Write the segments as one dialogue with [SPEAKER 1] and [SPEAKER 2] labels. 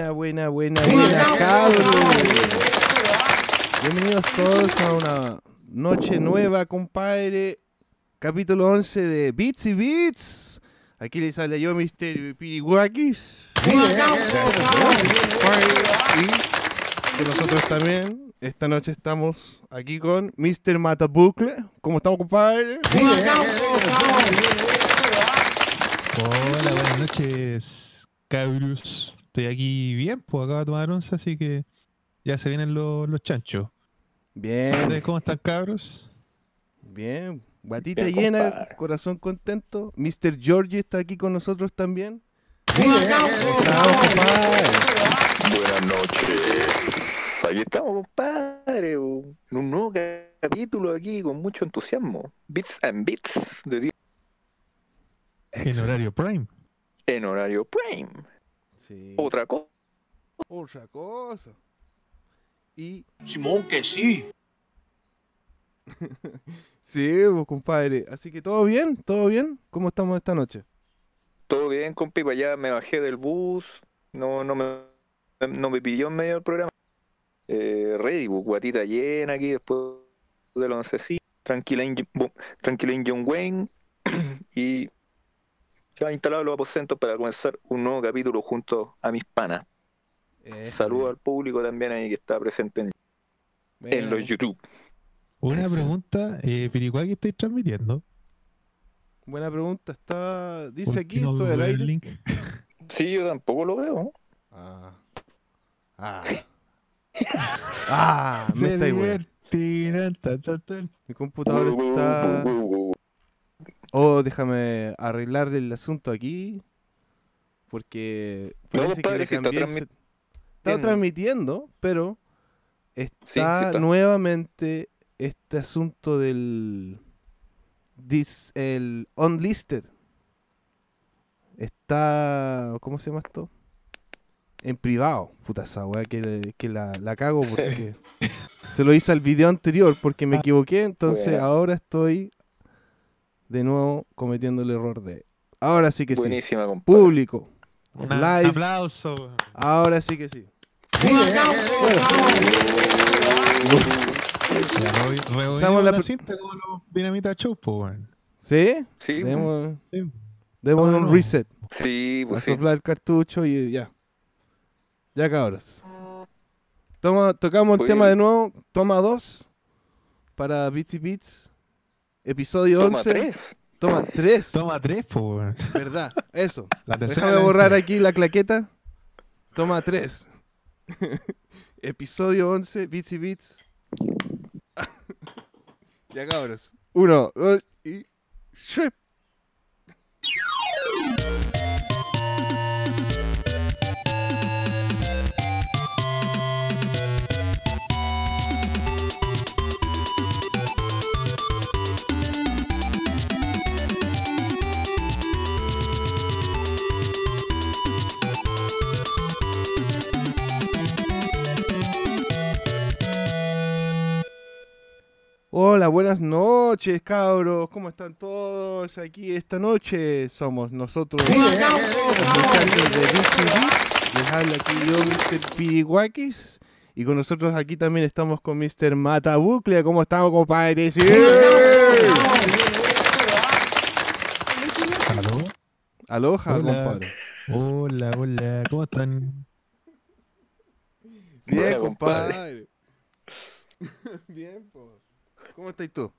[SPEAKER 1] Buena, buena, buena, buena, cabros. Bienvenidos todos a una noche nueva, compadre. Capítulo 11 de Beats y Beats. Aquí les habla yo, Mr. Piriwakis. Y que nosotros también, esta noche estamos aquí con Mr. Matabucle. ¿Cómo estamos, compadre?
[SPEAKER 2] Hola, buenas noches, cabros. Estoy aquí bien, pues acabo de tomar once, así que ya se vienen los, los chanchos.
[SPEAKER 1] Bien.
[SPEAKER 2] ¿Ustedes cómo están, cabros?
[SPEAKER 1] Bien, guatita
[SPEAKER 3] Bien,
[SPEAKER 1] llena,
[SPEAKER 3] compadre.
[SPEAKER 1] corazón contento. Mr. Georgie está aquí con nosotros también.
[SPEAKER 3] Buenas noches. Aquí estamos, compadre, en un nuevo capítulo aquí con mucho entusiasmo. Bits and Bits de
[SPEAKER 2] En horario prime.
[SPEAKER 3] en horario prime.
[SPEAKER 1] Sí.
[SPEAKER 3] Otra cosa.
[SPEAKER 1] Otra cosa. Y
[SPEAKER 4] Simón, que sí.
[SPEAKER 1] sí, pues, compadre. Así que todo bien, todo bien. ¿Cómo estamos esta noche?
[SPEAKER 3] Todo bien, compi, para allá me bajé del bus. No, no me, no me pilló en medio del programa. Eh, ready, bo, guatita llena aquí después del once Tranquila en, bo, tranquila en John Wayne. y ya instalado los aposentos para comenzar un nuevo capítulo junto a mis panas.
[SPEAKER 1] Eh,
[SPEAKER 3] Saludos al público también ahí que está presente en, los YouTube.
[SPEAKER 2] Una
[SPEAKER 1] Eso.
[SPEAKER 2] pregunta, eh, Piricuá, estáis transmitiendo?
[SPEAKER 1] Buena pregunta. Está, dice
[SPEAKER 2] ¿Por
[SPEAKER 1] aquí,
[SPEAKER 2] qué no
[SPEAKER 1] estoy al aire.
[SPEAKER 2] link?
[SPEAKER 3] Sí, yo tampoco lo veo.
[SPEAKER 1] Ah. Ah. Ah, me está igual. Mi computador está. Oh, déjame arreglar el asunto aquí. Porque
[SPEAKER 3] No,
[SPEAKER 1] parece que le
[SPEAKER 3] si está
[SPEAKER 1] cambié Está transmitiendo, pero está,
[SPEAKER 3] Sí, sí está.
[SPEAKER 1] nuevamente este asunto del dis, el unlisted. Está ¿cómo se llama esto? En privado, puta esa weá que, que la, la cago
[SPEAKER 3] Sí.
[SPEAKER 1] porque se lo hice al video anterior porque me equivoqué, entonces ahora estoy de nuevo cometiendo el error de ahora sí que sí,
[SPEAKER 3] Buenísima, compadre.
[SPEAKER 1] público,
[SPEAKER 2] Un
[SPEAKER 1] live,
[SPEAKER 2] aplauso.
[SPEAKER 1] ahora sí que sí.
[SPEAKER 2] Ya, re- revolvimos
[SPEAKER 1] Seamos la
[SPEAKER 2] la cinta como los Dinamita Show.
[SPEAKER 1] ¿Sí?
[SPEAKER 3] Sí,
[SPEAKER 1] Demos,
[SPEAKER 2] Sí.
[SPEAKER 1] demos
[SPEAKER 2] No,
[SPEAKER 1] un
[SPEAKER 2] no.
[SPEAKER 1] reset.
[SPEAKER 3] sí,
[SPEAKER 1] A
[SPEAKER 3] pues sí.
[SPEAKER 1] soplar el cartucho y ya. Ya cabros. Toma, tocamos el
[SPEAKER 3] Oye,
[SPEAKER 1] tema de nuevo. Toma 2 para Beats y Beats. Episodio
[SPEAKER 3] Toma
[SPEAKER 1] 11.
[SPEAKER 3] tres.
[SPEAKER 1] Toma 3.
[SPEAKER 2] Toma tres, pues, weón.
[SPEAKER 1] ¿Verdad? Eso.
[SPEAKER 2] La tercera
[SPEAKER 1] Déjame borrar aquí la claqueta. Toma 3. Episodio 11, Beats y Beats. ya cabros. 1, 2 y... ¡Ship! Hola, buenas noches, cabros. ¿Cómo están todos aquí esta noche? Somos nosotros, los muchachos de. Les habla aquí yo, Mr. Piriwakis. Y con nosotros aquí también estamos con Mr. Matabuclea. ¿Cómo estamos, compadre? ¡Sí!
[SPEAKER 2] ¿Aló?
[SPEAKER 1] Aloha,
[SPEAKER 2] Hola.
[SPEAKER 1] compadre.
[SPEAKER 2] Hola, hola, ¿cómo están?
[SPEAKER 1] Bien,
[SPEAKER 3] Buena,
[SPEAKER 1] compadre. Bien, po. ¿Cómo estás tú?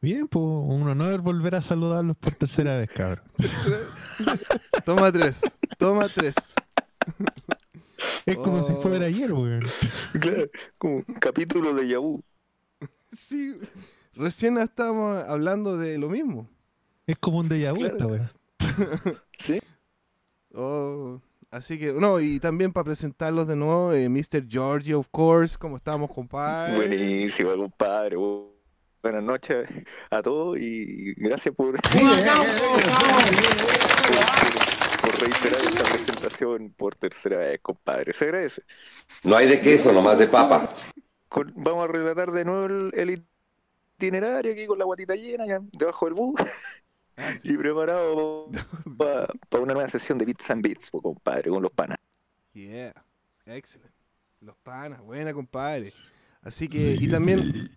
[SPEAKER 2] Bien, pues un honor volver a saludarlos por tercera vez, cabrón.
[SPEAKER 1] Toma tres. Toma tres.
[SPEAKER 2] Es como si
[SPEAKER 1] Oh.
[SPEAKER 2] fuera ayer, weón.
[SPEAKER 3] Claro, como un capítulo de Yahoo.
[SPEAKER 1] Sí. Recién estábamos hablando de lo mismo.
[SPEAKER 2] Es como un déjà vu
[SPEAKER 3] Claro.
[SPEAKER 2] esta weón.
[SPEAKER 3] ¿Sí?
[SPEAKER 1] Oh, así que, no, y también para presentarlos de nuevo, eh, Mr. Georgie, of course, ¿cómo estamos, compadre?
[SPEAKER 3] Buenísima, compadre. Bu- Buenas noches a todos y gracias por, por, por- por reiterar esta presentación por tercera vez, compadre. Se agradece.
[SPEAKER 5] No hay de queso, nomás de papa.
[SPEAKER 3] Con- vamos a relatar de nuevo el, el itinerario aquí con la guatita llena, ya debajo del bus
[SPEAKER 1] Ah, sí.
[SPEAKER 3] y preparado para una nueva sesión de Bits and po, compadre, con los panas.
[SPEAKER 1] Yeah, excelente. Los panas, buena compadre. Así que, y también,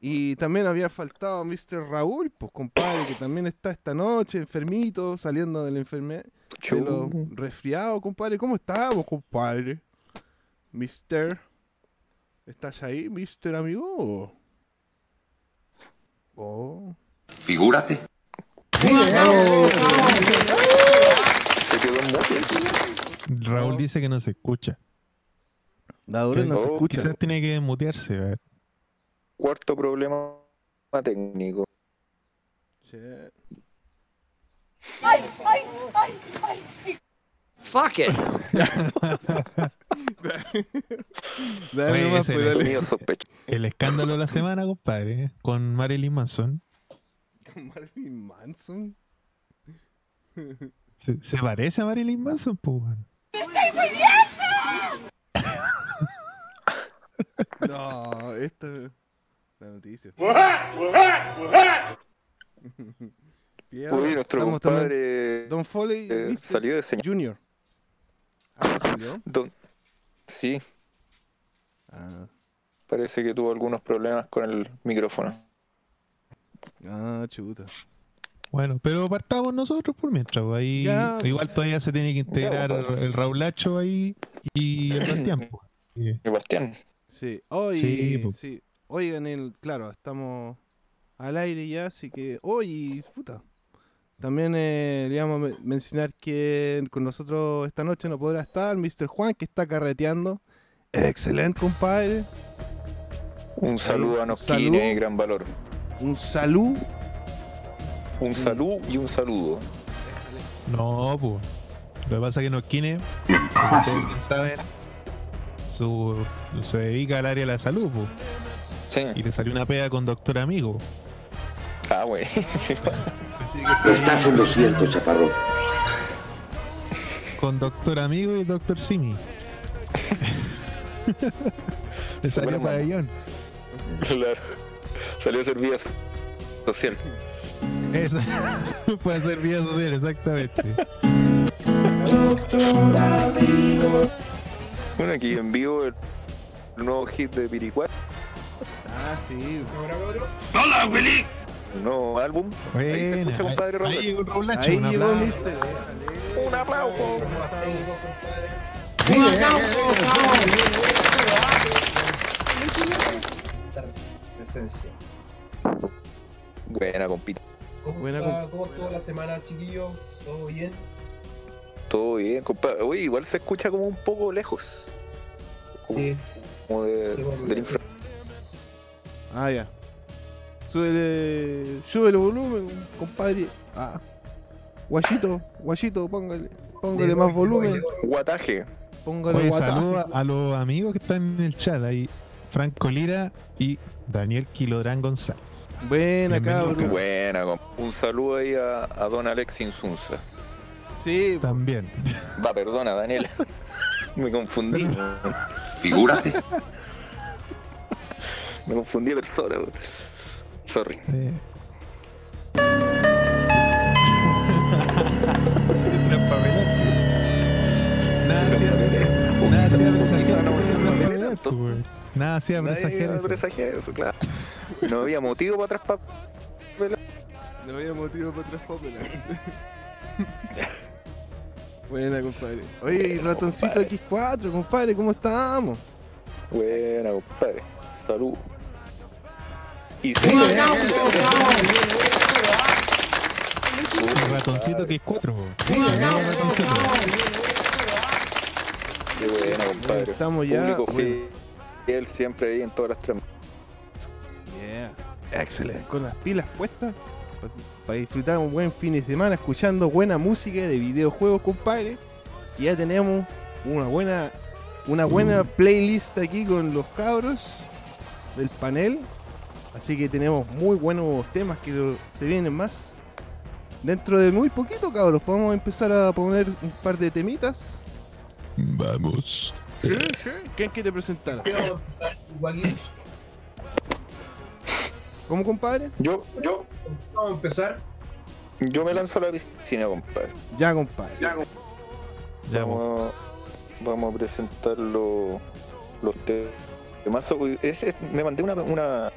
[SPEAKER 1] y también había faltado Mr. Raúl, pues compadre, que también está esta noche enfermito, saliendo de la enfermedad, de lo resfriado, compadre. ¿Cómo estamos, compadre? Mister, ¿estás ahí, Mister amigo? Oh.
[SPEAKER 5] Figúrate.
[SPEAKER 3] Se quedó.
[SPEAKER 2] Raúl dice que no se escucha.
[SPEAKER 1] Dadores no se escucha.
[SPEAKER 2] Quizás tiene que mutearse. a ver.
[SPEAKER 3] Cuarto problema técnico.
[SPEAKER 1] Che.
[SPEAKER 4] Fuck it.
[SPEAKER 1] Dale
[SPEAKER 2] Oye, ese
[SPEAKER 1] pues, dale.
[SPEAKER 3] Sospechoso.
[SPEAKER 2] El escándalo de la semana, compadre, con Marilyn Manson.
[SPEAKER 1] Marilyn Manson.
[SPEAKER 2] ¿Se, se parece a Marilyn Manson, pues, weón?
[SPEAKER 1] No, esta es la noticia. Bien,
[SPEAKER 3] Uy, nuestro
[SPEAKER 1] estamos
[SPEAKER 3] compadre
[SPEAKER 1] Don Foley
[SPEAKER 3] eh, salió de señal.
[SPEAKER 1] Junior. Ah, ¿sí salió?
[SPEAKER 3] Don- Sí,
[SPEAKER 1] Ah,
[SPEAKER 3] parece que tuvo algunos problemas con el micrófono.
[SPEAKER 1] Ah, chuta.
[SPEAKER 2] Bueno, pero partamos nosotros por mientras. pues, Ahí,
[SPEAKER 1] Ya.
[SPEAKER 2] igual todavía se tiene que integrar
[SPEAKER 3] Ya, pues.
[SPEAKER 2] el Raulacho ahí y el Bastián. pues.
[SPEAKER 3] Sebastián,
[SPEAKER 1] Sí, hoy,
[SPEAKER 2] Sí,
[SPEAKER 1] sí. Oigan, el, claro, estamos al aire ya, así que hoy, puta. También eh, le vamos a me- mencionar que con nosotros esta noche no podrá estar Mr. Juan, que está carreteando. Excelente, compadre.
[SPEAKER 3] un saludo a Nosquine, gran valor.
[SPEAKER 1] Un salud.
[SPEAKER 3] Un saludo y un saludo.
[SPEAKER 2] No, pues. Lo que pasa es que Nosquine, como ustedes bien saben, su, se dedica al área de la salud, pues.
[SPEAKER 3] Sí.
[SPEAKER 2] Y le salió una pega con Doctor Amigo.
[SPEAKER 3] Ah, güey.
[SPEAKER 5] Estás en lo cierto, chaparrón.
[SPEAKER 2] Con Doctor Amigo y Doctor Simi. le salió pabellón.
[SPEAKER 3] claro. Salió a hacer vida social.
[SPEAKER 2] Eso. Puede hacer vida social, exactamente.
[SPEAKER 3] Bueno, aquí en vivo el nuevo hit de Piricuat,
[SPEAKER 1] Ah, sí.
[SPEAKER 3] el nuevo álbum. Ahí se escucha, compadre
[SPEAKER 2] Ahí, llegó
[SPEAKER 1] Ahí
[SPEAKER 2] un
[SPEAKER 1] llegó
[SPEAKER 2] aplauso.
[SPEAKER 3] Un aplauso.
[SPEAKER 6] Presencia.
[SPEAKER 3] Buena, compita.
[SPEAKER 6] ¿Cómo,
[SPEAKER 1] Buena
[SPEAKER 6] está, ¿Cómo estuvo la semana, chiquillos? ¿Todo bien?
[SPEAKER 3] Todo bien, compadre. Uy, igual se escucha como un poco lejos. Como,
[SPEAKER 6] Sí.
[SPEAKER 3] como de,
[SPEAKER 6] Sí,
[SPEAKER 3] del infra.
[SPEAKER 1] Ah, ya. Súbele, súbele volumen, compadre. Ah. Guachito, guachito, póngale, póngale más volumen.
[SPEAKER 3] Guataje.
[SPEAKER 1] Póngale
[SPEAKER 2] Oye,
[SPEAKER 1] guataje.
[SPEAKER 2] saluda a los amigos que están en el chat ahí. Franco Lira y Daniel Kilodrán González.
[SPEAKER 1] Buena, cabrón.
[SPEAKER 3] Buena. Un saludo ahí a, a don Alex Insunza.
[SPEAKER 1] Sí,
[SPEAKER 2] También.
[SPEAKER 3] Va, perdona, Daniel. Me confundí.
[SPEAKER 5] Figúrate.
[SPEAKER 3] Me confundí de persona. weón. Sorry.
[SPEAKER 2] Eh. Nada hacía- nada Nada hacía presagiar
[SPEAKER 3] iba a
[SPEAKER 2] eso.
[SPEAKER 3] presagiar eso, claro. No había motivo para atrás para
[SPEAKER 1] no había motivo para otras papelas. Buena, compadre. Oye, ratoncito X4, compadre, ¿cómo estamos?
[SPEAKER 3] Buena, compadre. Salud. Y sí,
[SPEAKER 2] El ratoncito que es cuatro. po. El nuevo ratoncito.
[SPEAKER 3] Qué buena, compadre.
[SPEAKER 1] Estamos ya,
[SPEAKER 3] Público
[SPEAKER 1] bueno.
[SPEAKER 3] Fiel siempre ahí en todas las tramas.
[SPEAKER 1] Yeah, excelente. Con las pilas puestas para disfrutar un buen fin de semana escuchando buena música de videojuegos, compadre. Y ya tenemos una buena una buena playlist aquí con los cabros del panel. Así que tenemos muy buenos temas que se vienen más dentro de muy poquito, cabros. Podemos empezar a poner un par de temitas.
[SPEAKER 2] Vamos.
[SPEAKER 1] Sí, sí. ¿Quién quiere presentar? ¿Cómo, compadre?
[SPEAKER 3] Yo, yo,
[SPEAKER 6] vamos a empezar.
[SPEAKER 3] yo me lanzo a la piscina, compadre.
[SPEAKER 1] Ya, compadre.
[SPEAKER 2] Ya, po.
[SPEAKER 3] Vamos, vamos a presentar los, los temas. Me mandé una, una,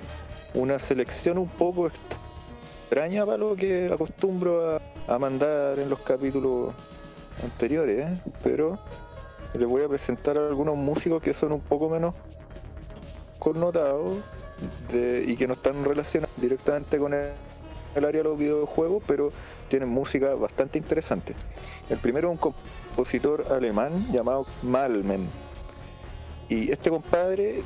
[SPEAKER 3] una selección un poco extraña para lo que acostumbro a, a mandar en los capítulos anteriores, ¿eh? pero les voy a presentar a algunos músicos que son un poco menos connotados de- y que no están relacionados directamente con el, el área de los videojuegos, pero tienen música bastante interesante. El primero es un compositor alemán llamado Malmen. Y este compadre,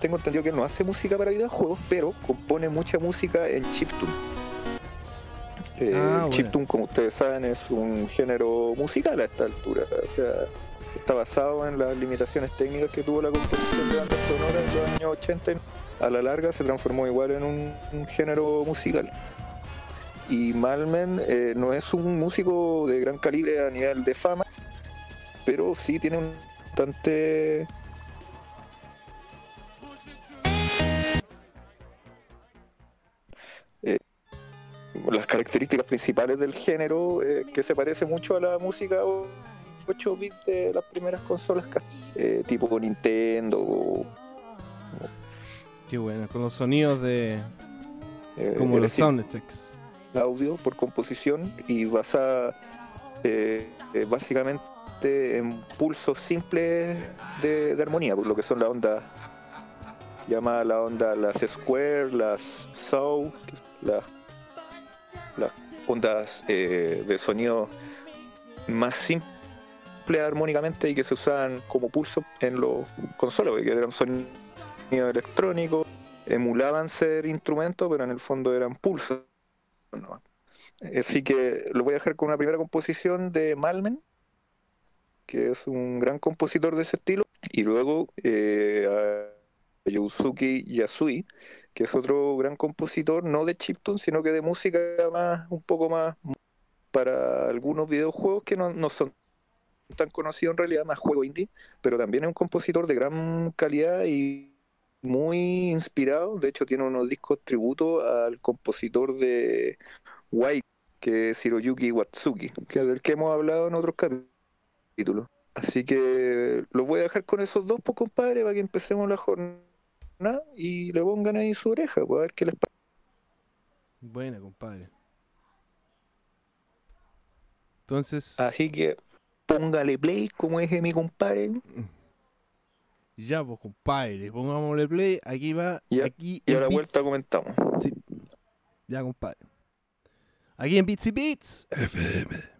[SPEAKER 3] tengo entendido que él no hace música para videojuegos, pero compone mucha música en chiptune. Eh,
[SPEAKER 1] Ah, bueno.
[SPEAKER 3] Chiptune, como ustedes saben, es un género musical a esta altura. O sea, está basado en las limitaciones técnicas que tuvo la composición de bandas sonoras en los años 80. y A la larga se transformó igual en un, un género musical. Y Malmen eh, no es un músico de gran calibre a nivel de fama, pero sí tiene un bastante eh, las características principales del género eh, que se parece mucho a la música 8 bits de las primeras consolas eh, tipo Nintendo o,
[SPEAKER 1] Qué bueno, con los sonidos de.
[SPEAKER 3] eh,
[SPEAKER 1] como los sound effects.
[SPEAKER 3] audio por composición y basada eh, eh, básicamente en pulsos simples de, de armonía, por lo que son las ondas llama la onda las square, las saw, las, las ondas eh, de sonido más simples armónicamente y que se usaban como pulso en los consolas, porque eran sonidos electrónicos, emulaban ser instrumentos, pero en el fondo eran pulsos. ¿no? Así que lo voy a dejar con una primera composición de Malmen, que es un gran compositor de ese estilo, y luego eh, a Yousuke Yasui, que es otro gran compositor, no de chiptune, sino que de música más, un poco más para algunos videojuegos que no son tan conocidos en realidad, más juego indie, pero también es un compositor de gran calidad y muy inspirado. De hecho, tiene unos discos tributo al compositor de White, que es Hiroyuki Watsuki, que del que hemos hablado en otros capítulos. Así que los voy a dejar con esos dos, pues, compadre, para que empecemos la jornada y le pongan ahí su oreja, pues, a ver qué les parece.
[SPEAKER 1] Buena, compadre. Entonces,
[SPEAKER 3] Así que póngale play, como dije mi compadre,
[SPEAKER 1] ya pues, compadre, pongámosle play. Aquí va.
[SPEAKER 3] Ya,
[SPEAKER 1] aquí
[SPEAKER 3] y a la
[SPEAKER 1] Beats-
[SPEAKER 3] vuelta comentamos.
[SPEAKER 1] Sí. Ya, compadre. Aquí en Bitsy Beats FM.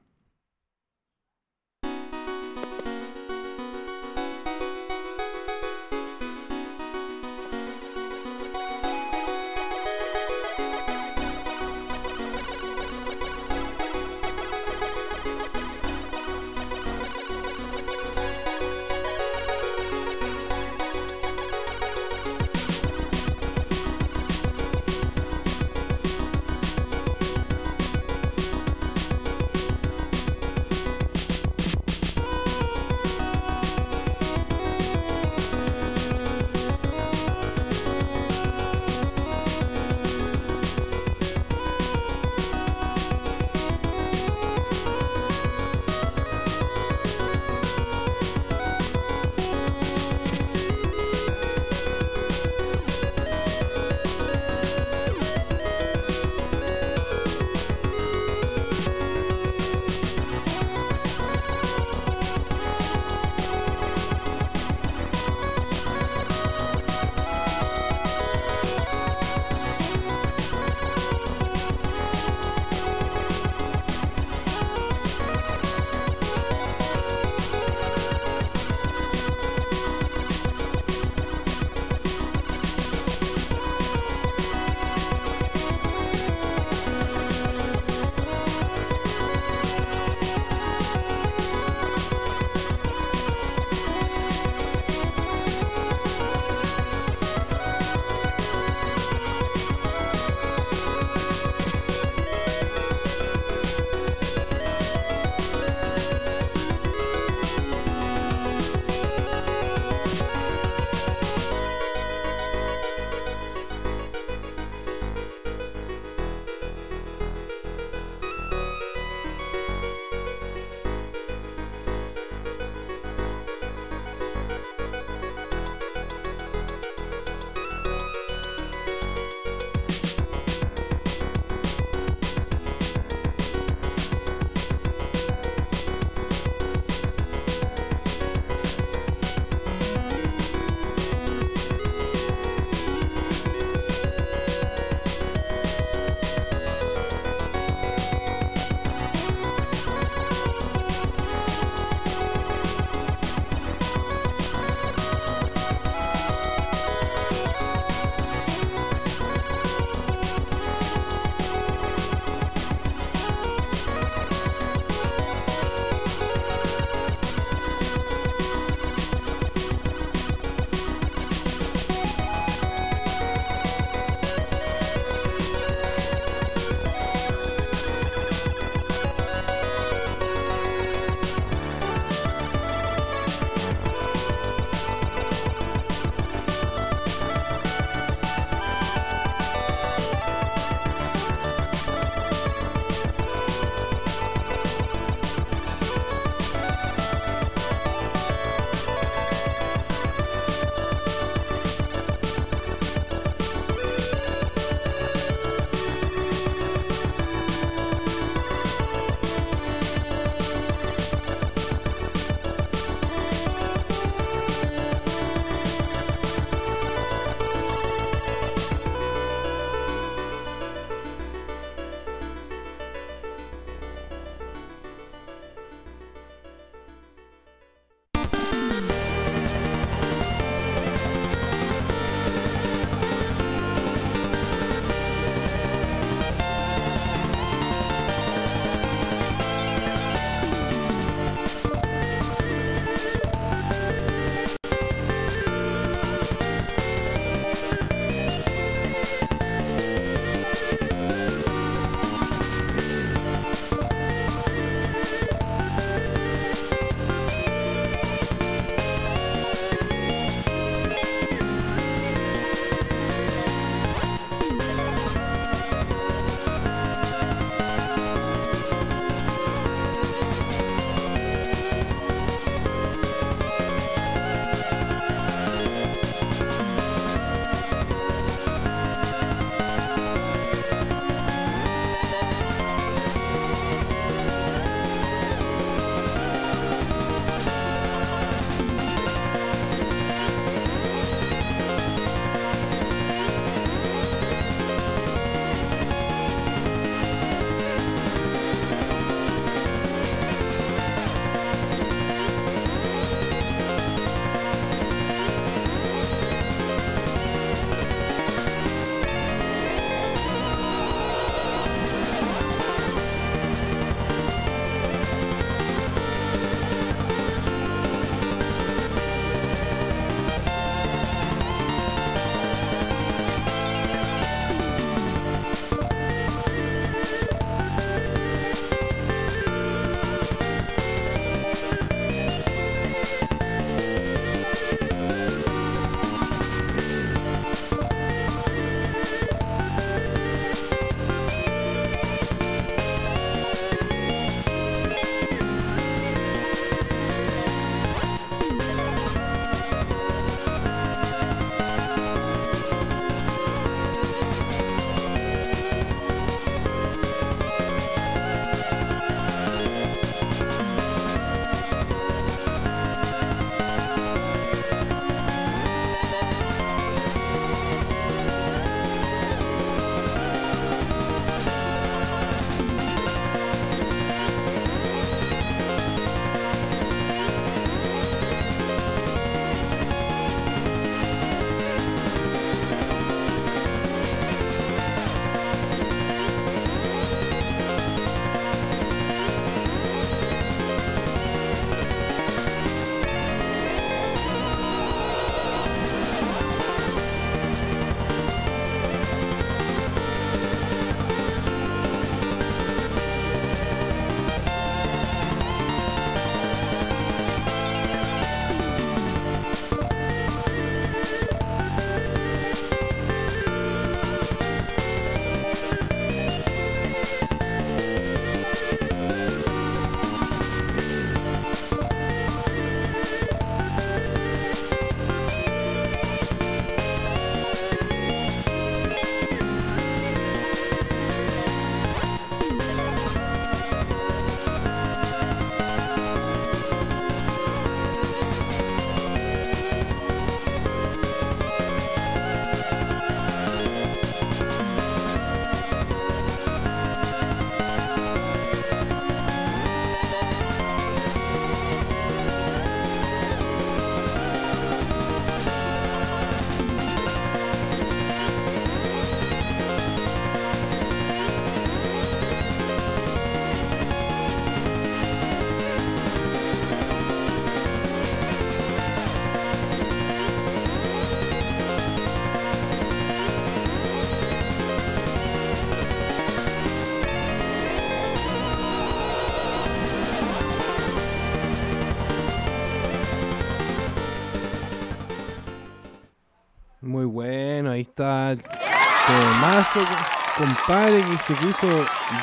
[SPEAKER 1] Compadre, que se puso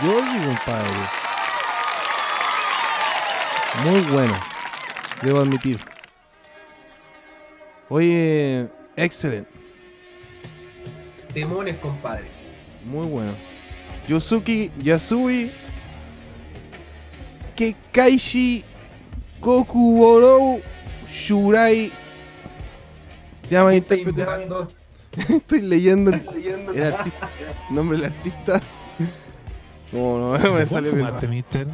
[SPEAKER 1] Jordi, compadre. Muy bueno, debo admitir. Oye, excelente,
[SPEAKER 6] Demones, compadre.
[SPEAKER 1] muy bueno. Yosuki Yasui Kekaishi Kokuborou Shurai se llama intérprete. Estoy leyendo el, el artista, nombre del artista. No, no, me
[SPEAKER 2] ¿De
[SPEAKER 1] salió bien.
[SPEAKER 2] fumaste, mister?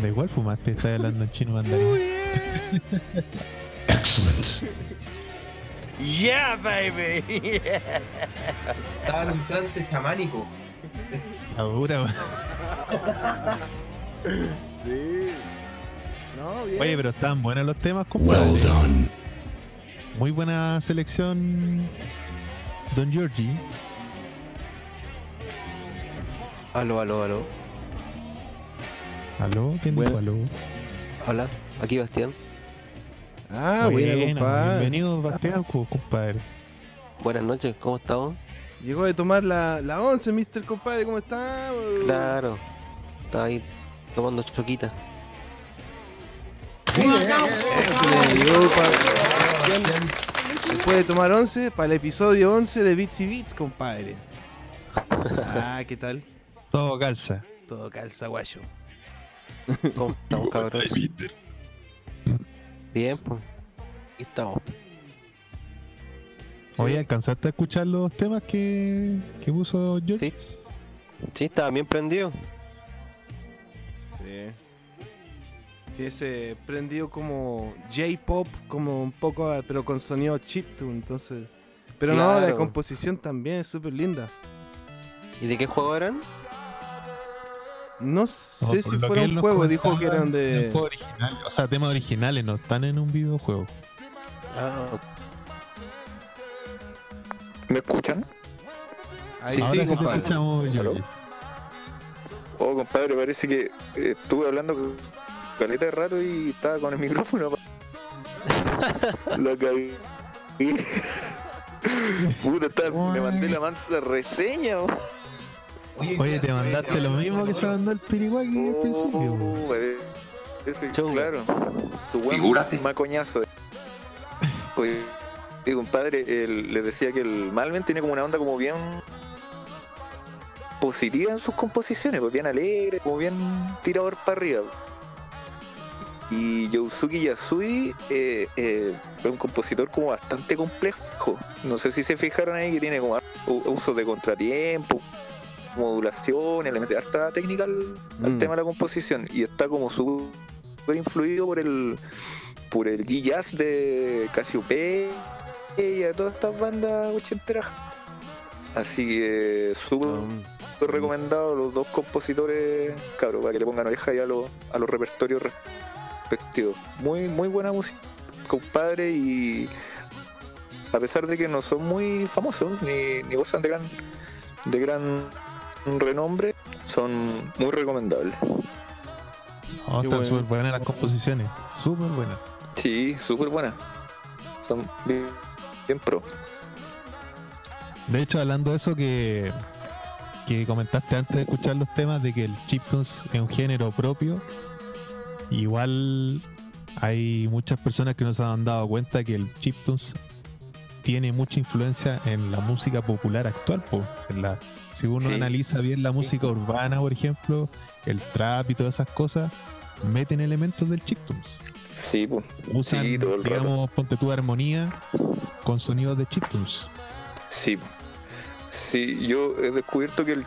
[SPEAKER 2] ¿De cuál fumaste? Estás hablando en chino mandarín.
[SPEAKER 6] Estaba en un trance chamánico.
[SPEAKER 2] Ahora.
[SPEAKER 1] Sí. No, bien.
[SPEAKER 2] Oye, pero estaban buenos los temas,
[SPEAKER 5] Well
[SPEAKER 2] compadre.
[SPEAKER 5] done.
[SPEAKER 2] Muy buena selección, Don Giorgi.
[SPEAKER 4] Aló, aló, aló.
[SPEAKER 2] ¿Aló? ¿Quién
[SPEAKER 1] Bueno.
[SPEAKER 2] dijo aló?
[SPEAKER 4] Hola, aquí Bastián.
[SPEAKER 1] Ah, buena,
[SPEAKER 2] Buena,
[SPEAKER 1] compadre.
[SPEAKER 2] Bienvenido, Bastián, co- compadre.
[SPEAKER 4] Buenas noches, ¿cómo estamos?
[SPEAKER 1] Llegó de tomar la, la 11, Mr. Compadre, ¿cómo está?
[SPEAKER 4] Claro, estaba ahí tomando choquita.
[SPEAKER 1] Después de tomar 11, para el episodio 11 de Bits y Bits, compadre. Ah, ¿qué tal?
[SPEAKER 2] Todo calza.
[SPEAKER 1] Todo calza, guayo.
[SPEAKER 4] ¿Cómo estamos, cabros? Bien, pues. Aquí estamos.
[SPEAKER 2] Oye, ¿alcanzaste a escuchar los temas que, que puso Giorgi?
[SPEAKER 4] Sí. Sí, estaba bien prendido.
[SPEAKER 1] Sí, ese prendido como J-pop, como un poco, pero con sonido chiptune, entonces. Pero no, la
[SPEAKER 4] Claro.
[SPEAKER 1] composición también es súper linda.
[SPEAKER 4] ¿Y de qué juego eran?
[SPEAKER 1] No sé si fuera
[SPEAKER 2] que
[SPEAKER 1] un juego, dijo que eran de.
[SPEAKER 2] originales, o sea, temas originales, no están en un videojuego.
[SPEAKER 4] Ah,
[SPEAKER 3] ¿Me escuchan?
[SPEAKER 1] Ahí
[SPEAKER 4] Sí,
[SPEAKER 2] Ahora
[SPEAKER 1] sí, compadre.
[SPEAKER 2] escuchamos.
[SPEAKER 3] Oh, compadre, parece que eh, estuve hablando con caleta de rato y estaba con el micrófono. La cagué. Puta, estaba- me mandé la mansa reseña. oh.
[SPEAKER 2] Oye, te mandaste lo mismo que se mandó el Piriwaki al principio.
[SPEAKER 3] Oh, ese- claro. Tu buen
[SPEAKER 5] Figúrate.
[SPEAKER 3] macoñazo. Oye, y compadre, el- le decía que el Malven tiene como una onda como bien positiva en sus composiciones, pues bien alegre, como bien tirador para arriba. Y Yousuke Yasui eh, eh, es un compositor como bastante complejo. No sé si se fijaron ahí que tiene como uso de contratiempo, modulaciones, le mete harta técnica al, al
[SPEAKER 1] Mm.
[SPEAKER 3] tema de la composición. Y está como súper influido por el por el G-Jazz de Cassiopeia y de todas estas bandas ochenteras. Así que súper súper recomendado los dos compositores, cabros, para que le pongan oreja ahí a los, a los repertorios Muy, muy buena música, compadre, y a pesar de que no son muy famosos, ni, ni gozan de gran, de gran renombre, son muy recomendables.
[SPEAKER 2] Oh, están
[SPEAKER 1] bueno.
[SPEAKER 2] súper buenas las composiciones. Súper buenas.
[SPEAKER 3] Sí, súper buenas. Son bien, bien pro.
[SPEAKER 2] De hecho, hablando de eso que, que comentaste antes de escuchar los temas, de que el chiptunes es un género propio, igual hay muchas personas que no se han dado cuenta que el chiptunes tiene mucha influencia en la música popular actual. po. En la, si uno
[SPEAKER 3] Sí.
[SPEAKER 2] analiza bien la música urbana, por ejemplo, el trap y todas esas cosas, meten elementos del chiptunes.
[SPEAKER 3] Sí, pues.
[SPEAKER 2] Usan,
[SPEAKER 3] Sí, todo el rato.
[SPEAKER 2] digamos, ponte tu armonía con sonidos de chiptunes.
[SPEAKER 3] Sí. Sí, yo he descubierto que el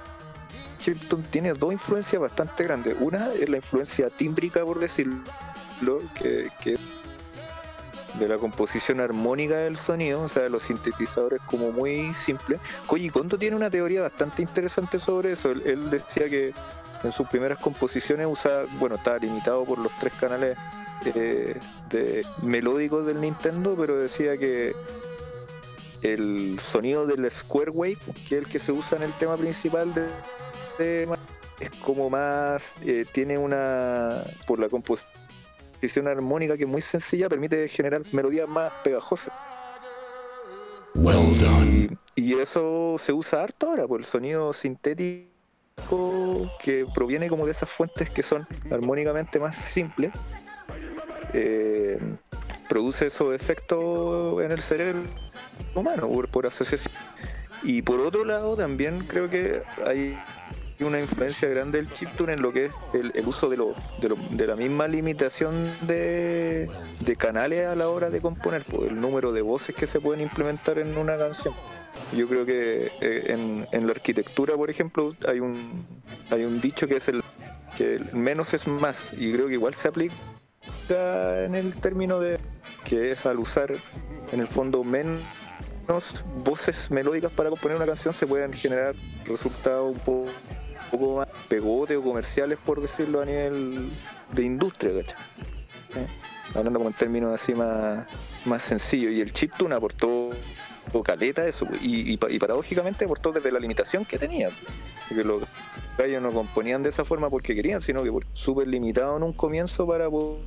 [SPEAKER 3] chiptune tiene dos influencias bastante grandes. Una es la influencia tímbrica, por decirlo, que, de la composición armónica del sonido, o sea, de los sintetizadores como muy simple. Koji Kondo tiene una teoría bastante interesante sobre eso. Él, decía que en sus primeras composiciones usa, bueno, estaba limitado por los tres canales eh, de melódicos del Nintendo, pero decía que el sonido del Square Wave, que es el que se usa en el tema principal de, es como más eh, tiene una por la composición armónica que es muy sencilla permite generar melodías más pegajosas
[SPEAKER 5] Well done.
[SPEAKER 3] y, y eso se usa harto ahora, por el sonido sintético que proviene como de esas fuentes que son armónicamente más simples. eh, produce esos efectos en el cerebro humano por, por asociación. Y por otro lado, también creo que hay una influencia grande del chiptune en lo que es el, el uso de, lo, de, lo- de la misma limitación de, de canales a la hora de componer, pues, el número de voces que se pueden implementar en una canción. Yo creo que eh, en, en la arquitectura, por ejemplo, hay un, hay un dicho que es el que el menos es más, y creo que igual se aplica en el término de que es al usar en el fondo menos voces melódicas para componer una canción se pueden generar resultados un poco, poco más pegote o comerciales por decirlo a nivel de industria ¿cachai? ¿Eh? hablando como en términos así más, más sencillos y el chiptune aportó caleta eso pues, y, y, pa- y paradójicamente aportó desde la limitación que tenía porque los gallos no componían de esa forma porque querían sino que súper limitado en un comienzo para po-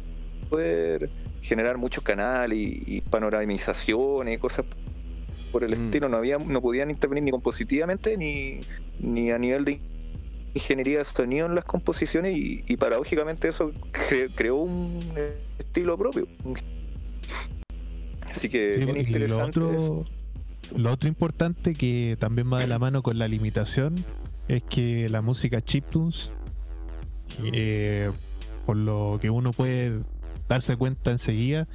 [SPEAKER 3] poder generar muchos canales y, y panoramizaciones y cosas por el
[SPEAKER 1] Mm.
[SPEAKER 3] estilo no había no podían intervenir ni compositivamente ni, ni a nivel de ingeniería de sonido en las composiciones y, y paradójicamente eso cre- creó un estilo propio así que
[SPEAKER 2] Sí,
[SPEAKER 3] bien
[SPEAKER 2] lo
[SPEAKER 3] interesante eso.
[SPEAKER 2] otro, lo otro importante que también va de la mano con la limitación es que la música chiptunes, eh, por lo que uno puede darse cuenta enseguida,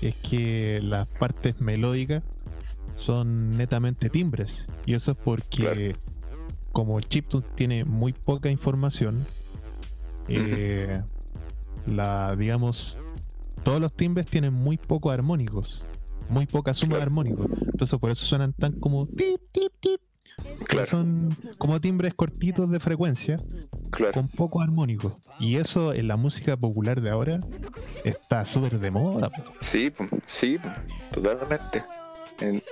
[SPEAKER 2] es que las partes melódicas son netamente timbres. Y eso es porque
[SPEAKER 3] Claro.
[SPEAKER 2] Como el chiptune tiene muy poca información, eh, la digamos todos los timbres tienen muy pocos armónicos, muy poca suma de armónicos. Entonces por eso suenan tan como tip tip tip.
[SPEAKER 3] Claro.
[SPEAKER 2] Son como timbres cortitos de frecuencia
[SPEAKER 3] claro
[SPEAKER 2] con pocos armónicos. Y eso en la música popular de ahora está súper de moda.
[SPEAKER 3] Sí, sí, totalmente. En,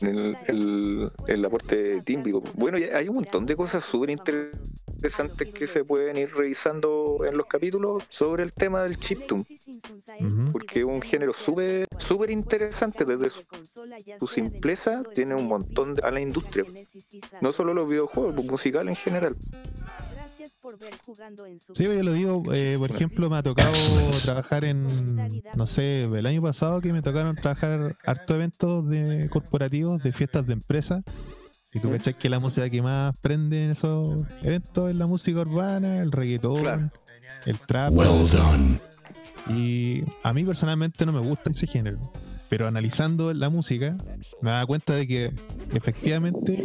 [SPEAKER 3] el, el- el aporte tímbrico. Bueno, hay un montón de cosas súper interesantes que se pueden ir revisando en los capítulos sobre el tema del chiptune,
[SPEAKER 2] Ujú.
[SPEAKER 3] porque es un género súper súper interesante desde su,
[SPEAKER 7] su simpleza tiene un montón de,
[SPEAKER 3] a la industria, no solo los videojuegos, musical en general.
[SPEAKER 2] Sí, yo lo digo, eh, por ejemplo, me ha tocado trabajar en, no sé, el año pasado que me tocaron trabajar harto eventos de corporativos, de fiestas de empresa. Y tú cachas que la música que más prende en esos eventos es la música urbana, el reggaetón,
[SPEAKER 3] Claro.
[SPEAKER 2] el trap.
[SPEAKER 5] Well done.
[SPEAKER 2] Y a mí personalmente no me gusta ese género. Pero analizando la música, me daba cuenta de que efectivamente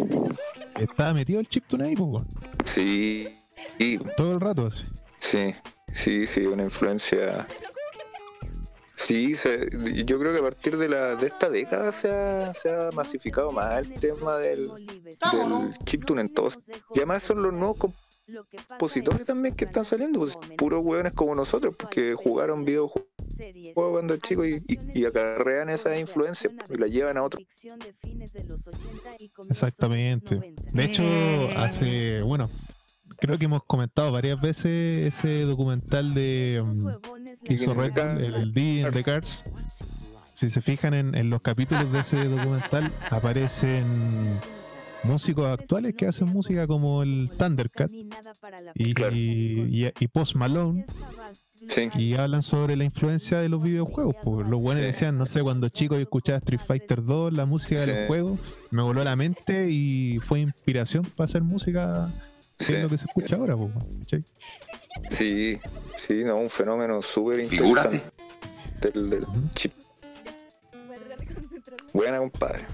[SPEAKER 2] estaba metido el chiptune ahí, po, weón.
[SPEAKER 3] Sí, sí,
[SPEAKER 2] todo el rato así.
[SPEAKER 3] Sí, sí, sí, una influencia. Sí, se- yo creo que a partir de, la, de esta década se ha, se ha masificado más el tema del, del chiptune en todos. Y además son los nuevos compositores también que están saliendo, pues, puros hueones como nosotros, porque jugaron videojuegos cuando chicos y, y, y acarrean esa influencia y la llevan a otro.
[SPEAKER 2] Exactamente. De hecho, hace, bueno, creo que hemos comentado varias veces ese documental de um, que hizo Red el, el D in the Cars. Si se fijan en, en los capítulos de ese documental, aparecen músicos actuales que hacen música como el Thundercat y,
[SPEAKER 3] Claro.
[SPEAKER 2] y, y Post Malone
[SPEAKER 3] Sí.
[SPEAKER 2] y hablan sobre la influencia de los videojuegos. Pues los buenos
[SPEAKER 3] Sí.
[SPEAKER 2] decían, no sé, cuando chico yo escuchaba Street Fighter 2, la música de los juegos, me voló la mente y fue inspiración para hacer música, que
[SPEAKER 3] Sí.
[SPEAKER 2] es lo que se escucha ahora. ¿cachai?
[SPEAKER 3] Sí, sí, no, un fenómeno súper interesante del, chip. Buena, compadre.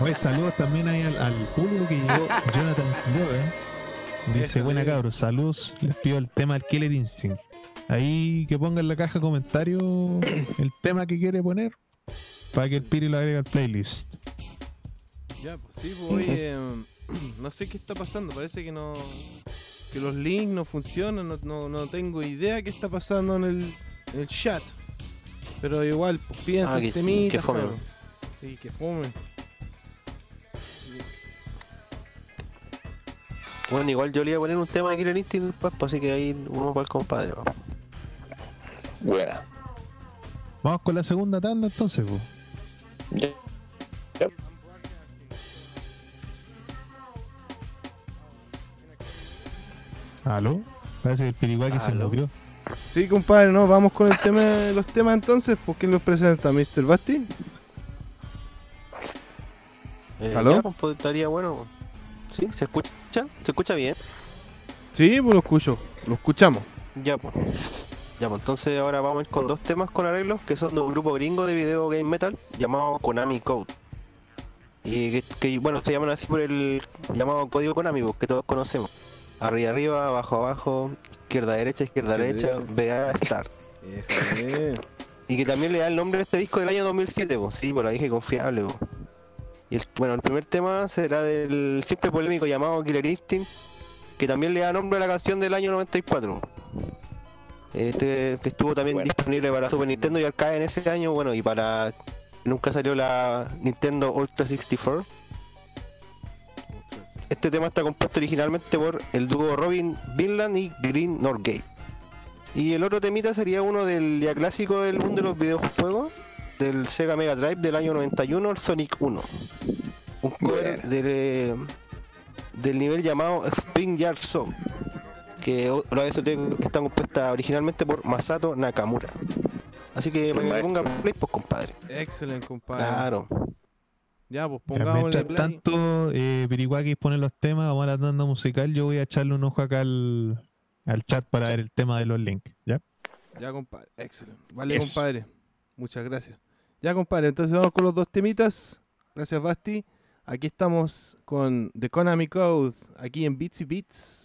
[SPEAKER 2] Oye, saludos también ahí al, al público que llegó Jonathan Logan. Dice, buena cabros, saludos, les pido el tema del Killer Instinct. Ahí que ponga en la caja de comentarios el tema que quiere poner para que el Piri lo agregue al playlist.
[SPEAKER 1] Ya, pues sí, pues oye, no sé qué está pasando, parece que no que los links no funcionan, no, no, no tengo idea qué está pasando en el, en el chat. Pero igual, pues piensa
[SPEAKER 4] Ah,
[SPEAKER 1] el
[SPEAKER 4] que-
[SPEAKER 1] temita,
[SPEAKER 4] que fome.
[SPEAKER 1] Sí, que fome.
[SPEAKER 4] Bueno, igual yo le iba a poner un tema de Killer Instinct después, pues, así que ahí uno para el compadre. ¿no?
[SPEAKER 3] Buena.
[SPEAKER 2] Vamos con la segunda tanda entonces, pues.
[SPEAKER 3] Ya,
[SPEAKER 2] ¿Aló? Parece que el piriguaki se
[SPEAKER 4] Aló.
[SPEAKER 2] murió.
[SPEAKER 1] Sí, compadre, no, vamos con el tema, los temas entonces. ¿Por quién los presenta? ¿Mr. Basti?
[SPEAKER 4] Eh,
[SPEAKER 1] ¿Aló?
[SPEAKER 4] ya, pues, estaría bueno. ¿Sí? ¿Se escucha? ¿Se escucha bien?
[SPEAKER 1] Sí, pues lo escucho, lo escuchamos.
[SPEAKER 4] Ya, pues. Ya, pues entonces ahora vamos a ir con dos temas con arreglos que son de un grupo gringo de video game metal llamado Konami Code. Y que, que, bueno, se llaman así por el llamado código Konami, pues, que todos conocemos. Arriba, arriba, abajo, abajo, izquierda, derecha, izquierda, derecha, VA, Start.
[SPEAKER 1] Déjame.
[SPEAKER 4] Y que también le da el nombre a este disco del año 2007, pues, sí, por la dije confiable. pues. Y el, bueno, el primer tema será del siempre polémico llamado Killer Instinct, que también le da nombre a la canción del año 94. Este que estuvo también
[SPEAKER 3] Bueno.
[SPEAKER 4] disponible para Super Nintendo y Arcade en ese año, bueno, y para nunca salió la Nintendo Ultra 64. Este tema está compuesto originalmente por el dúo Robin Vinland y Green Norgate. Y el otro temita sería uno del ya clásico del mundo de los videojuegos, del Sega Mega Drive del año 91, el Sonic 1. Un cover del, eh, del nivel llamado Spring Yard Song, que la OST está compuesta originalmente por Masato Nakamura. Así que para que le ponga play, pues compadre.
[SPEAKER 1] Excelente, compadre.
[SPEAKER 4] Claro.
[SPEAKER 1] Ya, pues
[SPEAKER 2] Mientras
[SPEAKER 1] play.
[SPEAKER 2] tanto, eh, Piriguaki pone los temas, vamos a la tanda musical. Yo voy a echarle un ojo acá al, al chat para ver el tema de los links. ¿ya?
[SPEAKER 1] Ya, compadre. Excelente. Vale, compadre. Muchas gracias. Ya, compadre. Entonces vamos con los dos temitas. Gracias, Basti. Aquí estamos con The Konami Code, aquí en Beats y Beats.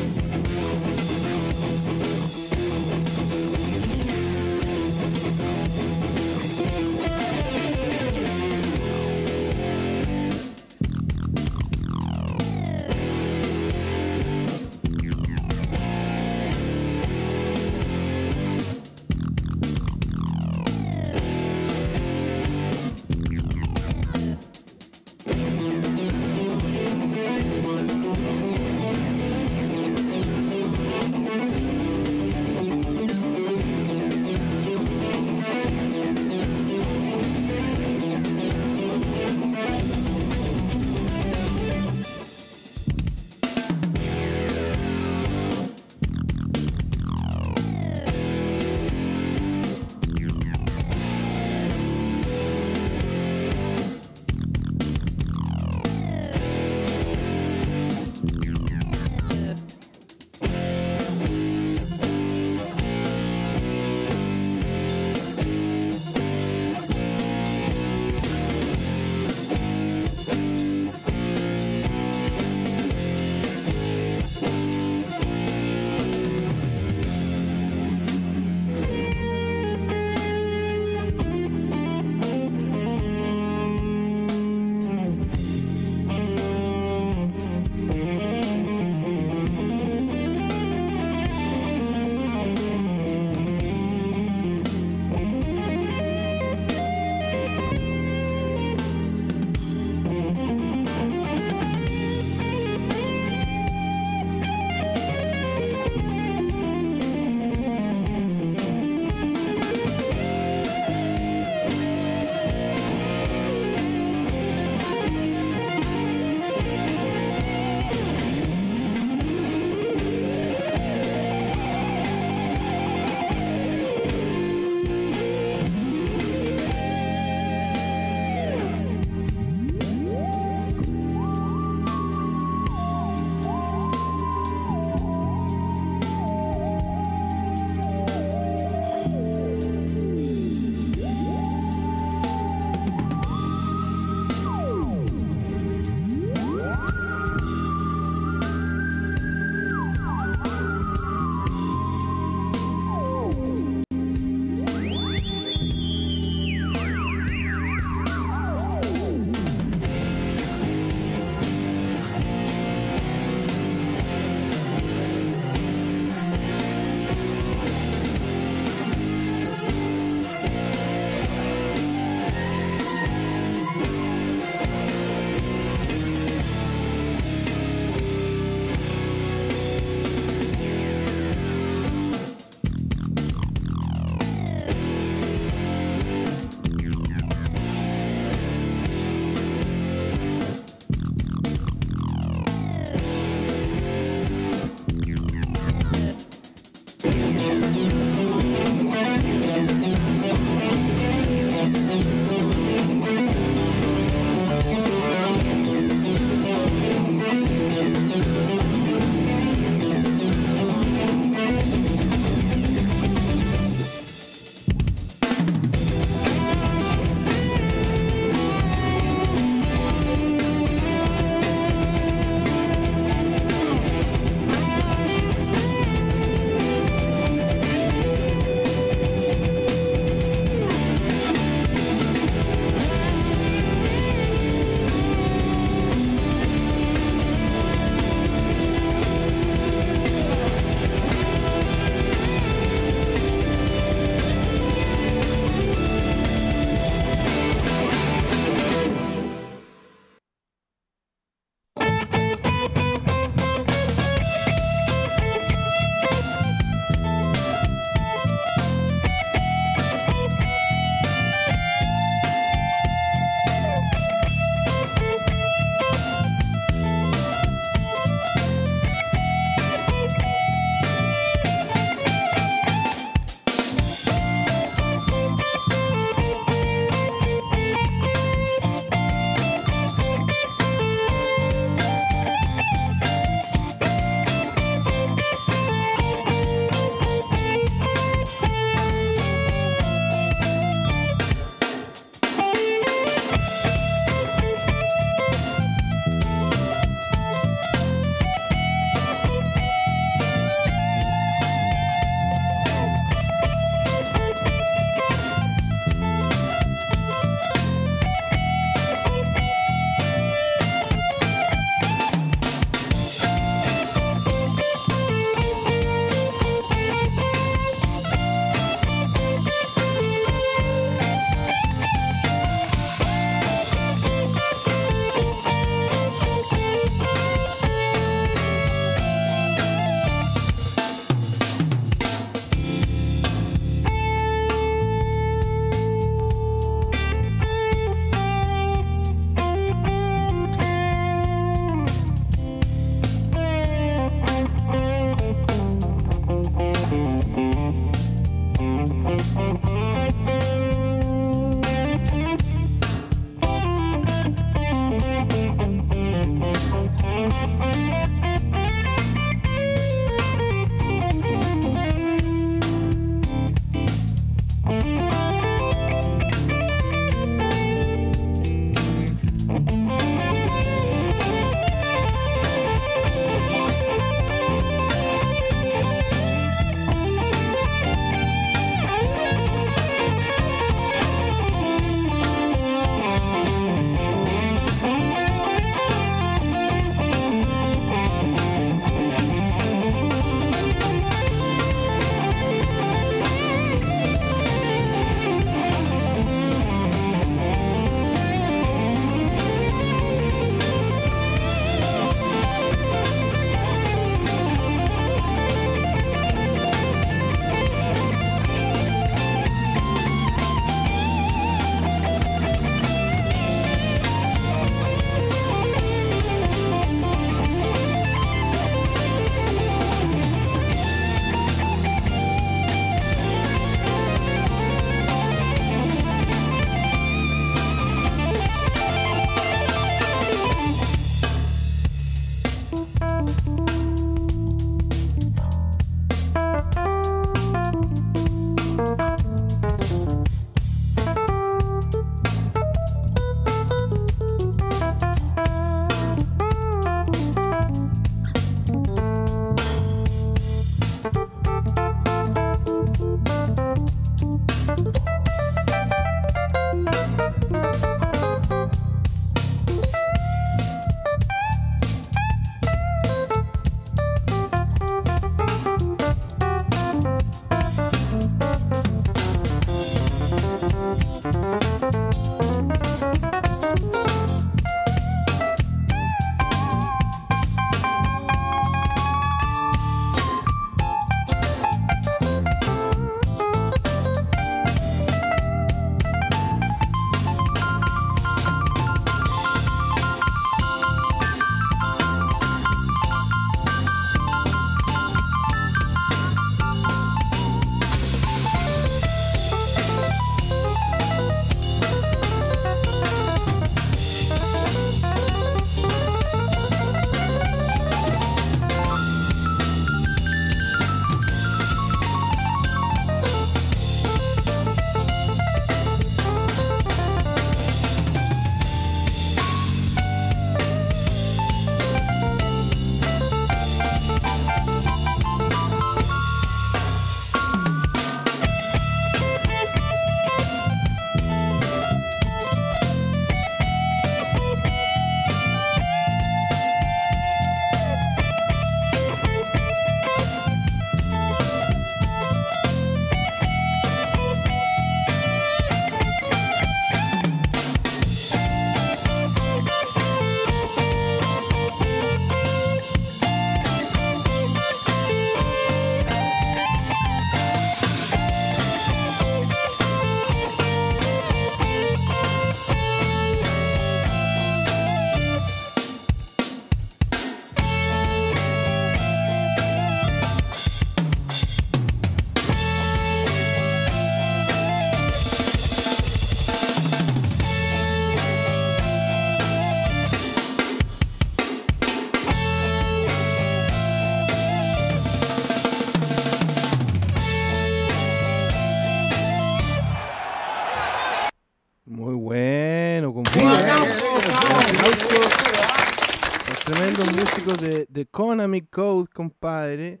[SPEAKER 1] De Konami Code, compadre.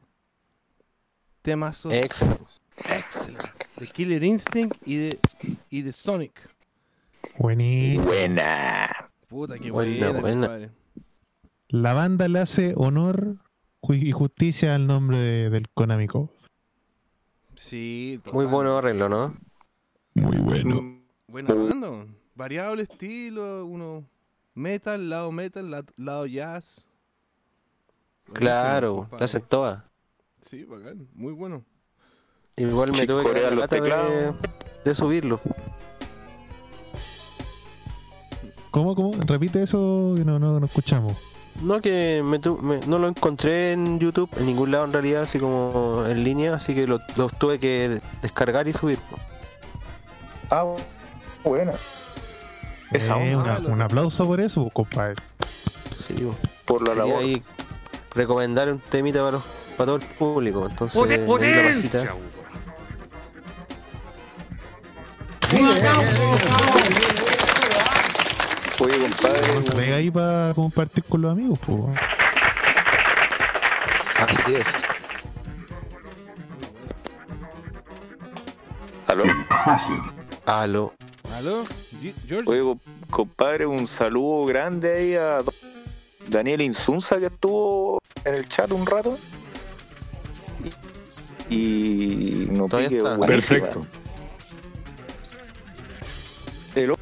[SPEAKER 1] Temazos
[SPEAKER 4] Excelente.
[SPEAKER 1] excellent. De Killer Instinct y de, y de Sonic.
[SPEAKER 2] Buenísimo.
[SPEAKER 3] Buena.
[SPEAKER 1] Puta, qué
[SPEAKER 4] Buena,
[SPEAKER 1] buena,
[SPEAKER 4] buena.
[SPEAKER 1] compadre.
[SPEAKER 2] La banda le hace honor y justicia al nombre de- del Konami Code.
[SPEAKER 1] Sí,
[SPEAKER 4] Muy bueno arreglo, ¿no?
[SPEAKER 2] Muy bueno.
[SPEAKER 1] Buena banda. Variable estilo, uno metal, lado metal, la- lado jazz.
[SPEAKER 4] Claro, la hacen todas.
[SPEAKER 1] Sí, bacán, muy bueno.
[SPEAKER 4] Igual me tuve que dar la de, subirlo.
[SPEAKER 2] ¿Cómo, cómo? Repite eso que no, no, no escuchamos.
[SPEAKER 4] No, que me tu- me- no lo encontré en YouTube, en ningún lado en realidad, así como en línea, así que lo- los tuve que de- descargar y subir.
[SPEAKER 3] Ah, buena. Esa
[SPEAKER 2] Eh, una- un aplauso por eso, compadre.
[SPEAKER 4] Sí, po.
[SPEAKER 3] Por la labor.
[SPEAKER 4] ahí recomendar un temita para, los- para todo el público. Entonces, la pajita.
[SPEAKER 3] Oye, compadre.
[SPEAKER 2] Se pega ahí para compartir con los amigos, pues.
[SPEAKER 4] Así es.
[SPEAKER 3] ¿Aló?
[SPEAKER 4] Aló.
[SPEAKER 1] ¿Aló?
[SPEAKER 3] Oye, co- compadre, un saludo grande ahí a Daniel Insunza que estuvo en el chat un rato. Y, y no pique
[SPEAKER 4] está.
[SPEAKER 8] Perfecto.
[SPEAKER 3] El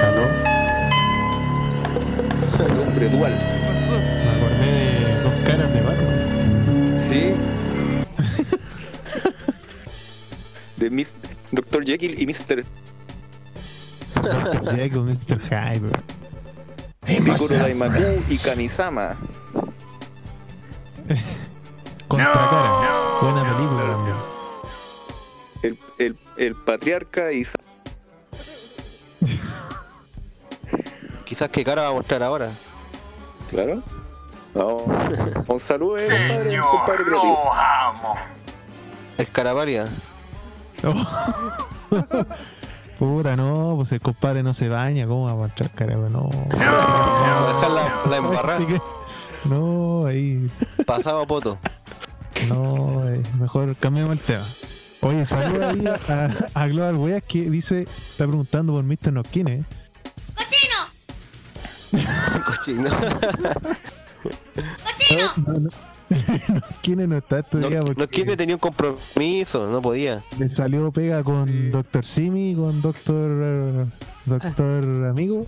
[SPEAKER 2] Aló.
[SPEAKER 3] hombre dual.
[SPEAKER 1] ¿Qué pasó?
[SPEAKER 2] Me acordé de dos caras de Batman.
[SPEAKER 3] Sí. De Mis- Dr. Jekyll y Mr.
[SPEAKER 2] Jekyll, Mr. Hyde.
[SPEAKER 3] Piccolo Daimaku y Kamisama.
[SPEAKER 2] Contra cara. Buena película también.
[SPEAKER 3] El, el, el patriarca y
[SPEAKER 4] Quizás qué cara va a mostrar ahora.
[SPEAKER 3] Claro. No. Un saludo, eh, compadre. un compadre creativo.
[SPEAKER 4] El Carapalia.
[SPEAKER 2] Pura, no, pues el compadre no se baña, ¿cómo va a mostrar cara? No.
[SPEAKER 4] Dejar la, la embarrada.
[SPEAKER 2] Así que- no, ahí.
[SPEAKER 4] Pasado a poto.
[SPEAKER 2] No, eh, mejor cambiemos el tema. Oye, saluda ahí a, a Global Weas que dice, está preguntando por Mr. Noskin, ¿eh?
[SPEAKER 4] Cochino.
[SPEAKER 2] No, no. Noskin no está
[SPEAKER 4] No,
[SPEAKER 2] estudiado
[SPEAKER 4] no
[SPEAKER 2] porque
[SPEAKER 4] quiere tenía un compromiso, no podía.
[SPEAKER 2] le salió pega con Dr. Simi, con Doctor Doctor Amigo.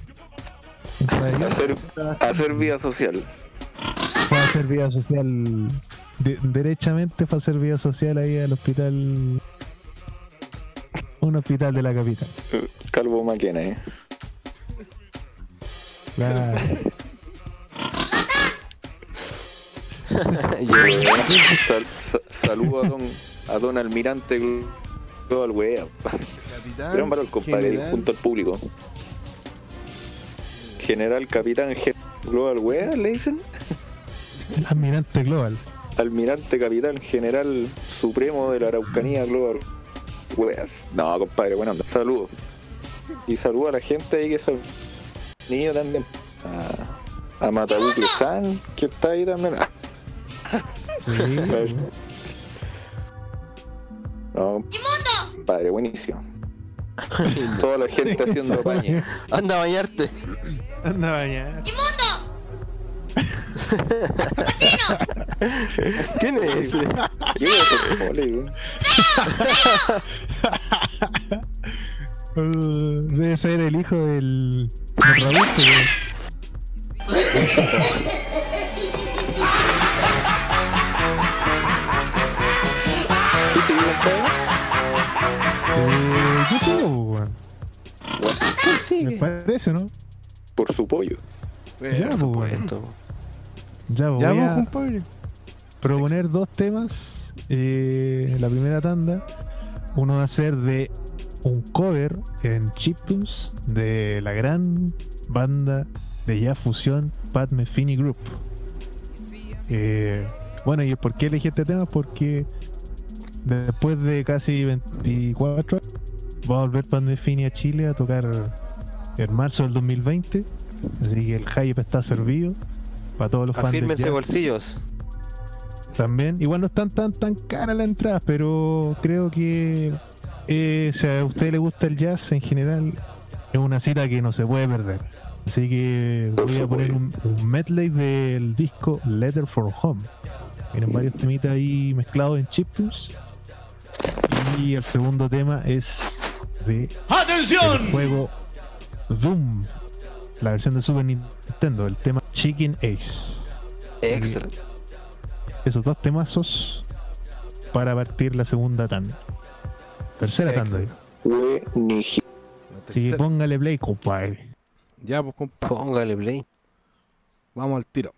[SPEAKER 3] Hacer, hacer vida social.
[SPEAKER 2] fue a hacer vida social de- derechamente fue a hacer vida social ahí al hospital un hospital de la capital
[SPEAKER 3] Calvo Maquena, eh.
[SPEAKER 2] Claro.
[SPEAKER 3] Sal- sa- saludo a don, a don Almirante Global Wea.
[SPEAKER 1] Capitán.
[SPEAKER 3] Gran valor, compadre,
[SPEAKER 1] general.
[SPEAKER 3] junto al público. General Capitán Global Wea, le dicen.
[SPEAKER 2] el almirante global
[SPEAKER 3] Almirante Capitán General Supremo de la Araucanía Global Weas. No, compadre, buena onda. Saludos. Y saludo a la gente ahí que son niños también. A, a Matabuque San, que está ahí también.
[SPEAKER 2] Sí,
[SPEAKER 3] No, compadre, buenísimo. Toda la gente haciendo paña.
[SPEAKER 4] Anda a bañarte.
[SPEAKER 2] anda a bañar
[SPEAKER 4] ¿Quién es ese?
[SPEAKER 3] ¿Qué es?
[SPEAKER 2] Uh, debe ser el hijo del, del Raúl que- eh, yo creo, weón.
[SPEAKER 3] Bueno,
[SPEAKER 2] me parece ¿no?
[SPEAKER 3] por su pollo.
[SPEAKER 2] ya, pues, weón.
[SPEAKER 4] Esto.
[SPEAKER 2] ya, pues,
[SPEAKER 1] Ya
[SPEAKER 2] voy
[SPEAKER 1] vos,
[SPEAKER 2] a
[SPEAKER 1] compadre.
[SPEAKER 2] proponer dos temas eh, la primera tanda uno va a ser de un cover en chiptunes de la gran banda de ya fusión Pat Metheny Group Eh, bueno y por qué elegí este tema porque después de casi 24 años va a volver Metheny a Chile a tocar en marzo del 2020 Así que el hype está servido para todos los
[SPEAKER 4] Afírmense bolsillos.
[SPEAKER 2] También, igual no están tan tan caras las entradas, pero creo que eh, si a usted le gusta el jazz en general, es una cita que no se puede perder. Así que voy a poner un, un medley del disco Letter for Home. Tienen varios temitas ahí mezclados en chiptunes. Y el segundo tema es de el juego Doom, la versión de Super Nintendo, el tema Chicken Ace
[SPEAKER 4] Excelente.
[SPEAKER 2] esos dos temazos para partir la segunda tanda. Tercera tanda.
[SPEAKER 3] Buenísimo.
[SPEAKER 2] Así que póngale play, compadre.
[SPEAKER 1] Ya, pues, compa.
[SPEAKER 4] Póngale play.
[SPEAKER 1] Vamos al tiro.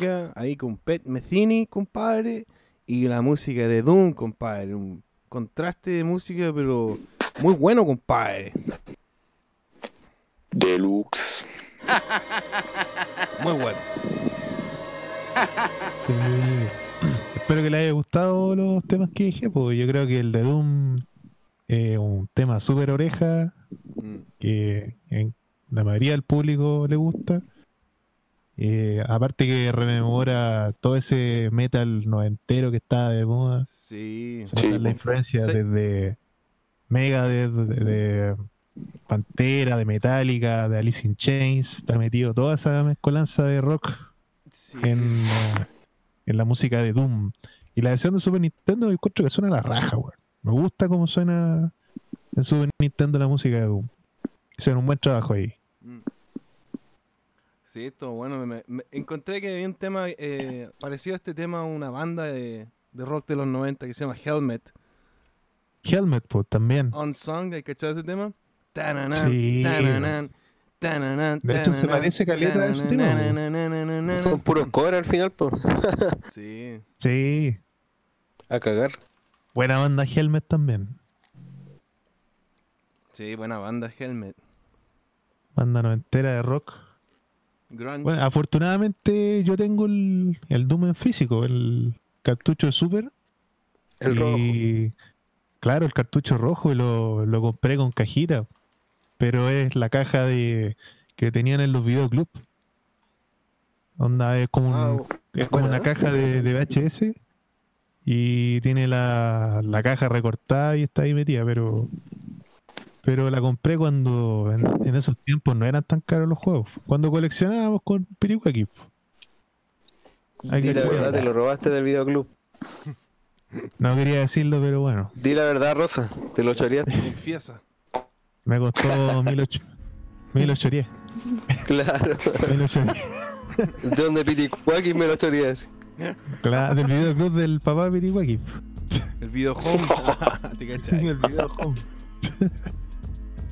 [SPEAKER 1] Música ahí con Pet Metheny, compadre, y la música de Doom, compadre. Un contraste de música, pero muy bueno, compadre.
[SPEAKER 3] Deluxe.
[SPEAKER 1] Muy bueno.
[SPEAKER 2] Sí. Espero que les haya gustado los temas que dije, porque yo creo que el de Doom es un tema súper oreja,
[SPEAKER 1] Mm.
[SPEAKER 2] que en la mayoría del público le gusta. Eh, aparte que rememora todo ese metal noventero que estaba de moda.
[SPEAKER 1] Sí.
[SPEAKER 2] La influencia
[SPEAKER 1] Sí.
[SPEAKER 2] desde Megadeth, de, de Pantera, de Metallica, de Alice in Chains. Está metido toda esa mezcolanza de rock
[SPEAKER 1] Sí.
[SPEAKER 2] en, eh, en la música de Doom. Y la versión de Super Nintendo yo encuentro que suena a la raja, weón. Me gusta cómo suena en Super Nintendo la música de Doom. Hicieron un buen trabajo ahí.
[SPEAKER 1] Mm. Sí, esto bueno. Me, me- encontré que había un tema eh, parecido a este tema, una banda de, de rock de los 90 que se llama Helmet.
[SPEAKER 2] Helmet, pues, también.
[SPEAKER 1] On Song, ¿hay cachado ese tema? Tananan,
[SPEAKER 2] Sí,
[SPEAKER 1] tananan, tananan,
[SPEAKER 2] De hecho, se parece caleta a ese tema,
[SPEAKER 1] tananananananana.
[SPEAKER 4] Son puros covers al final, pues.
[SPEAKER 1] Sí.
[SPEAKER 2] Sí.
[SPEAKER 4] A cagar.
[SPEAKER 2] Buena banda Helmet también.
[SPEAKER 1] Sí, buena banda Helmet.
[SPEAKER 2] Banda noventera de rock.
[SPEAKER 1] Grunge.
[SPEAKER 2] Bueno, afortunadamente yo tengo el, el Doom en físico, el cartucho de Super.
[SPEAKER 4] El rojo.
[SPEAKER 2] y, Claro, el cartucho rojo y lo, lo compré con cajita. Pero es la caja de que tenían en los videoclubs. Onda, es como, un- es como una caja de, de VHS. Y tiene la, la caja recortada y está ahí metida, pero. Pero la compré cuando en, en esos tiempos no eran tan caros los juegos. Cuando coleccionábamos con Pirihuaki.
[SPEAKER 4] Di
[SPEAKER 2] que
[SPEAKER 4] la verdad, te lo robaste del videoclub.
[SPEAKER 2] No quería decirlo, pero bueno.
[SPEAKER 4] Di la verdad, Rosa, te lo choreaste.
[SPEAKER 1] Confiesa.
[SPEAKER 2] Me costó 1800. 1810.
[SPEAKER 4] Claro.
[SPEAKER 2] 1810.
[SPEAKER 4] De donde Piticuaki me lo choreaste.
[SPEAKER 2] Claro, del videoclub del papá Pirihuaki.
[SPEAKER 1] El video home. ¿Te cachai?
[SPEAKER 2] El video home.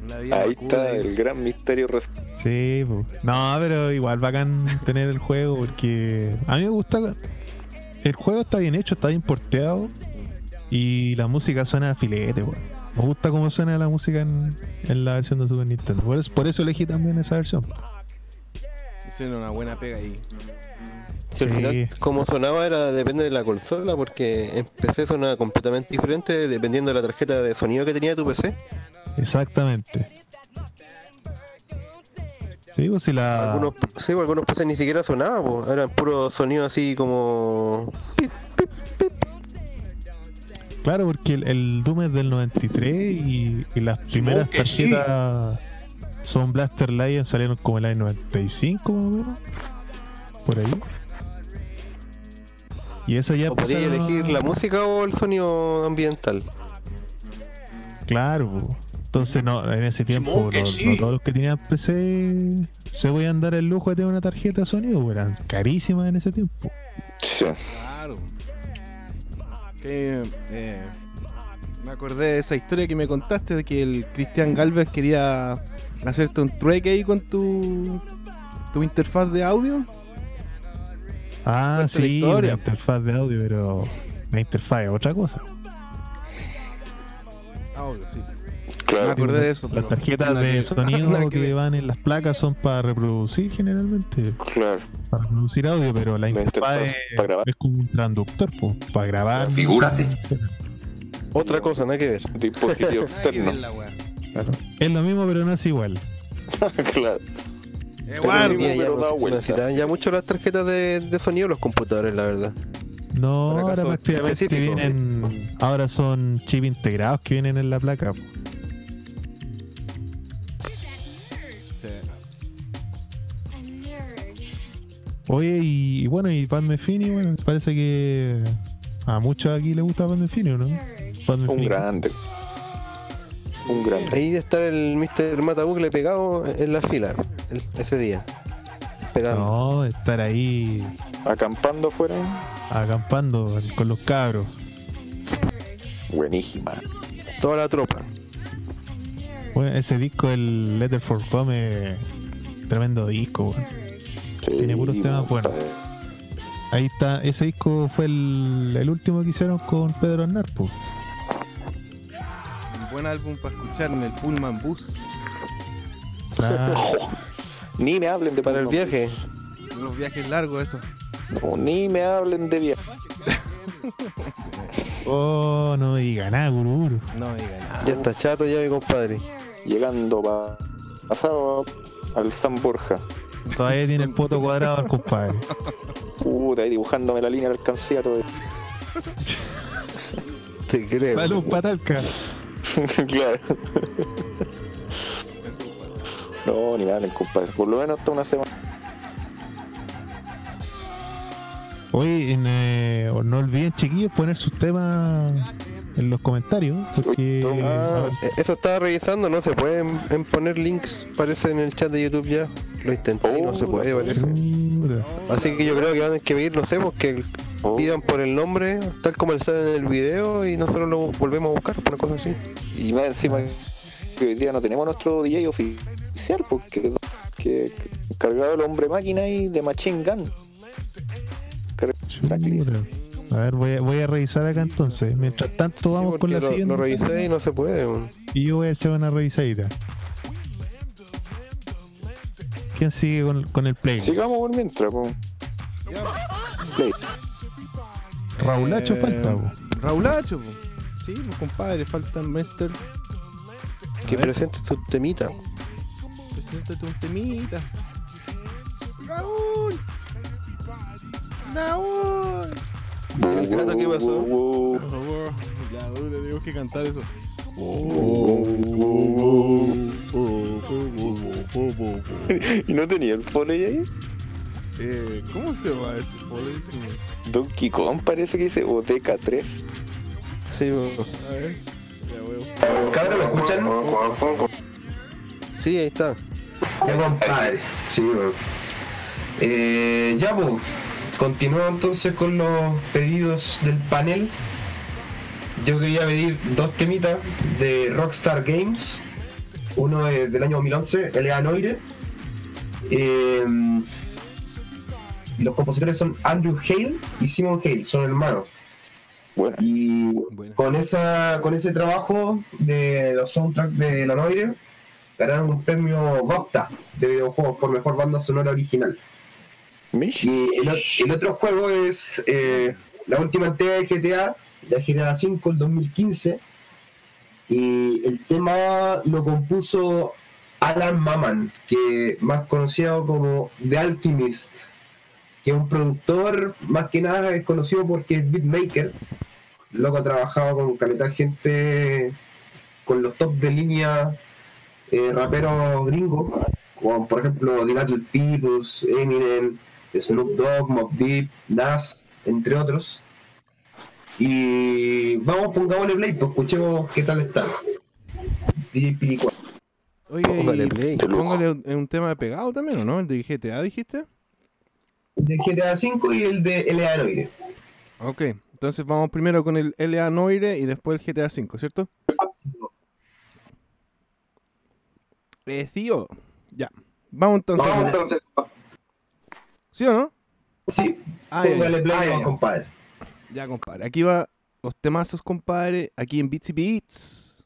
[SPEAKER 1] La vida
[SPEAKER 3] Ahí está el gran misterio.
[SPEAKER 2] Sí, po. no, pero igual bacán tener el juego porque a mí me gusta. El juego está bien hecho, está bien porteado y la música suena a filete, weón. Me gusta cómo suena la música en, en la versión de Super Nintendo. Por eso, por eso elegí también esa versión.
[SPEAKER 1] Hicieron una buena pega ahí.
[SPEAKER 4] Si al
[SPEAKER 2] Sí.
[SPEAKER 4] final, como sonaba, era depende de la consola, porque en PC sonaba completamente diferente dependiendo de la tarjeta de sonido que tenía tu PC.
[SPEAKER 2] Exactamente. Sí, pues si la.
[SPEAKER 4] Algunos, sí, pues, algunos PC ni siquiera sonaba, pues, eran puro sonido así como.
[SPEAKER 2] Claro, porque el, el Doom es del 93 y, y las primeras
[SPEAKER 6] que sí.
[SPEAKER 2] tarjetas son Blaster Lion, salieron como el año 95 más o menos. Por ahí. Y eso ya
[SPEAKER 4] O elegir la música o el sonido ambiental.
[SPEAKER 2] Claro, entonces no, en ese tiempo no,
[SPEAKER 6] sí.
[SPEAKER 2] no todos los que tenían PC se podían dar el lujo de tener una tarjeta de sonido, po, eran carísimas en ese tiempo.
[SPEAKER 3] Sí.
[SPEAKER 1] Claro. Que, eh, me acordé de esa historia que me contaste de que el Cristian Galvez quería hacerte un trueque ahí con tu, tu interfaz de audio.
[SPEAKER 2] Ah,
[SPEAKER 1] la
[SPEAKER 2] sí, la interfaz de audio, pero la interfaz es otra cosa.
[SPEAKER 1] Audio, sí. Me
[SPEAKER 3] Claro.
[SPEAKER 1] acordé de eso.
[SPEAKER 2] Las tarjetas de
[SPEAKER 1] que-
[SPEAKER 2] sonido
[SPEAKER 1] que
[SPEAKER 2] que van en las placas son para reproducir generalmente,
[SPEAKER 3] Claro.
[SPEAKER 2] para reproducir audio, pero la
[SPEAKER 3] La
[SPEAKER 2] interfaz
[SPEAKER 3] interfaz
[SPEAKER 2] es,
[SPEAKER 3] para grabar.
[SPEAKER 2] es como un transductor, po, para grabar.
[SPEAKER 6] Figúrate.
[SPEAKER 4] Otra cosa, nada que ver.
[SPEAKER 3] Dispositivo externo.
[SPEAKER 1] la wea.
[SPEAKER 2] Claro. Es lo mismo, pero no es igual.
[SPEAKER 3] claro. Pero
[SPEAKER 4] ya no se- ya mucho las tarjetas de, de sonido los computadores, la verdad.
[SPEAKER 2] No, ahora prácticamente vienen. Ahora son chips integrados que vienen en la placa. Oye, y, y bueno, y Pan Metheny, bueno, parece que a muchos aquí les gusta Pan Metheny, ¿o ¿no?
[SPEAKER 3] Un grande. Un grande.
[SPEAKER 4] Ahí está el Mr. Matabucle pegado en la fila el- ese día. Esperando.
[SPEAKER 2] No, estar ahí
[SPEAKER 3] Acampando afuera.
[SPEAKER 2] acampando con los cabros.
[SPEAKER 3] Buenísima.
[SPEAKER 4] Toda la tropa.
[SPEAKER 2] Bueno, ese disco, el Letter for Home, tremendo disco.
[SPEAKER 3] Sí,
[SPEAKER 2] Tiene puros temas buenos. Ahí está, ese disco fue el, el último que hicieron con Pedro Aznar, pues.
[SPEAKER 1] Un buen álbum para escuchar en el Pullman Bus.
[SPEAKER 3] Ni me hablen de
[SPEAKER 4] Para el viaje.
[SPEAKER 1] Los viajes largos, eso.
[SPEAKER 3] No, ni me hablen de viaje.
[SPEAKER 2] Oh, no diga nada, gurú.
[SPEAKER 1] No diga nada.
[SPEAKER 4] Ya está chato ya mi compadre.
[SPEAKER 3] Llegando pa- pasado al San Borja.
[SPEAKER 2] Todavía tiene el poto cuadrado al compadre.
[SPEAKER 3] Puta, ahí dibujándome la línea de alcancía todo esto.
[SPEAKER 4] Te creo.
[SPEAKER 2] Salud, patalca.
[SPEAKER 3] claro. No, ni me hablen, compadre. Por lo menos hasta una semana.
[SPEAKER 2] Oye, en, eh, no olviden, chiquillos, poner sus temas en los comentarios. Porque.
[SPEAKER 4] Ah, eh, eso estaba revisando, no se pueden en poner links, parece en el chat de YouTube ya. Lo intenté y no se puede, parece. Así que yo creo que van a que pedir, no sé, porque
[SPEAKER 3] Oh,
[SPEAKER 4] pidan por el nombre, tal como el sale en el video, y nosotros lo volvemos a buscar, una cosa así.
[SPEAKER 3] Y más encima que hoy día no tenemos nuestro DJ oficial, porque que, que cargado el hombre máquina y de Machine Gun.
[SPEAKER 2] A ver, voy a, voy a revisar acá entonces. Mientras tanto, vamos
[SPEAKER 4] Sí,
[SPEAKER 2] con la
[SPEAKER 4] lo,
[SPEAKER 2] siguiente.
[SPEAKER 4] lo revisé y no se puede.
[SPEAKER 2] Y yo voy a hacer una revisadita. ¿Quién sigue con, con el play?
[SPEAKER 3] Sigamos por mientras, po. Play.
[SPEAKER 2] Raulacho
[SPEAKER 1] Eh,
[SPEAKER 2] falta, po.
[SPEAKER 1] Raulacho, po. Sí, pues compadre, falta el Mester.
[SPEAKER 4] Que
[SPEAKER 1] ver.
[SPEAKER 4] presente tu temita.
[SPEAKER 1] Preséntate un temita. Raúl. Raúl.
[SPEAKER 4] ¿El gato qué pasó?
[SPEAKER 1] Por favor, ya, le tengo que cantar eso.
[SPEAKER 3] ¿Y no tenía el foley ahí?
[SPEAKER 1] Eh, ¿Cómo se llama ese foley?
[SPEAKER 3] Donkey Kong parece que dice o DK3.
[SPEAKER 4] Sí, weón.
[SPEAKER 1] A ver, ya veo.
[SPEAKER 6] Cabrón, ¿me escuchan?
[SPEAKER 4] sí, ahí está.
[SPEAKER 6] Ya, compadre. Sí, weón. Eh, ya, pues. Continúo entonces con los pedidos del panel. Yo quería pedir dos temitas de Rockstar Games. Uno es del año 2011, L.A. Noire. Los compositores son Andrew Hale y Simon Hale, son hermanos.
[SPEAKER 3] Bueno,
[SPEAKER 6] Y
[SPEAKER 1] Bueno.
[SPEAKER 6] con esa con ese trabajo de los soundtracks de la Noire ganaron un premio BAFTA de videojuegos por mejor banda sonora original.
[SPEAKER 3] Mish.
[SPEAKER 6] Y el otro juego es eh, la última entrega de GTA, la GTA V, el 2015. Y el tema lo compuso Alan Maman, que más conocido como The Alchemist, que es un productor, más que nada es conocido porque es beatmaker. Loco ha trabajado con caleta gente, con los top de línea eh, raperos gringos, como por ejemplo The Little Peoples, Eminem, Snoop Dogg, Mob Deep, Nas, entre otros. Y vamos, pongámosle play, pues escuchemos qué tal está. DJ Piricuá.
[SPEAKER 1] Oye,
[SPEAKER 4] Póngale play.
[SPEAKER 1] póngale un, un tema de pegado también, ¿o no? El de GTA, dijiste.
[SPEAKER 6] El de GTA V y el de L.A. Noire.
[SPEAKER 1] Ok, entonces vamos primero con el LA Noire y después el GTA V, ¿cierto? Eh, tío. Ya. Vamos entonces.
[SPEAKER 6] Vamos entonces.
[SPEAKER 1] ¿Sí o no?
[SPEAKER 6] Sí,
[SPEAKER 1] Ah, ya,
[SPEAKER 6] póngale play,
[SPEAKER 1] Ah, ya,
[SPEAKER 6] compadre.
[SPEAKER 1] Ya, compadre. Aquí va los temazos, compadre. Aquí en Beats y Beats.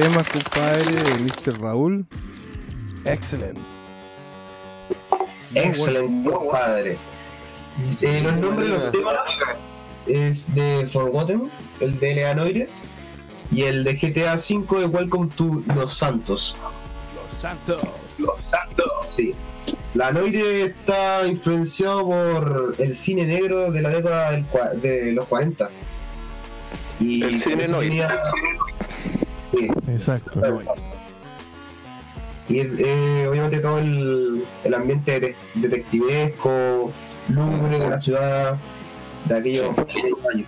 [SPEAKER 1] Temas, compadre, de Mr. Raúl. Excelente.
[SPEAKER 6] Excelente, compadre. Eh, los nombres de los temas es de Forgotten, el de Leanoire, y el de GTA V de Welcome to Los Santos.
[SPEAKER 1] Los Santos.
[SPEAKER 6] Los Santos. Sí. La Noire está influenciado por el cine negro de la década del de los 40. Y
[SPEAKER 3] El cine noir.
[SPEAKER 6] tenía-
[SPEAKER 2] Exacto.
[SPEAKER 6] y eh, obviamente todo el, el ambiente de- detectivesco, lúgubre de la ciudad de aquellos años.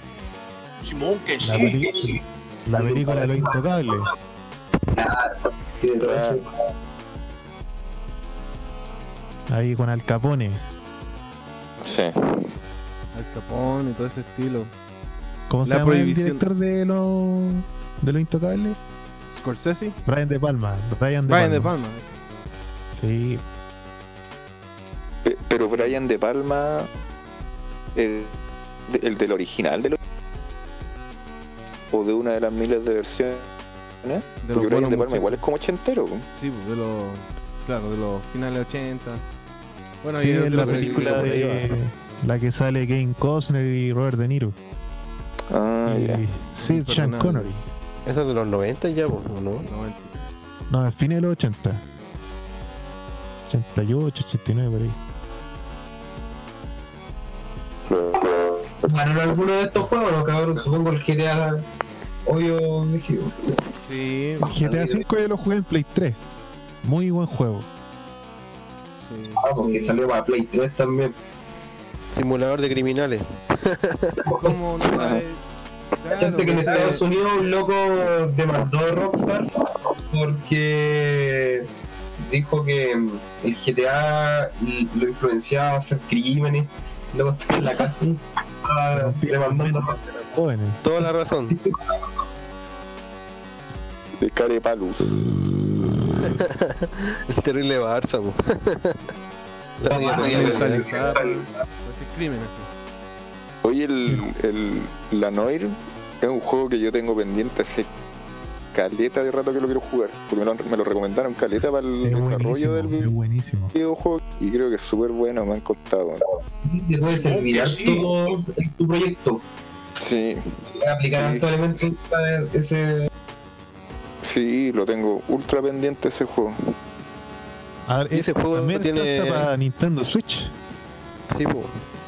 [SPEAKER 2] La, peli- la película de los intocables.
[SPEAKER 6] Tiene todo eso.
[SPEAKER 2] Ahí con Al Capone.
[SPEAKER 3] Sí.
[SPEAKER 1] Al Capón y todo ese estilo.
[SPEAKER 2] ¿Cómo se
[SPEAKER 1] La
[SPEAKER 2] llama
[SPEAKER 1] prohibición.
[SPEAKER 2] el director de los de los intocables?
[SPEAKER 1] Scorsese.
[SPEAKER 2] Brian De Palma. Brian De
[SPEAKER 1] Brian De
[SPEAKER 2] Palma.
[SPEAKER 1] Palma.
[SPEAKER 2] Sí.
[SPEAKER 3] Pe- Pero Brian De Palma, eh, el del original de lo- o de una de las miles de versiones.
[SPEAKER 1] De los
[SPEAKER 3] Porque Brian De Palma igual es como ochentero.
[SPEAKER 1] Sí, pues, de los. Claro, de los finales 80. Bueno,
[SPEAKER 2] sí,
[SPEAKER 1] y de
[SPEAKER 2] es la película de la que sale Kane Costner y Robert De Niro.
[SPEAKER 3] Ah,
[SPEAKER 2] y
[SPEAKER 3] ya.
[SPEAKER 2] Sir Sean. Connery.
[SPEAKER 4] Esa es de los 90 ya, po, ¿o ¿no?
[SPEAKER 1] 90.
[SPEAKER 2] No, al fin de los 80. 88, 89 por ahí.
[SPEAKER 6] ¿Jugaron alguno de estos juegos, no, cabrón? Supongo el GTA. Obvio que sí.
[SPEAKER 1] Sí,
[SPEAKER 2] GTA V yo lo jugué en Play 3. Muy buen juego.
[SPEAKER 1] sí.
[SPEAKER 6] Ah, porque salió para Play 3 también.
[SPEAKER 4] Simulador de criminales.
[SPEAKER 1] ¿Cómo no sabes? Claro,
[SPEAKER 6] que en
[SPEAKER 1] pues,
[SPEAKER 6] Estados
[SPEAKER 1] eh,
[SPEAKER 6] Unidos un loco demandó a Rockstar porque dijo que el GTA lo influenciaba a hacer crímenes. Luego está en la casa ah, demandando a.
[SPEAKER 2] Jóvenes.
[SPEAKER 4] Toda la razón.
[SPEAKER 3] De Carepalus.
[SPEAKER 4] El terrible Barça, po. La
[SPEAKER 6] Ah,
[SPEAKER 3] Oye, el, el La Noir es un juego que yo tengo pendiente hace caleta de rato que lo quiero jugar. Porque me lo, me lo recomendaron caleta para el
[SPEAKER 2] Es
[SPEAKER 3] desarrollo del
[SPEAKER 2] es buenísimo.
[SPEAKER 3] videojuego. Y creo que es súper bueno, me han contado.
[SPEAKER 6] Te puede servir harto en tu proyecto.
[SPEAKER 3] Sí,
[SPEAKER 6] Puedes aplicar
[SPEAKER 3] Sí.
[SPEAKER 6] de ese.
[SPEAKER 3] sí, lo tengo ultra pendiente ese juego.
[SPEAKER 2] A ver,
[SPEAKER 4] ese juego
[SPEAKER 2] también
[SPEAKER 4] tiene-
[SPEAKER 2] está para Nintendo Switch.
[SPEAKER 4] Sí, po.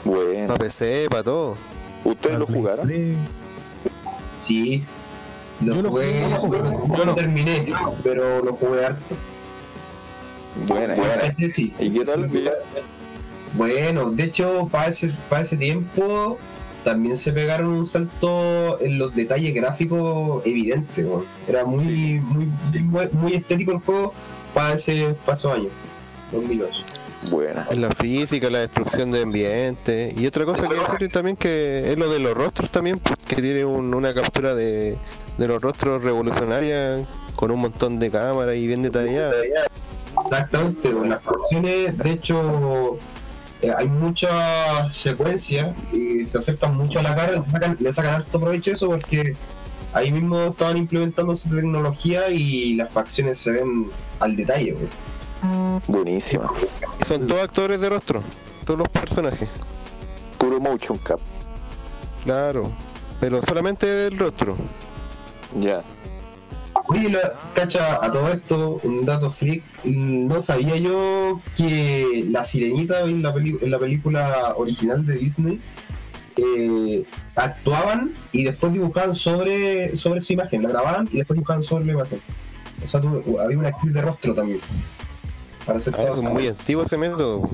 [SPEAKER 3] Bueno,
[SPEAKER 4] Para PC, para todo.
[SPEAKER 3] ¿ustedes lo jugaron?
[SPEAKER 2] 3.
[SPEAKER 6] Sí. Lo
[SPEAKER 2] Yo lo
[SPEAKER 6] jugué,
[SPEAKER 2] yo lo jugué.
[SPEAKER 6] yo no terminé, pero lo jugué harto.
[SPEAKER 3] Buena,
[SPEAKER 6] Bueno, ese sí.
[SPEAKER 3] ¿Y qué tal?
[SPEAKER 6] Sí. Bueno, de hecho, para ese, para ese tiempo también se pegaron un salto en los detalles gráficos evidentes. Era muy,
[SPEAKER 3] Sí.
[SPEAKER 6] muy, muy, muy estético el juego para ese paso año, 2008.
[SPEAKER 3] Buena.
[SPEAKER 4] En la física, la destrucción de ambiente. Y otra cosa que decir también que es lo de los rostros también, pues, que tiene un- una captura de, de los rostros revolucionarios con un montón de cámaras y bien detalladas.
[SPEAKER 6] Exactamente, weón. las facciones, de hecho, eh, hay muchas secuencias y se acercan mucho a la cara, se sacan, le sacan harto provecho eso porque ahí mismo estaban implementando esa tecnología y las facciones se ven al detalle. weón.
[SPEAKER 3] Buenísima.
[SPEAKER 4] Son todos actores de rostro, todos los personajes.
[SPEAKER 3] Puro motion cap.
[SPEAKER 4] Claro, pero solamente del rostro.
[SPEAKER 3] Ya.
[SPEAKER 6] Oye, la, cacha, a todo esto, un dato freak, no sabía yo que la sirenita en la, peli- en la película original de Disney eh, actuaban y después dibujaban sobre, sobre esa imagen, la grababan y después dibujaban sobre la imagen. O sea, tú- había una actriz de rostro también. Para hacer
[SPEAKER 4] Ah,
[SPEAKER 6] todo
[SPEAKER 4] es muy antiguo ese método.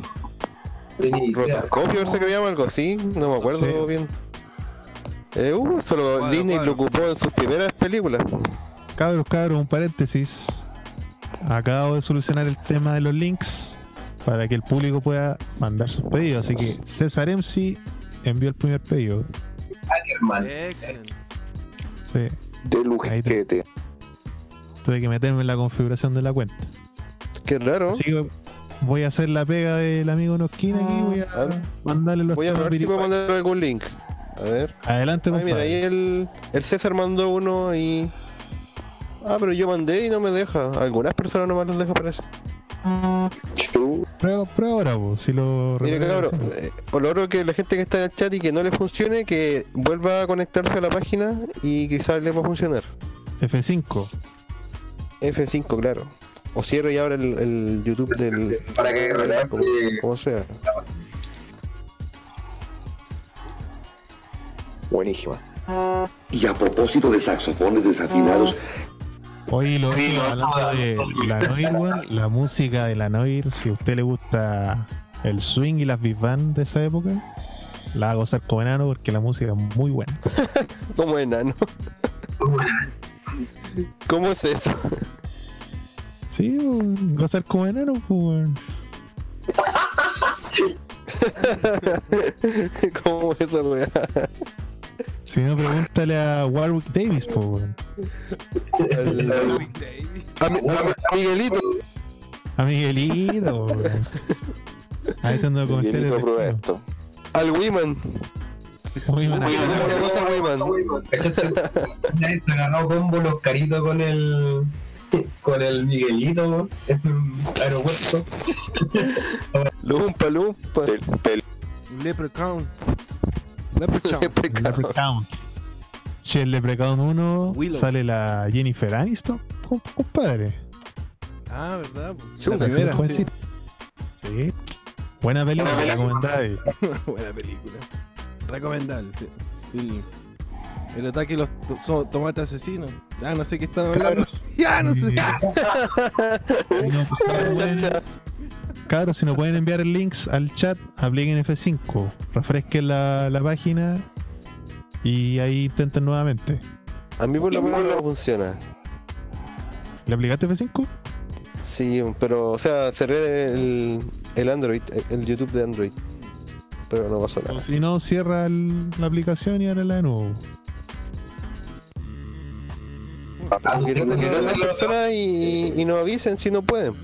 [SPEAKER 4] Rotoscopio se que llama algo así, no me acuerdo bien. Eh, uh, solo
[SPEAKER 1] Cuadro,
[SPEAKER 4] Disney lo ocupó en sus primeras películas.
[SPEAKER 2] Cabros, cabros, un paréntesis. Acabo de solucionar el tema de los links para que el público pueda mandar sus pedidos. Así que César MC envió el primer pedido.
[SPEAKER 6] Ackerman.
[SPEAKER 1] Excelente.
[SPEAKER 2] Sí,
[SPEAKER 3] De lujete.
[SPEAKER 2] tuve que meterme en la configuración de la cuenta.
[SPEAKER 4] Qué raro.
[SPEAKER 2] Así que voy a hacer la pega del amigo Nosquina aquí. Voy a
[SPEAKER 4] Ah,
[SPEAKER 2] mandarle los
[SPEAKER 4] Voy a ver si puedo mandar algún link. A ver.
[SPEAKER 2] Adelante,
[SPEAKER 4] Ay, mira, ahí el, el César mandó uno y. Ah, pero yo mandé y no me deja. Algunas personas nomás los deja para eso.
[SPEAKER 2] Prueba, prueba ahora, po, si lo recuerdas.
[SPEAKER 4] cabrón, eh, o lo otro que la gente que está en el chat y que no le funcione, que vuelva a conectarse a la página y quizás le va a funcionar.
[SPEAKER 2] F5.
[SPEAKER 4] F5, claro. O cierro y abra el, el YouTube del.
[SPEAKER 6] Para que
[SPEAKER 4] como, como sea.
[SPEAKER 3] Buenísima.
[SPEAKER 5] Y a propósito de saxofones desafinados,
[SPEAKER 2] Oye, lo hablando de la Noir, weón, la música de la Noir, si a usted le gusta el swing y las big band de esa época, la va a gozar como enano porque la música es muy buena.
[SPEAKER 4] Como enano. ¿Cómo es eso?
[SPEAKER 2] Sí, weón, gozar como enano, pues, weón.
[SPEAKER 4] ¿Cómo es eso, weá?
[SPEAKER 2] Si no, pregúntale a Warwick Davis, pues, weón.
[SPEAKER 4] A, mi- a- a Miguelito.
[SPEAKER 2] A Miguelito, weón. A veces ando con
[SPEAKER 3] esto.
[SPEAKER 4] Al Wiman.
[SPEAKER 2] Muy buena.
[SPEAKER 4] ¿Cómo cosa Wiman?
[SPEAKER 6] Vez se agarró combo los caritos con el. con el Miguelito en un aeropuerto.
[SPEAKER 4] Lumpa, lumpa.
[SPEAKER 3] Pel, pel-
[SPEAKER 1] Leprechaun. Leprechaun.
[SPEAKER 2] Leprechaun. Si el Leprechaun 1
[SPEAKER 1] Willow.
[SPEAKER 2] sale la Jennifer Aniston, com- compadre.
[SPEAKER 1] Ah, ¿verdad? po?
[SPEAKER 2] Chuta,
[SPEAKER 1] La primera,
[SPEAKER 2] ¿se puede
[SPEAKER 1] sí.
[SPEAKER 2] Sí. Buena película, recomendada. eh.
[SPEAKER 1] Buena película. Recomendable. sí. El, ataque de los to- tomates asesinos. Ya no sé qué están hablando. Ya no sé.
[SPEAKER 2] Pues, cabros, si no pueden enviar links al chat, apliquen F5, refresquen la, la página y ahí intenten nuevamente.
[SPEAKER 4] A mí por lo menos no funciona.
[SPEAKER 2] ¿Le aplicaste F5?
[SPEAKER 4] Sí, pero, o sea, cerré el, el Android, el YouTube de Android. Pero no pasó
[SPEAKER 2] O
[SPEAKER 4] nada.
[SPEAKER 2] si no, cierra el- la aplicación y ábrela de nuevo.
[SPEAKER 4] Que traten de dar las personas y, y nos avisen si no pueden.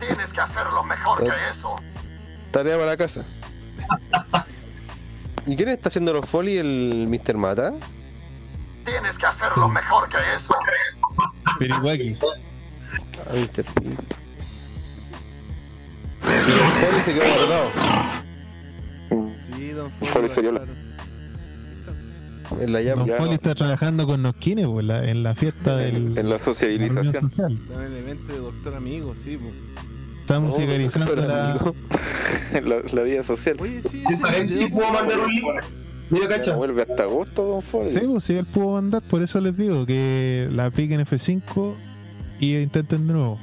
[SPEAKER 8] Tienes que hacerlo mejor que eso.
[SPEAKER 4] Tarea para la casa. ¿Y quién está haciendo los foley? ¿El Mr. Mata?
[SPEAKER 8] Tienes que hacerlo mejor que eso.
[SPEAKER 2] Piriwaki.
[SPEAKER 4] Ah, Mr. P. Y el foley se quedó guardado
[SPEAKER 1] Sí, don
[SPEAKER 3] Foley se la-
[SPEAKER 1] claro.
[SPEAKER 4] En la llave.
[SPEAKER 2] Don
[SPEAKER 3] no.
[SPEAKER 2] está trabajando con Nosquines pues, la- en la fiesta del.
[SPEAKER 3] en, la sociabilización.
[SPEAKER 2] social.
[SPEAKER 1] Está en el evento de Doctor Amigo, sí. po.
[SPEAKER 2] Está musicalizando
[SPEAKER 4] doctor
[SPEAKER 2] la.
[SPEAKER 4] amigo.
[SPEAKER 3] En la, la vida social.
[SPEAKER 1] Oye, sí.
[SPEAKER 6] Sí, saben si puedo mandar un link. Mira, cacha.
[SPEAKER 3] vuelve hasta agosto, don Foley.
[SPEAKER 2] Sí, pues sí, él pudo mandar, por eso les digo que la apliquen F5 y intenten de nuevo.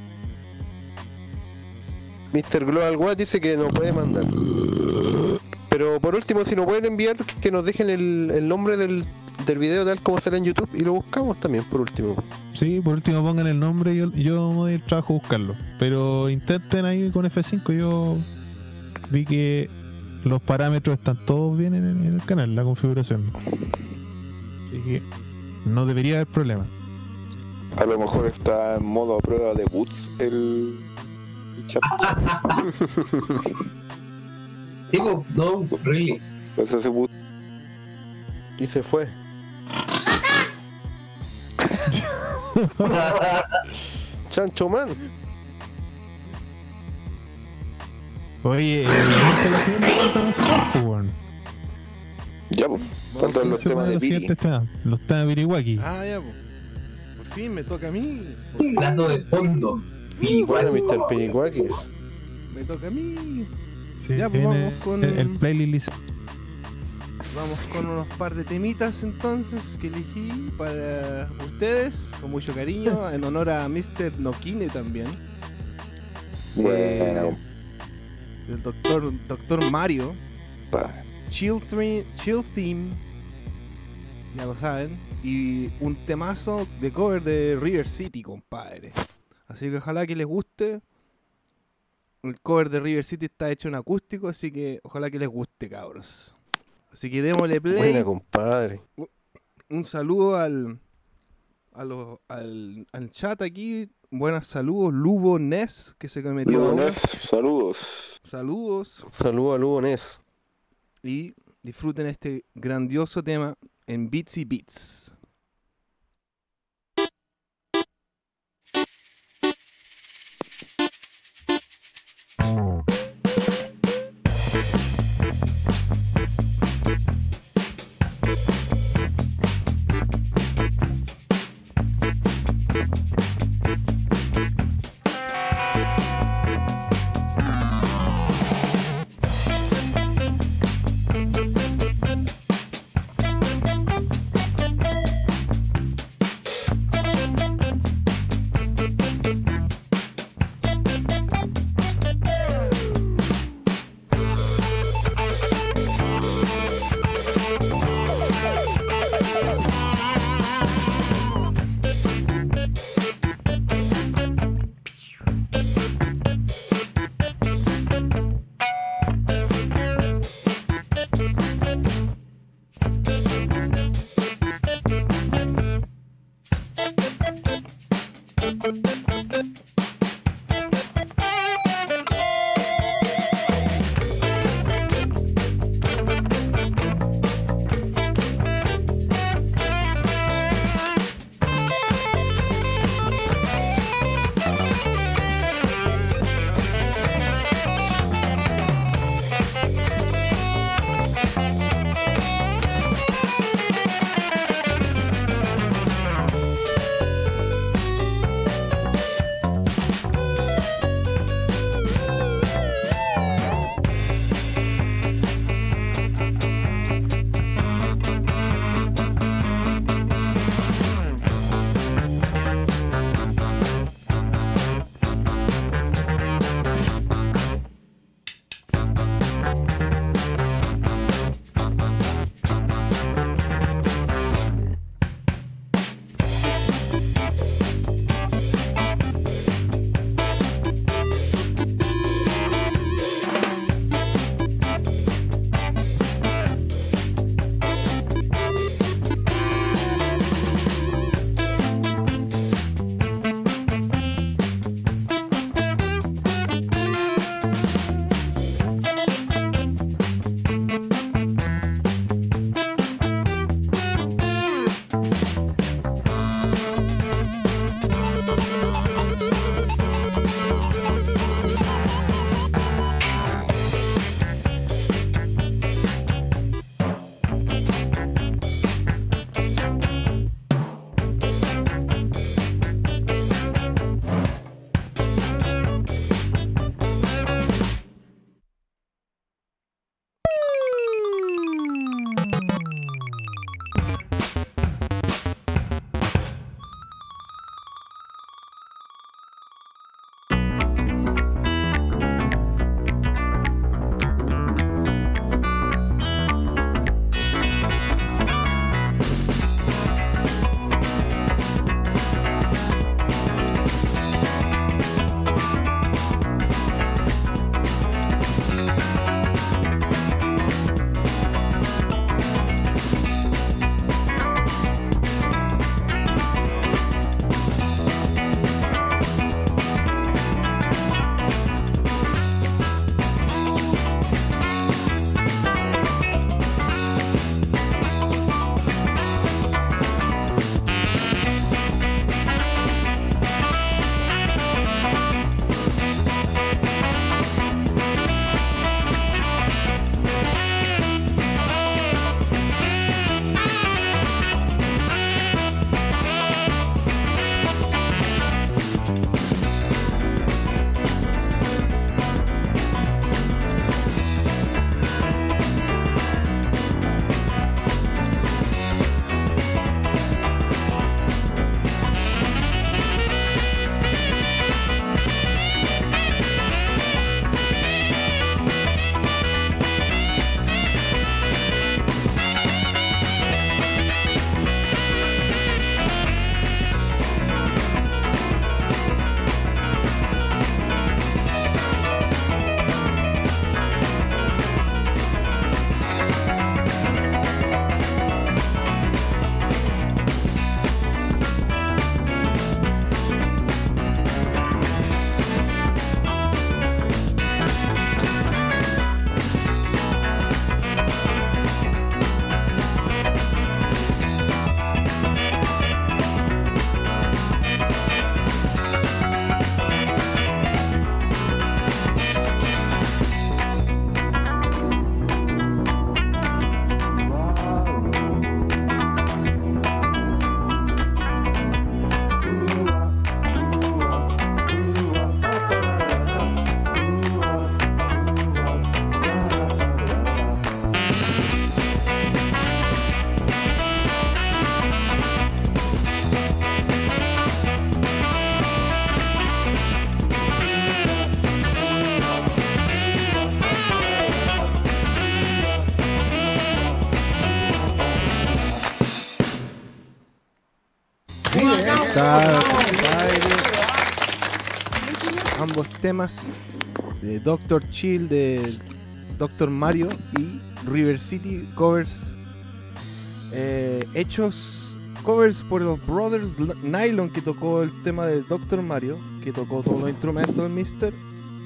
[SPEAKER 4] Mr. Global Watt dice que no puede mandar. Pero por último, si nos pueden enviar, que nos dejen el, el nombre del, del video tal como será en YouTube y lo buscamos también, por último.
[SPEAKER 2] Sí, por último pongan el nombre y yo, yo me doy el trabajo a buscarlo. Pero intenten ahí con F5, yo vi que los parámetros están todos bien en, en el canal, la configuración. Así que no debería haber problema.
[SPEAKER 3] A lo mejor está en modo a prueba de boots el, el chat.
[SPEAKER 6] Tipo, no, really.
[SPEAKER 3] Pues ese boot
[SPEAKER 4] Y se fue. Chancho Man.
[SPEAKER 2] Oye, eh, vamos la siguiente musical, pues, weón.
[SPEAKER 3] Ya, pues. Faltan los temas de Piri.
[SPEAKER 2] temas, Los temas de Piriwaki.
[SPEAKER 1] Ah, ya, po. Por fin me toca a mí.
[SPEAKER 6] Plato de fondo.
[SPEAKER 4] Bueno, Mr. Pinicuakis.
[SPEAKER 1] Me toca a mí.
[SPEAKER 2] Sí,
[SPEAKER 1] ya, pues,
[SPEAKER 2] viene
[SPEAKER 1] vamos con-
[SPEAKER 2] el, el playlist.
[SPEAKER 1] Vamos con unos par de temitas entonces que elegí para ustedes con mucho cariño en honor a Mr. Nokine también.
[SPEAKER 3] Bueno,
[SPEAKER 1] Eh, el doctor, doctor Mario.
[SPEAKER 3] pa.
[SPEAKER 1] Chill, Chill Theme. Ya lo saben. Y un temazo de cover de River City, compadre. Así que ojalá que les guste. El cover de River City está hecho en acústico, así que ojalá que les guste, cabros. Así que démosle play.
[SPEAKER 4] Buena, compadre.
[SPEAKER 1] Un saludo al, a lo- al, al chat aquí. Buenas saludos. Lubo Ness, que se metió ahora.
[SPEAKER 3] Lunes, saludos.
[SPEAKER 1] Saludos.
[SPEAKER 4] Saludos a Lugo Ness.
[SPEAKER 1] Y disfruten este grandioso tema en Bitsy Beats. Temas de Doctor Chill, de Doctor Mario y River City covers eh, hechos covers por los Brothers Nylon que tocó el tema de Doctor Mario, que tocó todos los instrumentos del Mister,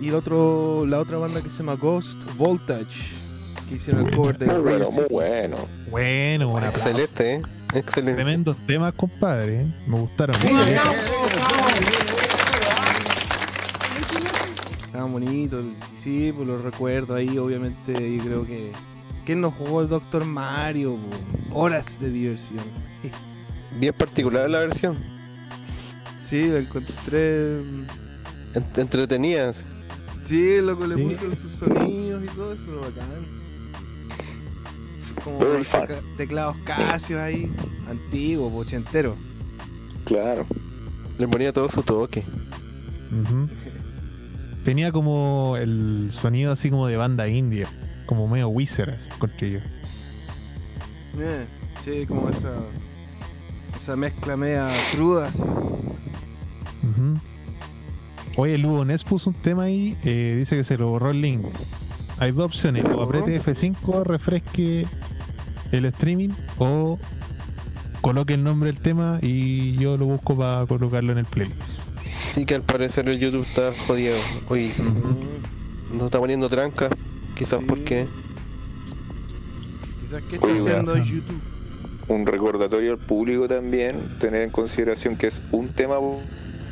[SPEAKER 1] y el otro, la otra banda que se llama Ghost Voltage, que hicieron el cover de
[SPEAKER 3] Muy
[SPEAKER 1] River
[SPEAKER 3] bueno, muy bueno.
[SPEAKER 2] Bueno, un.
[SPEAKER 4] Excelente, ¿eh? Excelente.
[SPEAKER 2] Tremendos temas, compadre. ¿eh? Me gustaron.
[SPEAKER 1] Bonito, el- sí, pues lo recuerdo ahí, obviamente, y creo que... ¿Quién nos jugó el Doctor Mario? po? Horas de diversión.
[SPEAKER 4] Bien particular la versión.
[SPEAKER 1] Sí, la encontré...
[SPEAKER 4] Ent- Entretenidas.
[SPEAKER 1] Sí, loco, le
[SPEAKER 2] Sí.
[SPEAKER 1] puso sus sonidos y todo eso, bacán. Como teclados Casio ahí, antiguo, pochentero.
[SPEAKER 3] Claro.
[SPEAKER 4] Le ponía todo su toque.
[SPEAKER 2] Ujú. Tenía como el sonido así como de banda india, como medio Wizard, así, encontré yo.
[SPEAKER 1] Eh, sí, como esa... Esa mezcla media cruda, así.
[SPEAKER 2] Ujú. Oye, Lugo Ness puso un tema ahí, eh, dice que se lo borró el link. Hay dos opciones,
[SPEAKER 1] ¿Se lo
[SPEAKER 2] o apriete F5, refresque el streaming, o coloque el nombre del tema y yo lo busco para colocarlo en el playlist.
[SPEAKER 4] Sí que al parecer el YouTube está jodido. Hoy no está poniendo tranca. Quizás
[SPEAKER 1] Sí.
[SPEAKER 4] porque.
[SPEAKER 1] Quizás que está
[SPEAKER 3] Oye,
[SPEAKER 1] haciendo. YouTube.
[SPEAKER 3] Un recordatorio al público también, tener en consideración que es un tema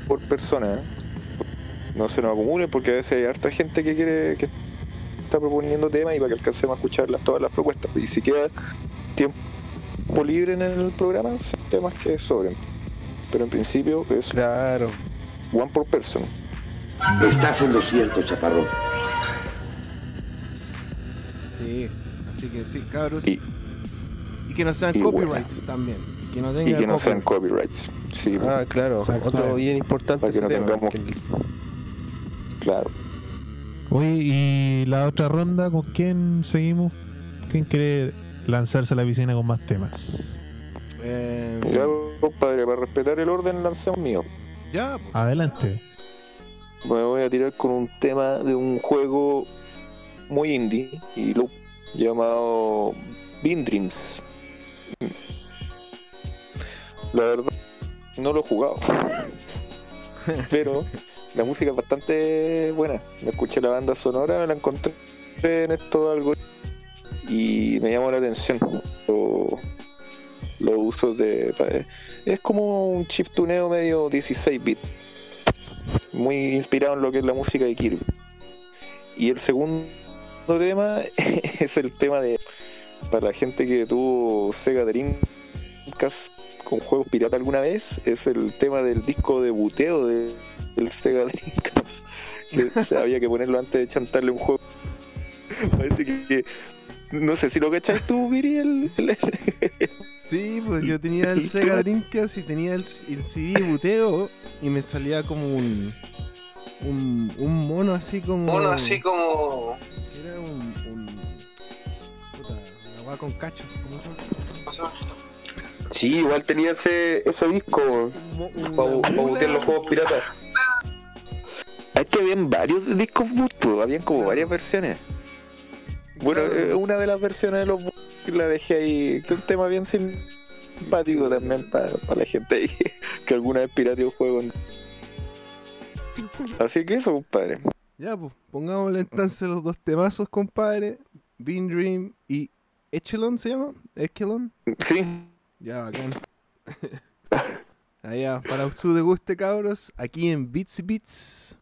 [SPEAKER 3] por- persona. ¿eh? No se nos acumulen porque a veces hay harta gente que quiere que está proponiendo temas y para que alcancemos a escucharlas todas las propuestas. Y si queda tiempo libre en el programa, son temas que sobren. Pero en principio es
[SPEAKER 4] Claro.
[SPEAKER 3] One por person.
[SPEAKER 5] Estás en lo cierto, chaparrón.
[SPEAKER 1] Sí, así que sí, cabros.
[SPEAKER 3] Y-
[SPEAKER 1] Y que no sean copyrights también. Que no
[SPEAKER 3] Y que no sean
[SPEAKER 1] copyright.
[SPEAKER 3] copyrights. Sí,
[SPEAKER 4] Ah, claro.
[SPEAKER 2] Exacto.
[SPEAKER 4] Otro bien importante
[SPEAKER 3] Para que no
[SPEAKER 4] tema,
[SPEAKER 3] tengamos-
[SPEAKER 4] que
[SPEAKER 3] claro.
[SPEAKER 2] Oye, y la otra ronda, ¿con quién seguimos? ¿Quién quiere lanzarse a la piscina con más temas?
[SPEAKER 1] Eh,
[SPEAKER 3] Ya, compadre, para respetar el orden, lancemos mío.
[SPEAKER 1] Ya, pues.
[SPEAKER 2] Adelante.
[SPEAKER 3] Me voy a tirar con un tema de un juego muy indie y loop llamado Bean Dreams. La verdad, no lo he jugado. Pero la música es bastante buena. Me escuché la banda sonora, me la encontré en esto algo y me llamó la atención. Los usos de. Es como un chiptuneo medio 16 bits muy inspirado en lo que es la música de Kirby. Y el segundo tema es el tema de para la gente que tuvo Sega Dreamcast con juegos pirata alguna vez, es el tema del disco de buteo de, del Sega Dreamcast. Que había que ponerlo antes de chantarle un juego. Parece que, que- no sé si lo cachai tú, Viri, el- el-
[SPEAKER 1] Sí, pues yo tenía el Sega Dreamcast y tenía el, el CD buteo y me salía como un. Un, un mono así como.
[SPEAKER 9] Mono así como.
[SPEAKER 1] Era un. un puta, una con cachos. ¿Cómo se llama?
[SPEAKER 6] Sí, igual tenía ese, ese disco para
[SPEAKER 1] mula.
[SPEAKER 6] botear los juegos piratas.
[SPEAKER 3] Es que habían varios discos boot, pues, habían como varias versiones. Bueno,
[SPEAKER 1] Claro.
[SPEAKER 3] eh, una de las versiones de los la dejé ahí, que es un tema bien simpático también para la gente ahí, que alguna vez pirateó un juego. Así que eso, compadre.
[SPEAKER 1] Ya, pues, pongámosle entonces los dos temazos, compadre. Bean Dream y Echelon se llama. Echelon.
[SPEAKER 3] Sí,
[SPEAKER 1] Ya, bacán. Allá, para su deguste, cabros, aquí en Beats y Beats.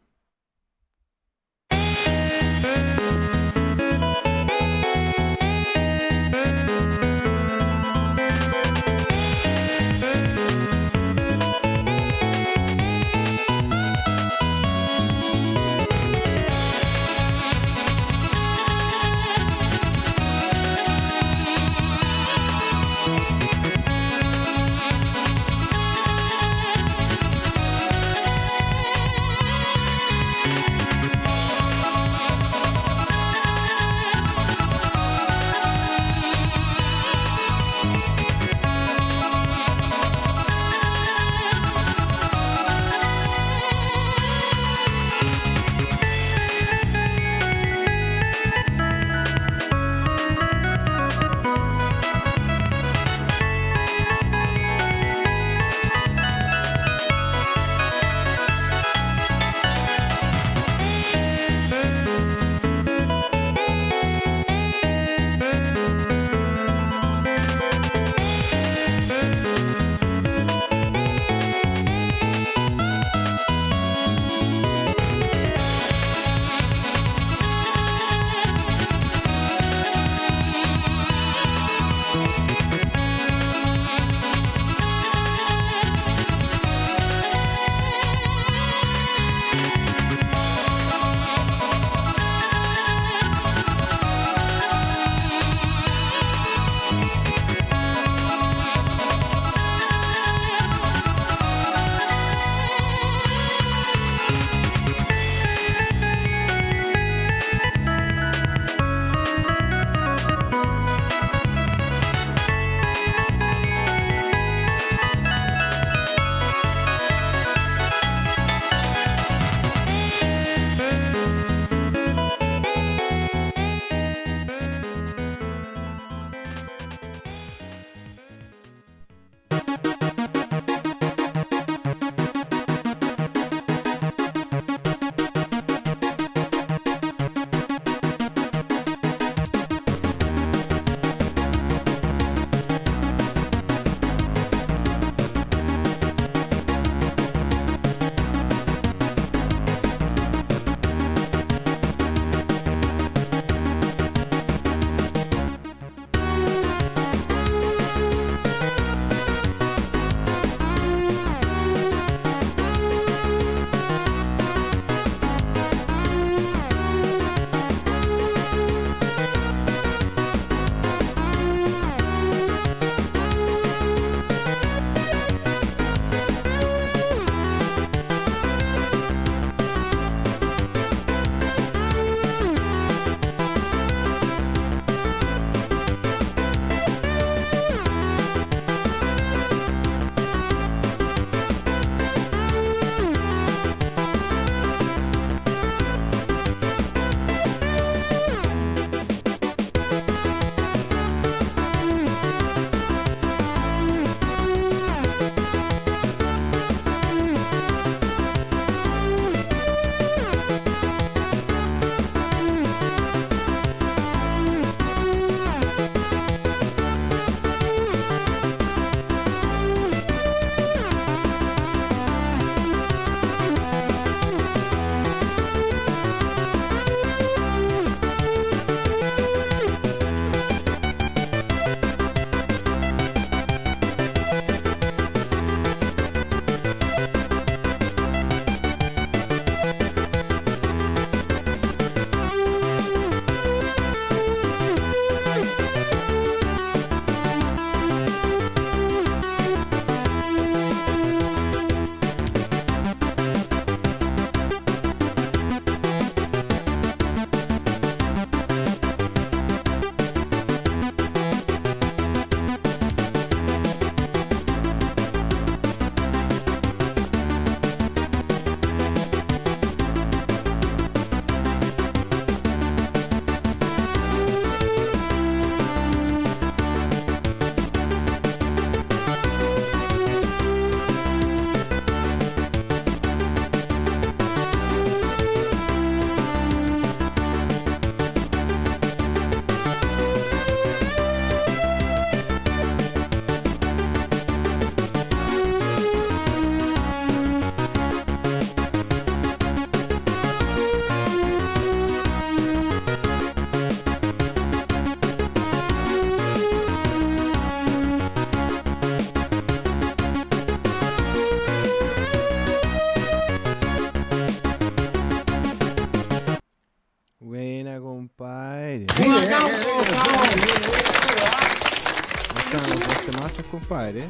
[SPEAKER 1] Compadre.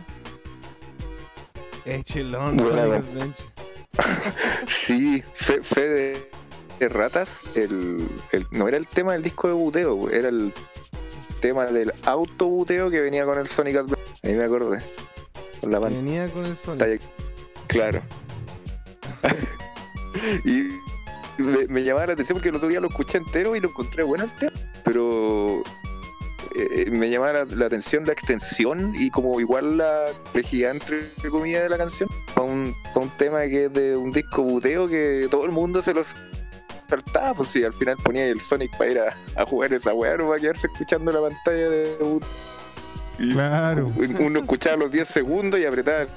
[SPEAKER 1] Echelon. Adventure.
[SPEAKER 3] Sí, fe, fe de, de ratas, el, el- no era el tema del disco de buteo, era el tema del autobuteo que venía con el Sonic Adventure. Ahí me acordé. Con la
[SPEAKER 1] Venía con el Sonic.
[SPEAKER 3] claro. y me, me llamaba la atención porque el otro día lo escuché entero y lo encontré bueno el tema, pero eh, me llamaba la, la atención la extensión y como igual la complejidad entre comillas de la canción para un, pa' un tema que es de un disco buteo que todo el mundo se los saltaba, pues sí, al final ponía el Sonic para ir a, a jugar esa weá, no va a quedarse escuchando la pantalla de. Y
[SPEAKER 2] Claro.
[SPEAKER 3] uno escuchaba los 10 segundos y apretaba el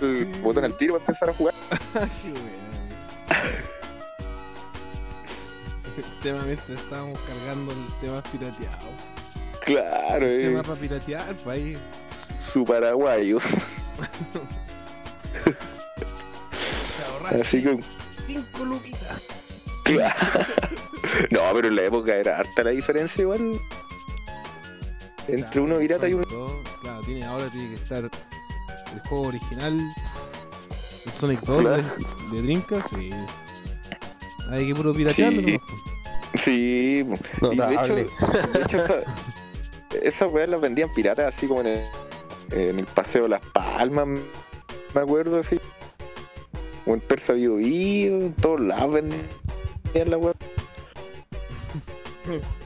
[SPEAKER 1] Sí.
[SPEAKER 3] botón al tiro para empezar a jugar.
[SPEAKER 1] Qué buena. El tema estábamos cargando el tema pirateado.
[SPEAKER 3] Claro, eh,
[SPEAKER 1] tema para piratear, pues ahí.
[SPEAKER 3] su paraguayo. Así que,
[SPEAKER 1] cinco luquitas.
[SPEAKER 3] claro. No, pero en la época era harta la diferencia igual. Entre
[SPEAKER 1] Claro,
[SPEAKER 3] uno pirata y uno.
[SPEAKER 1] 2, claro, tiene, ahora tiene que estar el juego original, el Sonic 2
[SPEAKER 3] Claro.
[SPEAKER 1] de, de Dreamcast, y hay que puro piratearlo.
[SPEAKER 3] Sí.
[SPEAKER 1] pues.
[SPEAKER 3] Sí, y de hecho, de hecho esas weas las vendían piratas así como en el, en el Paseo de Las Palmas, me acuerdo así. O en Persa Bio Bio, en todos lados vendían la
[SPEAKER 1] los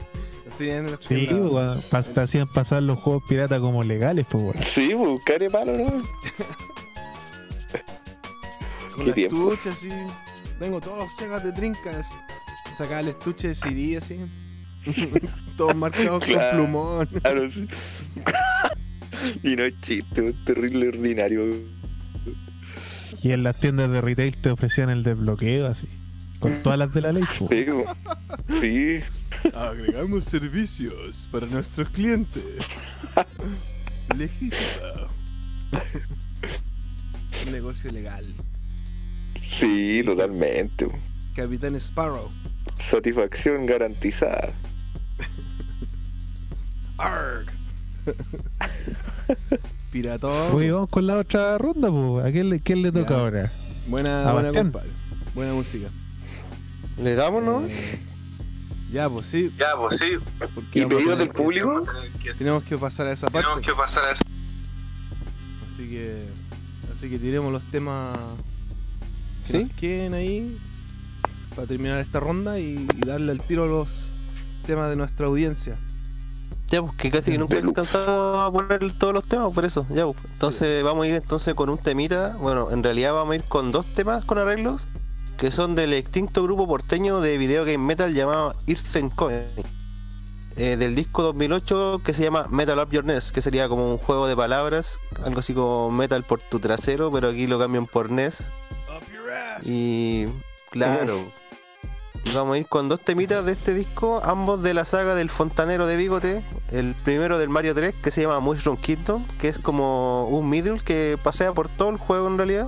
[SPEAKER 2] Sí, weón, te hacían pasar los juegos piratas como legales, pues, weón.
[SPEAKER 3] Sí, pues, care palo, ¿no?
[SPEAKER 1] Con
[SPEAKER 3] qué
[SPEAKER 1] estuche así. Tengo todos los chegas de trincas. Sacaba el estuche de CD así. Todos marcados
[SPEAKER 3] Claro.
[SPEAKER 1] con plumón.
[SPEAKER 3] Claro, sí. y no es chiste, es terrible ordinario.
[SPEAKER 2] Y en las tiendas de retail te ofrecían el desbloqueo así. Con todas las de la ley,
[SPEAKER 3] sí,
[SPEAKER 1] Agregamos servicios para nuestros clientes. Legítima. Un negocio legal.
[SPEAKER 3] sí, totalmente.
[SPEAKER 1] Capitán Sparrow.
[SPEAKER 3] Satisfacción garantizada.
[SPEAKER 1] Arg. Piratón.
[SPEAKER 2] Oye, vamos con la otra ronda, pues. ¿A quién le, quién le toca
[SPEAKER 1] Ya.
[SPEAKER 2] ahora?
[SPEAKER 1] Buena, buena compadre. Buena música.
[SPEAKER 4] ¿Le damos, no?
[SPEAKER 1] Eh, ya, pues sí.
[SPEAKER 9] Ya, pues sí.
[SPEAKER 1] porque
[SPEAKER 3] ¿Y pedidos del
[SPEAKER 1] que-
[SPEAKER 3] público?
[SPEAKER 1] Tenemos que pasar a esa parte.
[SPEAKER 9] Tenemos que pasar a eso.
[SPEAKER 1] Así que. Así que tiremos los temas. que
[SPEAKER 4] ¿Sí?
[SPEAKER 1] nos queden ahí. Para terminar esta ronda y, y darle el tiro a los temas de nuestra audiencia.
[SPEAKER 4] Ya, pues que casi que nunca alcanzamos a poner todos los temas, por eso. Ya, pues. Entonces vamos a ir entonces con un temita. Bueno, en realidad vamos a ir con dos temas con arreglos que son del extinto grupo porteño de video game metal llamado Coin. eh, del disco 2008 que se llama Metal Up Your NES, que sería como un juego de palabras, algo así como Metal por tu trasero, pero aquí lo cambian por NES. Y claro, vamos a ir con dos temitas de este disco, ambos de la saga del fontanero de bigote. El primero del Mario 3, que se llama Mushroom Kingdom, que es como un middle que pasea por todo el juego en realidad.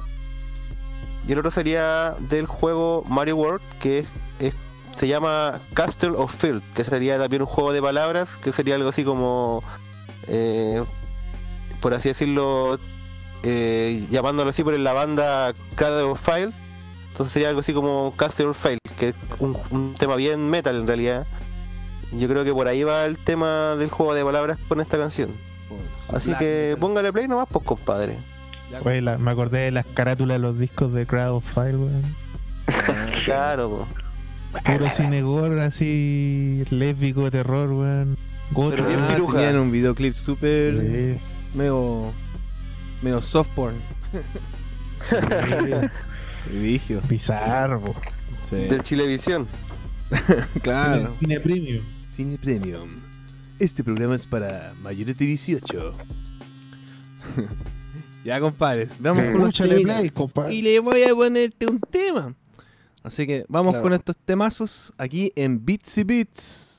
[SPEAKER 4] Y el otro sería del juego Mario World, que es, se llama Castle of Field, que sería también un juego de palabras, que sería algo así como, eh, por así decirlo, eh, llamándolo así por la banda Cradle of File. Entonces sería algo así como Castle of File, que es un, un tema bien metal en realidad. Yo creo que por ahí va el tema del juego de palabras con esta canción. Así que póngale play nomás, pues compadre.
[SPEAKER 2] La- me acordé de las carátulas de los discos de Crowd of Fire, weón.
[SPEAKER 4] Claro, po.
[SPEAKER 2] Puro cine gore, así, lésbico, terror, weón.
[SPEAKER 4] Pero bien piruja.
[SPEAKER 1] tenían un videoclip súper
[SPEAKER 2] Sí,
[SPEAKER 1] medio medio soft porn. Vigio. Sí.
[SPEAKER 4] Del Chilevisión.
[SPEAKER 1] Claro.
[SPEAKER 2] Cine premium.
[SPEAKER 1] Cine Premium. Este programa es para mayores de 18. ya, compadres. Vamos con los
[SPEAKER 2] play.
[SPEAKER 1] Y le voy a ponerte un tema. Así que vamos
[SPEAKER 4] Claro.
[SPEAKER 1] con estos temazos aquí en Beats y Beats.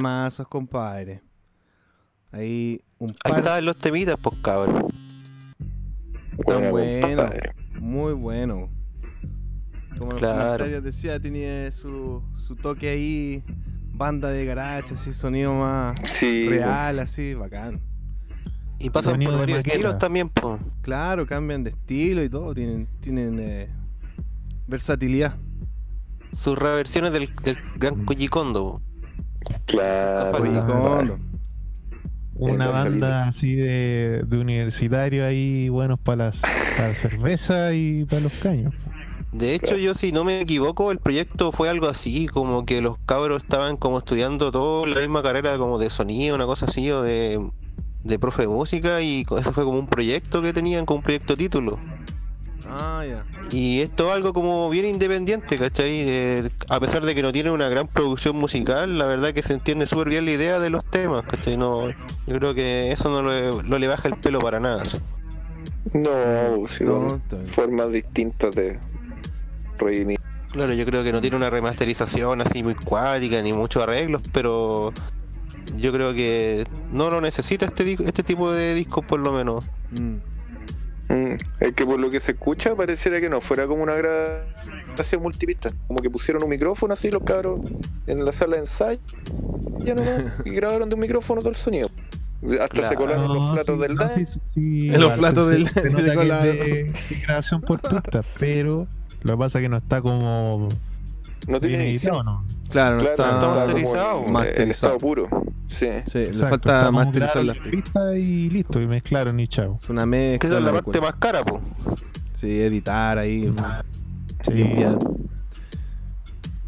[SPEAKER 1] Temazos, compadre. Ahí un
[SPEAKER 4] Ahí
[SPEAKER 1] par
[SPEAKER 4] estaban los temitas, pues cabrón.
[SPEAKER 1] tan bueno, muy bueno. Como los
[SPEAKER 4] Claro.
[SPEAKER 1] comentarios decía, tenía su, su toque ahí, banda de garage, así, sonido más
[SPEAKER 3] Sí,
[SPEAKER 1] real, así, bacán.
[SPEAKER 4] Y pasan
[SPEAKER 2] Sonido
[SPEAKER 4] por varios estilos también, pues.
[SPEAKER 1] Claro, cambian de estilo y todo, tienen, tienen eh, versatilidad.
[SPEAKER 4] Sus reversiones del, del gran po.
[SPEAKER 3] Claro.
[SPEAKER 2] Una banda así de, de universitario ahí, buenos para las para la cerveza y para los caños.
[SPEAKER 4] De hecho, yo si no me equivoco, el proyecto fue algo así, como que los cabros estaban como estudiando todo la misma carrera como de sonido, una cosa así, o de, de profe de música, y eso fue como un proyecto que tenían, como un proyecto título.
[SPEAKER 1] Ah, ya.
[SPEAKER 4] Y esto es algo como bien independiente, ¿cachai? Eh, a pesar de que no tiene una gran producción musical, la verdad que se entiende súper bien la idea de los temas, ¿cachai? No, yo creo que eso no le, no le baja el pelo para nada.
[SPEAKER 3] No, sí,
[SPEAKER 1] No,
[SPEAKER 3] bueno,
[SPEAKER 1] está bien.
[SPEAKER 3] formas distintas de redimir.
[SPEAKER 4] Claro, yo creo que no tiene una remasterización así muy cuática ni muchos arreglos, pero yo creo que no lo necesita este este tipo de discos por lo menos.
[SPEAKER 1] Mm.
[SPEAKER 3] Mm, es que por lo que se escucha pareciera que no fuera como una grabación multipista. Como que pusieron un micrófono así los cabros en la sala de ensayo ya nomás, y grabaron de un micrófono todo el sonido. Hasta se colaron
[SPEAKER 2] No,
[SPEAKER 3] los platos
[SPEAKER 2] sí,
[SPEAKER 3] del
[SPEAKER 2] no,
[SPEAKER 3] DAE.
[SPEAKER 2] sí, sí, sí,
[SPEAKER 1] En los platos del-
[SPEAKER 2] se
[SPEAKER 1] de
[SPEAKER 2] grabación por pista, pero lo que pasa es que no está como
[SPEAKER 3] No tiene edición.
[SPEAKER 2] ¿no?
[SPEAKER 1] Claro, no
[SPEAKER 3] Claro,
[SPEAKER 1] está,
[SPEAKER 3] no está
[SPEAKER 4] masterizado.
[SPEAKER 3] en-
[SPEAKER 1] Masterizado.
[SPEAKER 3] estado puro. Sí.
[SPEAKER 1] Sí, le falta masterizar las
[SPEAKER 2] la
[SPEAKER 1] pistas.
[SPEAKER 2] pista y listo, y mezclaron y chao.
[SPEAKER 1] Es una
[SPEAKER 4] Que
[SPEAKER 1] mezcla.
[SPEAKER 4] esa es la parte más cara, po.
[SPEAKER 1] Sí, editar ahí,
[SPEAKER 2] Sí.
[SPEAKER 1] limpiar.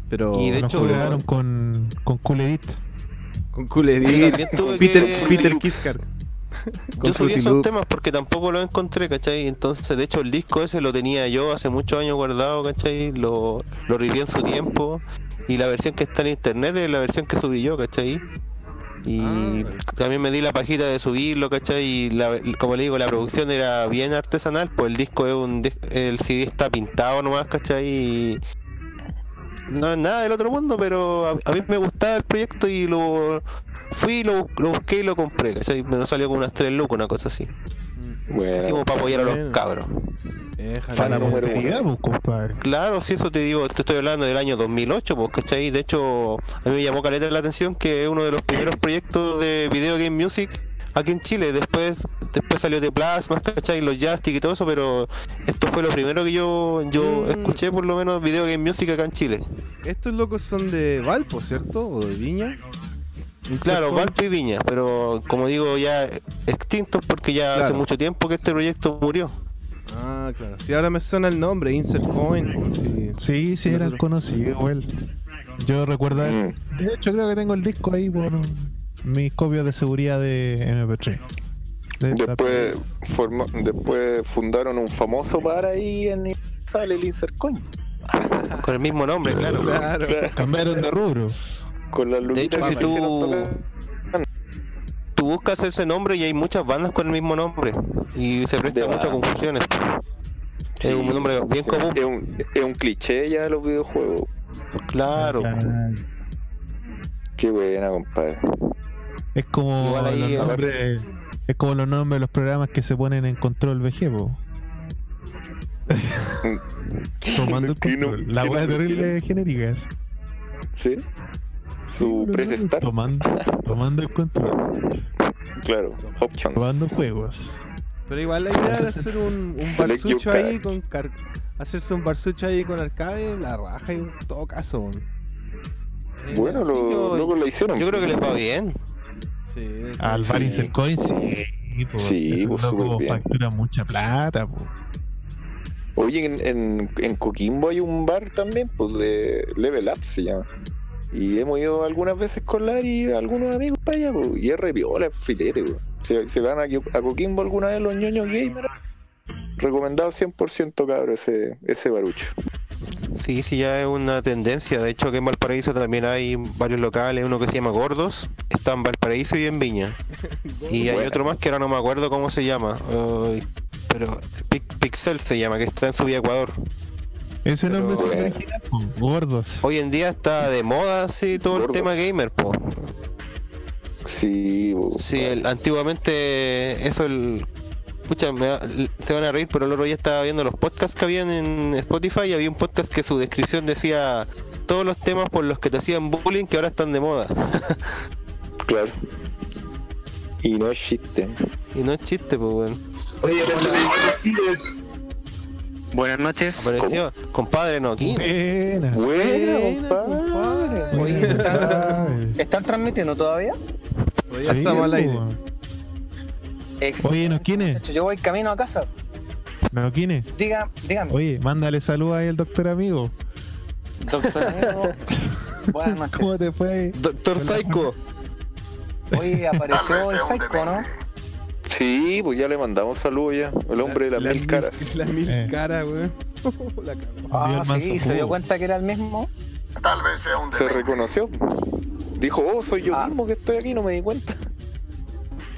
[SPEAKER 1] Pero
[SPEAKER 4] Y de
[SPEAKER 2] Lo
[SPEAKER 4] hecho-
[SPEAKER 2] grabaron con, con Cool Edit.
[SPEAKER 1] con Cool Edit,
[SPEAKER 4] también tuve
[SPEAKER 1] Peter,
[SPEAKER 4] que-
[SPEAKER 1] Peter Kiskar.
[SPEAKER 4] Yo subí esos
[SPEAKER 1] Loops.
[SPEAKER 4] temas porque tampoco los encontré, ¿cachai? Entonces, de hecho, el disco ese lo tenía yo hace muchos años guardado, ¿cachai? Lo, lo reviví en su tiempo. Y la versión que está en internet es la versión que subí yo, ¿cachai? Y
[SPEAKER 1] Ah.
[SPEAKER 4] también me di la pajita de subirlo, ¿cachai? Y la- como le digo, la producción era bien artesanal, pues el disco es un el CD está pintado nomás, ¿cachai? Y no es nada del otro mundo, pero a, a mí me gustaba el proyecto y lo fui, lo, lo busqué y lo compré, ¿cachai? Me salió con unas 3 lucas, una cosa así. Así
[SPEAKER 3] Bueno,
[SPEAKER 4] como para apoyar a los cabros.
[SPEAKER 1] Déjale.
[SPEAKER 3] Número uno.
[SPEAKER 2] compadre.
[SPEAKER 4] Claro, si eso te digo, te estoy hablando del año 2008, pues, ¿cachai? De hecho, a mí me llamó caleta la atención que es uno de los primeros proyectos de Video Game Music aquí en Chile. Después después salió de Plasma, ¿cachai? Los Joystick y todo eso, pero esto fue lo primero que yo, yo
[SPEAKER 1] Mm.
[SPEAKER 4] escuché, por lo menos, Video Game Music acá en Chile.
[SPEAKER 1] Estos locos son de Valpo, ¿cierto? ¿O de Viña?
[SPEAKER 4] Claro, Valpo y Viña, pero como digo, ya extintos porque ya hace mucho tiempo que este proyecto murió.
[SPEAKER 1] Ah, claro. Sí, ahora me suena el nombre, Insert Coin. Sí.
[SPEAKER 2] Sí, sí, eran
[SPEAKER 1] Nosotros-
[SPEAKER 2] conocidos, güey. Yo recuerdo,
[SPEAKER 3] Mm.
[SPEAKER 2] de hecho creo que tengo el disco ahí por mis copias de seguridad de MP3. De esta-
[SPEAKER 3] Después, forma- después fundaron un famoso bar ahí en sale el Insert Coin.
[SPEAKER 4] Con el mismo nombre, claro.
[SPEAKER 1] Claro.
[SPEAKER 2] Cambiaron de rubro.
[SPEAKER 3] Con las
[SPEAKER 4] De hecho, si tú,
[SPEAKER 3] tocar.
[SPEAKER 4] Tú buscas ese nombre y hay muchas bandas con el mismo nombre y se presta muchas confusiones.
[SPEAKER 3] Sí,
[SPEAKER 4] es un nombre bien común.
[SPEAKER 3] Es un, es un cliché ya de los videojuegos.
[SPEAKER 4] Claro.
[SPEAKER 2] Claro.
[SPEAKER 3] Qué buena, compadre.
[SPEAKER 2] Es como
[SPEAKER 4] Igual ahí,
[SPEAKER 2] los nombres, es como los nombres de los programas que se ponen en control VG, po. Tomando el
[SPEAKER 3] ¿Qué no-
[SPEAKER 2] control. La
[SPEAKER 3] no-
[SPEAKER 2] terrible genérica es.
[SPEAKER 3] ¿Sí?
[SPEAKER 2] Sí,
[SPEAKER 3] Su press start.
[SPEAKER 2] Tomando, tomando el control.
[SPEAKER 3] Claro, options.
[SPEAKER 2] Probando juegos.
[SPEAKER 1] Pero igual la idea de hacer un, un barsucho ahí con car- hacerse un barsucho ahí con arcade, la raja y en todo caso. Eh,
[SPEAKER 3] Bueno,
[SPEAKER 4] Sí, yo-
[SPEAKER 3] locos lo hicieron.
[SPEAKER 4] Yo creo que les va bien.
[SPEAKER 1] Sí,
[SPEAKER 2] Al
[SPEAKER 3] Sí.
[SPEAKER 2] Bar Insert Coin, sí. po.
[SPEAKER 3] Sí, pues,
[SPEAKER 2] loco
[SPEAKER 3] bien.
[SPEAKER 2] factura mucha plata, po.
[SPEAKER 3] Oye, en, en, en Coquimbo hay un bar también, pues de Level Up se llama. Y hemos ido algunas veces con Lari y algunos amigos para allá, pues. Y es re piola, es filete, pues. Se, se van a, a Coquimbo alguna vez los ñoños gamers. Recomendado 100% cabrón ese, ese barucho.
[SPEAKER 4] Sí, sí, ya es una tendencia. De hecho, aquí en Valparaíso también hay varios locales. Uno que se llama Gordos. Está en Valparaíso y en Viña. Y hay otro más que ahora no me acuerdo cómo se llama. Pero Pixel se llama, que está en su Ecuador.
[SPEAKER 2] Ese
[SPEAKER 4] Pero
[SPEAKER 2] nombre
[SPEAKER 3] bueno.
[SPEAKER 2] po. Gordos.
[SPEAKER 4] Hoy en día está de moda así todo
[SPEAKER 3] Gordos.
[SPEAKER 4] el tema gamer, po.
[SPEAKER 3] Sí.
[SPEAKER 4] Sí, el- antiguamente eso el pucha, me se van a reír, pero el otro día estaba viendo los podcasts que habían en Spotify y había un podcast que su descripción decía todos los temas por los que te hacían bullying que ahora están de moda.
[SPEAKER 3] claro. Y no es chiste.
[SPEAKER 4] Y no es chiste, pues, weón.
[SPEAKER 6] Oye, pero
[SPEAKER 9] Buenas noches.
[SPEAKER 4] Apareció. Compadre, no, aquí.
[SPEAKER 2] Buena.
[SPEAKER 3] Buena,
[SPEAKER 9] Buena,
[SPEAKER 3] compadre.
[SPEAKER 9] Oye, ¿están, ¿están transmitiendo todavía?
[SPEAKER 1] Oye,
[SPEAKER 2] Sí,
[SPEAKER 1] estamos al aire.
[SPEAKER 2] Oye,
[SPEAKER 9] Yo voy camino a casa.
[SPEAKER 2] ¿No quién es?
[SPEAKER 9] Diga, dígame.
[SPEAKER 2] Oye, mándale saludos ahí al doctor amigo.
[SPEAKER 9] Doctor amigo. Buenas noches.
[SPEAKER 2] ¿Cómo te fue?
[SPEAKER 4] Doctor Psycho.
[SPEAKER 9] Hoy
[SPEAKER 8] Tal
[SPEAKER 9] apareció el Psycho, ¿no?
[SPEAKER 3] Sí, pues ya le mandamos saludos ya. El hombre de las mil caras.
[SPEAKER 1] Las mil
[SPEAKER 2] Eh.
[SPEAKER 1] caras, weón. La
[SPEAKER 9] Ah,
[SPEAKER 2] manso
[SPEAKER 9] sí, se dio cuenta que era el mismo.
[SPEAKER 8] Tal vez sea un
[SPEAKER 3] Se reconoció. Dijo, oh, soy yo
[SPEAKER 9] Ah.
[SPEAKER 3] mismo que estoy aquí, no me di cuenta.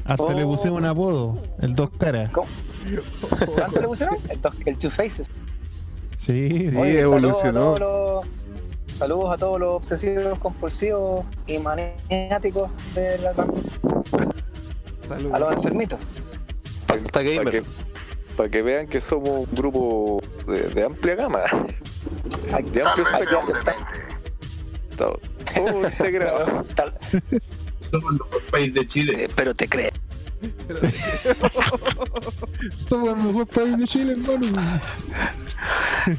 [SPEAKER 2] Hasta le
[SPEAKER 9] Oh.
[SPEAKER 2] puse un apodo, el dos caras.
[SPEAKER 9] ¿Cómo? ¿Cuánto le pusieron? El, dos- el Two Faces.
[SPEAKER 2] Sí,
[SPEAKER 1] Sí,
[SPEAKER 9] Oye,
[SPEAKER 1] evolucionó.
[SPEAKER 9] Saludos a, todos los, saludos a todos los obsesivos, compulsivos y maniáticos de la
[SPEAKER 1] Salud.
[SPEAKER 9] a los enfermitos.
[SPEAKER 4] Hasta
[SPEAKER 3] Para que, pa' que vean que somos un grupo de, de amplia gama. De amplio
[SPEAKER 8] demente.
[SPEAKER 3] Todo, integrado.
[SPEAKER 6] Somos el mejor país de Chile.
[SPEAKER 9] eh, pero te crees.
[SPEAKER 2] Somos el mejor país de Chile, hermano.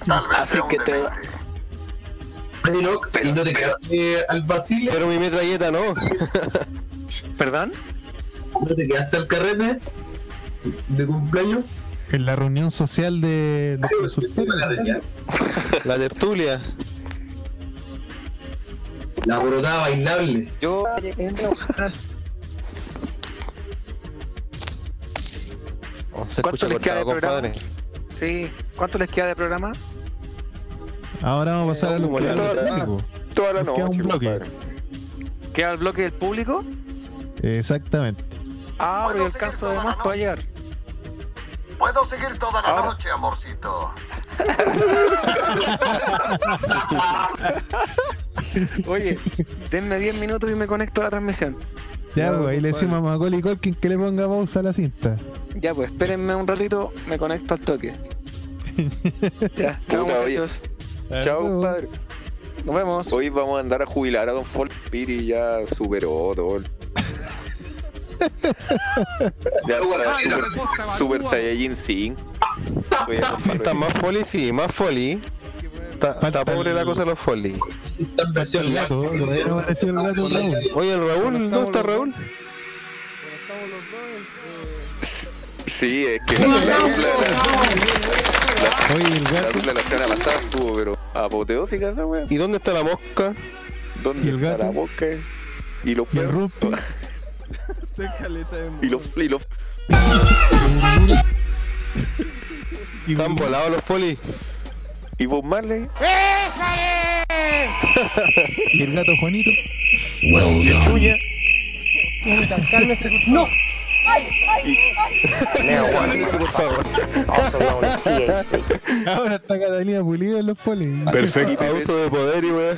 [SPEAKER 8] Tal vez
[SPEAKER 9] Así que te-
[SPEAKER 6] no, ¿y no te quedaste al?
[SPEAKER 4] Pero mi metralleta no.
[SPEAKER 9] ¿Perdón?
[SPEAKER 6] ¿No te quedaste al carrete de cumpleaños?
[SPEAKER 2] En la reunión social de los consultores.
[SPEAKER 4] La tertulia.
[SPEAKER 6] La brotada bailable.
[SPEAKER 9] Yo.
[SPEAKER 4] Oh, se
[SPEAKER 9] ¿Cuánto
[SPEAKER 4] escucha
[SPEAKER 9] les queda de programa? Sí. ¿Cuánto les queda de programa?
[SPEAKER 2] Ahora vamos a pasar a los
[SPEAKER 4] como
[SPEAKER 2] que
[SPEAKER 4] la
[SPEAKER 2] hablan
[SPEAKER 4] mitad.
[SPEAKER 2] público.
[SPEAKER 3] Toda la
[SPEAKER 2] Nos queda
[SPEAKER 3] noche,
[SPEAKER 2] un bloque.
[SPEAKER 3] compadre.
[SPEAKER 9] ¿Queda el bloque del público?
[SPEAKER 2] Exactamente.
[SPEAKER 9] Ah, pero alcanzo
[SPEAKER 8] toda
[SPEAKER 9] de más para llegar.
[SPEAKER 8] Puedo seguir toda la
[SPEAKER 9] Ahora.
[SPEAKER 8] noche, amorcito.
[SPEAKER 9] Oye, denme 10 minutos y me conecto a la transmisión.
[SPEAKER 2] Ya, pues, ahí le decimos a Macaulay Culkin que le ponga pausa a la cinta.
[SPEAKER 9] Ya, pues espérenme un ratito, me conecto al toque. Ya, chao
[SPEAKER 3] Puta, oye.
[SPEAKER 9] muchachos.
[SPEAKER 3] Chao, compadre.
[SPEAKER 9] Nos vemos.
[SPEAKER 3] Hoy vamos a andar a jubilar a Don Folk Piri, ya superó todo. el- ya está super, super Saiyajin 5. Voy a comprarlo.
[SPEAKER 4] Falta más folly, sí, más folly. Está, está pobre la cosa de los folly.
[SPEAKER 6] Está.
[SPEAKER 4] Oye, el Raúl, ¿dónde está Raúl?
[SPEAKER 1] Eh,
[SPEAKER 3] Sí, es que la, la dupla,
[SPEAKER 2] Oye, el
[SPEAKER 3] la, semana pasada estuvo, pero apoteósica esa wea.
[SPEAKER 4] ¿Y dónde está la mosca?
[SPEAKER 3] ¿Dónde
[SPEAKER 2] ¿Y el
[SPEAKER 3] está la boca? Y los perros.
[SPEAKER 1] Estoy caleta de
[SPEAKER 3] Y los, y los
[SPEAKER 4] Están volados los folly.
[SPEAKER 3] y Bob Marley.
[SPEAKER 2] y el gato Juanito.
[SPEAKER 3] Y Chuña.
[SPEAKER 9] ¡No!
[SPEAKER 4] Aguántese, por favor.
[SPEAKER 2] Ahora está Catalina Pulido en los polis.
[SPEAKER 3] Perfecto.
[SPEAKER 4] Abuso de poder y weá.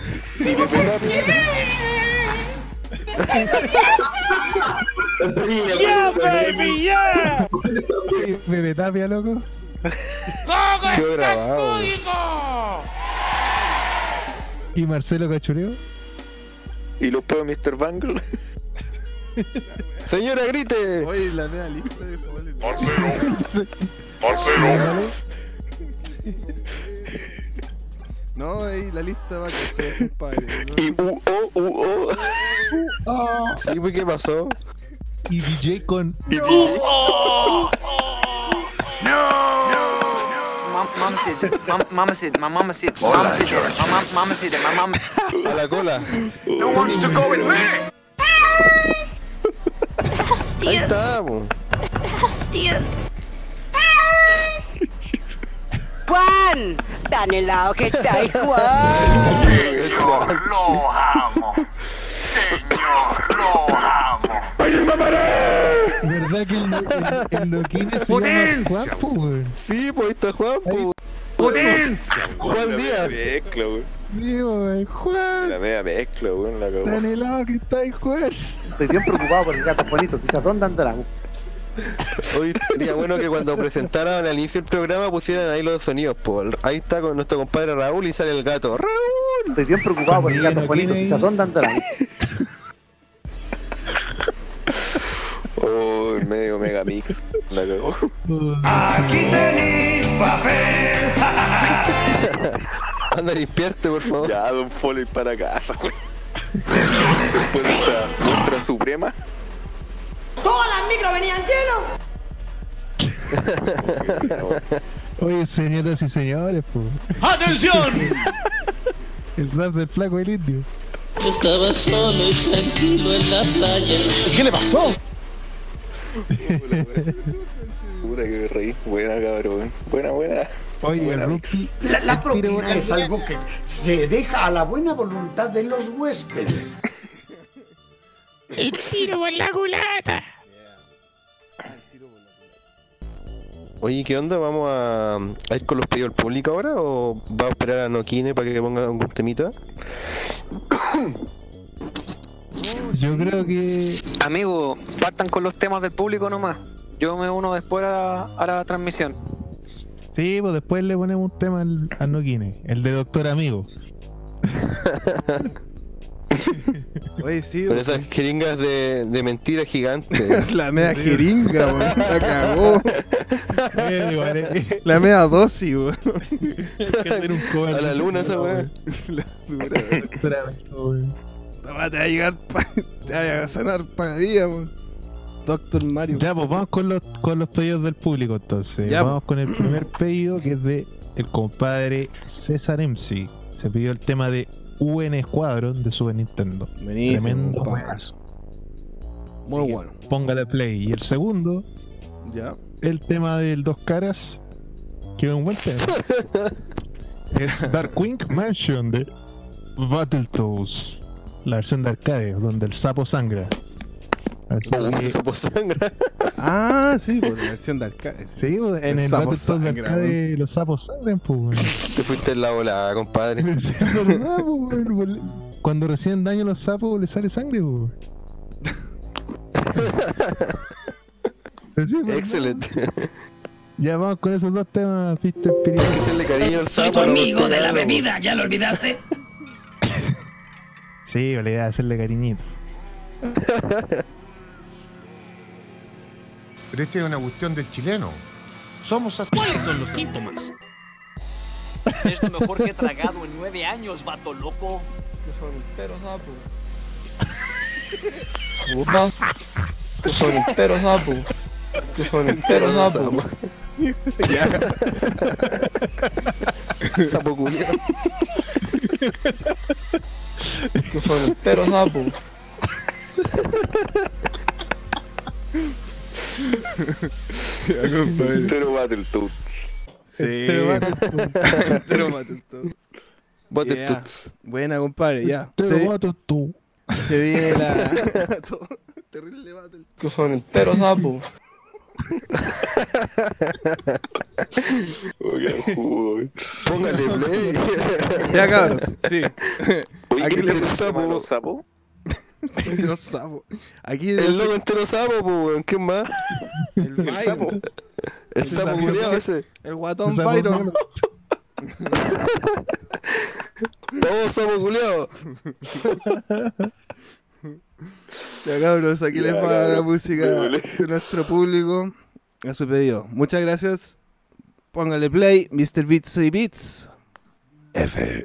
[SPEAKER 3] Y Pepe Tapia.
[SPEAKER 2] Bebe Tapia, loco.
[SPEAKER 4] Quedó grabado.
[SPEAKER 2] Y Marcelo Cachureo.
[SPEAKER 3] Y los peos Mr. Bangle.
[SPEAKER 4] Señora, grite.
[SPEAKER 1] Oye, la nueva lista de favores.
[SPEAKER 2] Ándale.
[SPEAKER 1] No, ahí la lista va a crecer, compadre. ¿no?
[SPEAKER 3] Y U-O, U-O.
[SPEAKER 4] Sí, pues, ¿qué pasó?
[SPEAKER 2] Y DJ con.
[SPEAKER 10] Mom, mom said, mom, mama said, my mama said, mama said that, my mom, mama said that, my mom.
[SPEAKER 4] A la cola.
[SPEAKER 8] Who wants to go with me?
[SPEAKER 4] Ahí está, po.
[SPEAKER 11] Juan, tan helado que está ahí, Juan.
[SPEAKER 4] Es Juan.
[SPEAKER 8] Señor, lo amo. Señor, lo amo.
[SPEAKER 2] ¿Verdad que el, el, el loquine se llama Juan?
[SPEAKER 4] Sí, pues ahí está Juan, po. Juan
[SPEAKER 3] La
[SPEAKER 4] Díaz.
[SPEAKER 3] mezcla.
[SPEAKER 2] Digo, weón, Juan.
[SPEAKER 3] La media mezcla, weón. La
[SPEAKER 2] Tan
[SPEAKER 3] cagó.
[SPEAKER 2] helado que está ahí, Juan.
[SPEAKER 12] Estoy bien preocupado por el gato bonito, quizás dónde andarán.
[SPEAKER 4] Hoy sería bueno que cuando presentaran al inicio del programa pusieran ahí los sonidos, po. Ahí está con nuestro compadre Raúl y sale el gato. ¡Raúl!
[SPEAKER 12] Estoy bien preocupado por el gato bonito, quizás dónde andarán.
[SPEAKER 3] Oh, medio megamix. La cagó.
[SPEAKER 8] Aquí tenéis papel.
[SPEAKER 4] Anda a limpiarte, por favor.
[SPEAKER 3] Ya, Don Foley para casa, güey. Después de esta muestra suprema.
[SPEAKER 13] Todas las micros venían llenos.
[SPEAKER 2] Oye, señoras y señores, pues.
[SPEAKER 8] ¡Atención!
[SPEAKER 2] El rap del flaco del indio.
[SPEAKER 14] Estaba solo y tranquilo en la playa.
[SPEAKER 8] ¿Qué le pasó?
[SPEAKER 3] Puta que me reí. Buena, cabrón. Buena, buena.
[SPEAKER 2] Oye,
[SPEAKER 3] Buena
[SPEAKER 2] Rookie.
[SPEAKER 12] La, la propina es algo que se deja a la buena voluntad de los huéspedes.
[SPEAKER 14] El tiro por la culata.
[SPEAKER 4] Oye, ¿qué onda? ¿Vamos a, a ir con los pedidos al público ahora o va a esperar a Noquine para que ponga algún temita?
[SPEAKER 2] Yo creo que.
[SPEAKER 9] Amigo, partan con los temas del público nomás. Yo me uno después a, a la transmisión.
[SPEAKER 2] Sí, pues después le ponemos un tema al, al Noquine, el de Doctor Amigo.
[SPEAKER 1] Oye, sí,
[SPEAKER 4] Con esas jeringas de, de mentira gigante.
[SPEAKER 1] la media jeringa, weón. La cagó. La media dosis, weón.
[SPEAKER 2] hay que hacer un cover
[SPEAKER 4] A la luna esa
[SPEAKER 2] weá.
[SPEAKER 1] La dura. Te va a llegar, pa- te va a sanar para la vida, weón. Doctor Mario.
[SPEAKER 2] Ya, pues vamos con los, con los pedidos del público entonces.
[SPEAKER 1] Ya,
[SPEAKER 2] vamos con el primer pedido que es de el compadre César MC. Se pidió el tema de UN Squadron de Super Nintendo.
[SPEAKER 1] Buenísimo,
[SPEAKER 2] Tremendo juegazo.
[SPEAKER 1] Muy bueno.
[SPEAKER 2] Póngale play. Y el segundo,
[SPEAKER 1] Ya.
[SPEAKER 2] el tema del Dos Caras, que es un buen tema. es Darkwing Mansion de Battletoads. La versión de arcade, donde el sapo sangra. Que-
[SPEAKER 4] sapo sangra.
[SPEAKER 1] Ah, sí, por la versión de arcade.
[SPEAKER 2] Sí, pues, en
[SPEAKER 1] El
[SPEAKER 2] el,
[SPEAKER 1] sapo sangra,
[SPEAKER 2] arcade los sapos sangran, pues. weón.
[SPEAKER 4] Te fuiste en la volada, compadre.
[SPEAKER 2] Pero sí, es verdad, po, weón, weón. Cuando reciben daño a los sapos les sale sangre, po. Pero sí.
[SPEAKER 4] Excelente.
[SPEAKER 2] Ya vamos con esos dos temas, Fister Piri.
[SPEAKER 4] Hay que hacerle cariño al
[SPEAKER 14] Soy
[SPEAKER 4] sapo.
[SPEAKER 14] tu
[SPEAKER 4] no
[SPEAKER 14] amigo de la bebida, ¿ya lo olvidaste?
[SPEAKER 2] Sí, la idea es hacerle cariñito.
[SPEAKER 15] Pero esta es una cuestión del chileno. Somos así.
[SPEAKER 16] ¿Cuáles son los síntomas? Es lo mejor que he tragado en nueve años, vato loco.
[SPEAKER 9] Que son enteros, sapo. Puta. Que son enteros, sapo. Que son enteros, sapo.
[SPEAKER 4] Sapo culiao.
[SPEAKER 9] Que son enteros, sapo.
[SPEAKER 1] Ya, compadre.
[SPEAKER 3] Pero Battletoads.
[SPEAKER 1] Sí.
[SPEAKER 2] Pero Battletoads.
[SPEAKER 1] Entero Battletoads.
[SPEAKER 4] Battletoads.
[SPEAKER 1] Yeah. Buena, compadre, ya.
[SPEAKER 2] Te
[SPEAKER 1] Se,
[SPEAKER 2] lo mato tú.
[SPEAKER 1] se viene la. Terrible Battle.
[SPEAKER 9] Que son enteros, sapo.
[SPEAKER 4] Póngale play.
[SPEAKER 1] Ya, cabros, sí.
[SPEAKER 3] Oye,
[SPEAKER 1] Aquí
[SPEAKER 3] ¿qué
[SPEAKER 1] le
[SPEAKER 3] sapo?
[SPEAKER 4] sapo?
[SPEAKER 1] Entero sapo. Aquí
[SPEAKER 4] El loco entero sapo, pues, weón. ¿Quién más?
[SPEAKER 1] el,
[SPEAKER 3] El sapo.
[SPEAKER 4] El sapo
[SPEAKER 2] sapo.
[SPEAKER 4] culiao ese.
[SPEAKER 1] el guatón
[SPEAKER 2] El
[SPEAKER 1] Byron.
[SPEAKER 4] Todos sapo.
[SPEAKER 1] Ya cabros, aquí les va la música de nuestro público a su pedido. Muchas gracias. Póngale play, Mr. Beats y Beats. FM.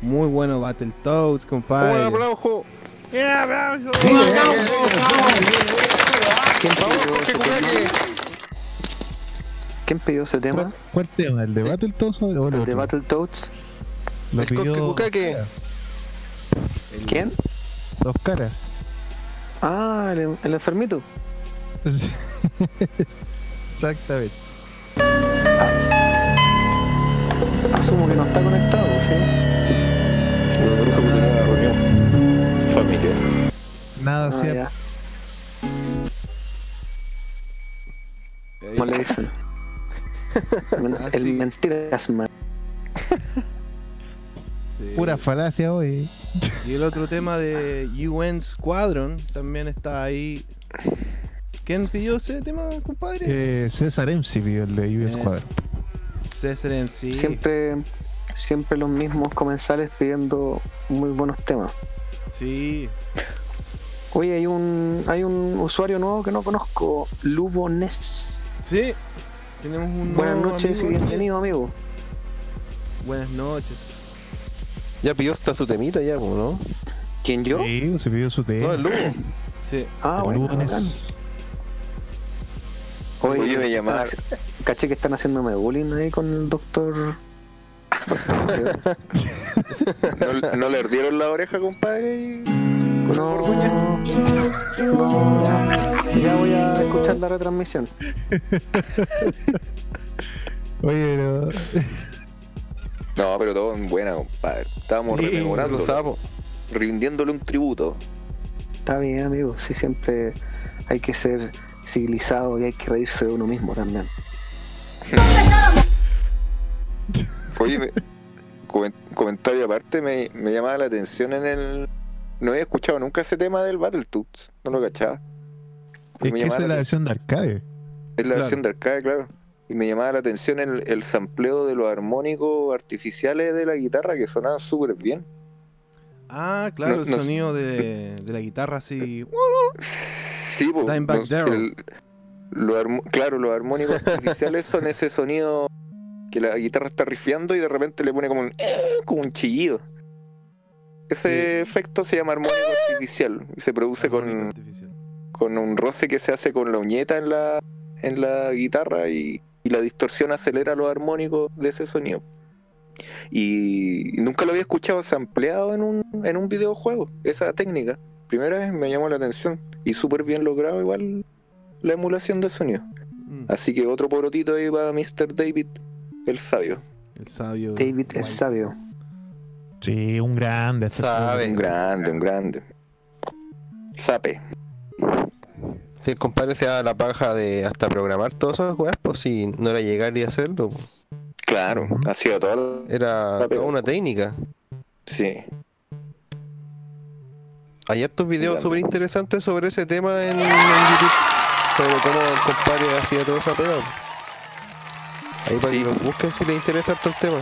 [SPEAKER 1] Muy bueno Battletoads, compadre.
[SPEAKER 4] Un aplauso.
[SPEAKER 1] ¡Yeah, aplauso!
[SPEAKER 9] ¿Quién pidió ese tema? ¿Quién pidió ese tema?
[SPEAKER 2] ¿Cuál tema? ¿El de Battletoads o el
[SPEAKER 9] ¿El de? Battletoads?
[SPEAKER 2] Lo
[SPEAKER 4] El
[SPEAKER 2] pidió
[SPEAKER 4] Kokekukake.
[SPEAKER 9] ¿Quién?
[SPEAKER 2] Dos caras.
[SPEAKER 9] Ah, el, el enfermito.
[SPEAKER 2] Exactamente.
[SPEAKER 9] Asumo que no está conectado, ¿sí? Por eso que tenía una reunión familiar.
[SPEAKER 2] Nada
[SPEAKER 9] Ah,
[SPEAKER 2] hacía.
[SPEAKER 9] ya. ¿Cómo le dicen?
[SPEAKER 1] Ah,
[SPEAKER 9] el
[SPEAKER 1] sí.
[SPEAKER 9] mentiras, man.
[SPEAKER 1] Sí.
[SPEAKER 2] Pura falacia hoy.
[SPEAKER 1] Y el otro tema de UN Squadron también está ahí. ¿Quién pidió ese tema, compadre?
[SPEAKER 2] Eh, César MC pidió el de US
[SPEAKER 1] Eso.
[SPEAKER 2] Squadron.
[SPEAKER 1] César MC.
[SPEAKER 9] Siempre, siempre los mismos comensales pidiendo muy buenos temas.
[SPEAKER 1] Sí.
[SPEAKER 9] Oye, hay un, hay un usuario nuevo que no conozco, Lubones.
[SPEAKER 1] Sí. Tenemos un
[SPEAKER 9] Buenas
[SPEAKER 1] nuevo
[SPEAKER 9] noches y
[SPEAKER 1] amigo
[SPEAKER 9] bienvenido, amigo.
[SPEAKER 1] Buenas noches.
[SPEAKER 4] Ya pidió hasta su temita ya, ¿no?
[SPEAKER 9] ¿Quién yo?
[SPEAKER 2] Sí, se pidió su tema.
[SPEAKER 4] No, el Lugo.
[SPEAKER 1] Sí.
[SPEAKER 9] Ah, bueno, Oye, haci- haci- Caché que están haciéndome bullying ahí con el doctor.
[SPEAKER 3] ¿No, no le ardieron la oreja, compadre? y- Con
[SPEAKER 9] No,
[SPEAKER 3] Borgoña?
[SPEAKER 9] no, ya voy a escuchar la retransmisión.
[SPEAKER 2] Oye, pero.
[SPEAKER 3] No, pero todo en buena, compadre. Estábamos
[SPEAKER 2] Sí,
[SPEAKER 3] rememorando,
[SPEAKER 4] Los sapos.
[SPEAKER 3] rindiéndole un tributo.
[SPEAKER 9] Está bien, amigo. Sí, siempre hay que ser civilizado y hay que reírse de uno mismo también.
[SPEAKER 3] Oye, me- comen- comentario aparte, me, me llamaba la atención en el. No había escuchado nunca ese tema del Battletoads, no lo cachaba.
[SPEAKER 2] Es
[SPEAKER 3] Me
[SPEAKER 2] que esa es la versión de arcade.
[SPEAKER 3] Es la
[SPEAKER 1] Claro.
[SPEAKER 3] versión de arcade, claro. Y me llamaba la atención el, el sampleo de los armónicos artificiales de la guitarra que sonaban súper bien.
[SPEAKER 1] Ah, claro,
[SPEAKER 3] No-
[SPEAKER 1] el
[SPEAKER 3] no-
[SPEAKER 1] sonido de, de la guitarra así.
[SPEAKER 3] Sí, pues.
[SPEAKER 1] Dimebag Darrell.
[SPEAKER 3] claro, los armónicos artificiales son ese sonido que la guitarra está rifiando y de repente le pone como un, eh, como un chillido. Ese efecto se llama armónico artificial y se produce con, con un roce que se hace con la uñeta en la, en la guitarra y, y la distorsión acelera los armónicos de ese sonido. Y nunca lo había escuchado sampleado en un, en un videojuego, esa técnica. Primera vez me llamó la atención y súper bien logrado igual la emulación de sonido.
[SPEAKER 1] Mm,
[SPEAKER 3] Así que otro porotito ahí para Mr. David, el sabio.
[SPEAKER 1] el sabio.
[SPEAKER 9] David el sabio.
[SPEAKER 2] Sí, un grande. este
[SPEAKER 4] Sabe.
[SPEAKER 3] Un grande, un grande. Sape.
[SPEAKER 4] Si el compadre se da la paja de hasta programar todas esas weas, pues si no era llegar y hacerlo,
[SPEAKER 3] Claro, ha sido todo.
[SPEAKER 4] era toda una técnica.
[SPEAKER 3] Sí.
[SPEAKER 4] Hay hartos videos súper interesantes sobre ese tema en, en YouTube. Sobre cómo el compadre hacía toda esa pega. Ahí para
[SPEAKER 3] Sí.
[SPEAKER 4] que lo busquen si les interesa harto el tema.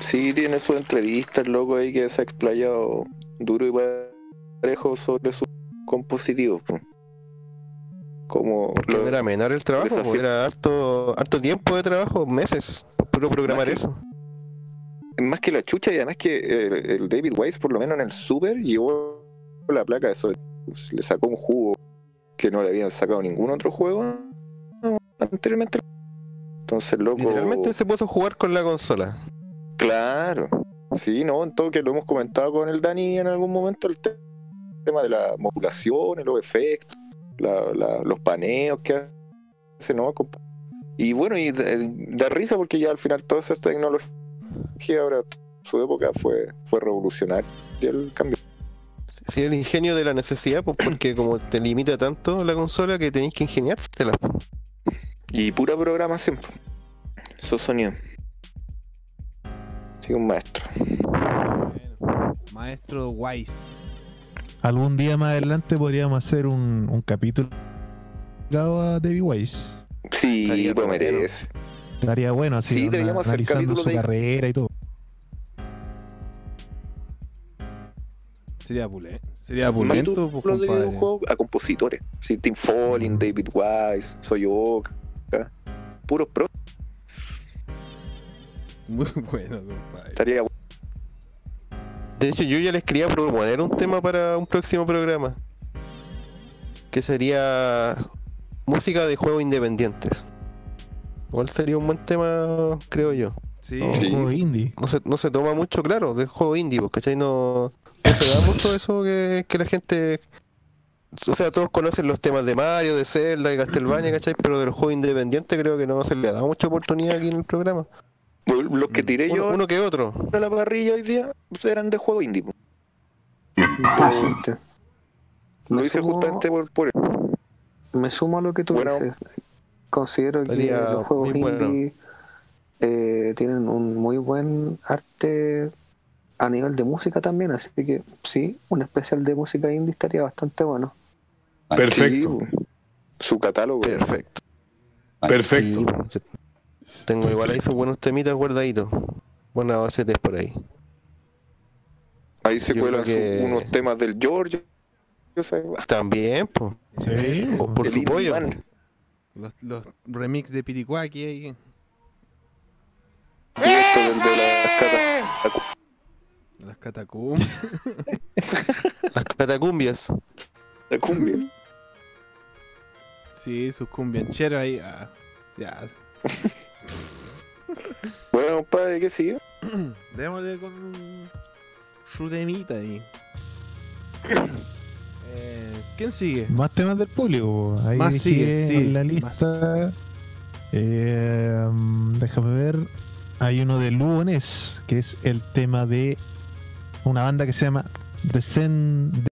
[SPEAKER 3] Sí, tiene su entrevista, el loco ahí que se ha explayado duro y parejo sobre sus compositivos. po. Como
[SPEAKER 4] Porque
[SPEAKER 3] lo-
[SPEAKER 4] era menor el trabajo, pues, era harto, harto tiempo de trabajo, meses, puro programar
[SPEAKER 3] Más que-
[SPEAKER 4] eso.
[SPEAKER 3] más que la chucha y además que eh, el David Weiss por lo menos en el Super llevó la placa de eso pues, le sacó un jugo que no le habían sacado ningún otro juego anteriormente. Entonces loco
[SPEAKER 4] Literalmente se puso a jugar con la consola.
[SPEAKER 3] claro. Sí no en todo que lo hemos comentado con el Dani en algún momento el te- tema de la modulación los efectos la- la- los paneos que hace no y bueno y da risa porque ya al final toda esa tecnología ahora su época fue fue revolucionario el cambio
[SPEAKER 4] Sí, el ingenio de la necesidad, pues porque como te limita tanto la consola que tenéis que ingeniártela.
[SPEAKER 3] y pura programación po. esos sonidos sí un maestro
[SPEAKER 1] Maestro Wise.
[SPEAKER 2] Algún día más adelante podríamos hacer un, un capítulo dedicado a David Wise.
[SPEAKER 3] sí
[SPEAKER 4] Estaría
[SPEAKER 3] promete
[SPEAKER 4] bueno.
[SPEAKER 3] eso.
[SPEAKER 2] Estaría bueno así,
[SPEAKER 3] Sí, deberíamos hacer
[SPEAKER 2] analizando
[SPEAKER 3] capítulos
[SPEAKER 2] su
[SPEAKER 3] de-
[SPEAKER 2] carrera y todo.
[SPEAKER 1] Sería pulento. Sería
[SPEAKER 3] Más
[SPEAKER 1] pulento, pues,
[SPEAKER 3] los de videojuegos a compositores sí, Tim Falling, David Wise Soyoka puros pros
[SPEAKER 1] Muy bueno, compadre.
[SPEAKER 3] Estaría
[SPEAKER 4] De hecho, yo ya les quería proponer un tema para un próximo programa. Que sería música de juegos independientes. Igual sería un buen tema, creo yo.
[SPEAKER 1] Sí.
[SPEAKER 4] No,
[SPEAKER 2] Juego indie.
[SPEAKER 4] no se, no se toma mucho, claro, de juego indie, pues, ¿cachai? No, no se da mucho eso que, que la gente. O sea, todos conocen los temas de Mario, de Zelda, de Castlevania, ¿cachai? Pero de los juegos independientes creo que no se le ha dado mucha oportunidad aquí en el programa.
[SPEAKER 3] Los que tiré
[SPEAKER 4] Uno,
[SPEAKER 3] yo
[SPEAKER 4] uno que otro.
[SPEAKER 3] de la parrilla hoy día pues, eran de juego indie. po.
[SPEAKER 17] Interesante.
[SPEAKER 3] Lo hice
[SPEAKER 17] sumo-
[SPEAKER 3] justamente por, por eso.
[SPEAKER 17] Me sumo a lo que tú
[SPEAKER 3] Bueno,
[SPEAKER 17] dices. Considero que los juegos
[SPEAKER 4] bueno.
[SPEAKER 17] Eh, tienen un muy buen arte a nivel de música también, así que sí, un especial de música indie estaría bastante bueno.
[SPEAKER 7] Perfecto.
[SPEAKER 3] Po. su catálogo.
[SPEAKER 4] Perfecto.
[SPEAKER 7] Perfecto.
[SPEAKER 4] Sí, pues, tengo igual ahí sus buenos temitas guardaditos. Buenas bases por ahí.
[SPEAKER 3] Ahí se
[SPEAKER 4] Yo
[SPEAKER 3] cuelan
[SPEAKER 4] creo que-
[SPEAKER 3] su- unos temas del George.
[SPEAKER 4] También, pues.
[SPEAKER 2] Sí,
[SPEAKER 4] O por
[SPEAKER 3] el
[SPEAKER 4] su pollo.
[SPEAKER 3] Man.
[SPEAKER 1] Los, los remix de Piricuaki ahí.
[SPEAKER 3] Directo del de las cata-
[SPEAKER 1] Las catacumbas.
[SPEAKER 4] Las catacumbias.
[SPEAKER 3] la cumbia.
[SPEAKER 1] Sí, sus cumbiancheros ahí. ah, ya.
[SPEAKER 3] Bueno, compadre, ¿qué sigue?
[SPEAKER 1] Démosle con su temita ahí. Eh, ¿Quién sigue?
[SPEAKER 2] Más temas del público. Ahí
[SPEAKER 1] Más sigue,
[SPEAKER 2] sigue
[SPEAKER 1] sí,
[SPEAKER 2] en la lista. Eh, déjame ver. Hay uno de Lugones, que es el tema de una banda que se llama The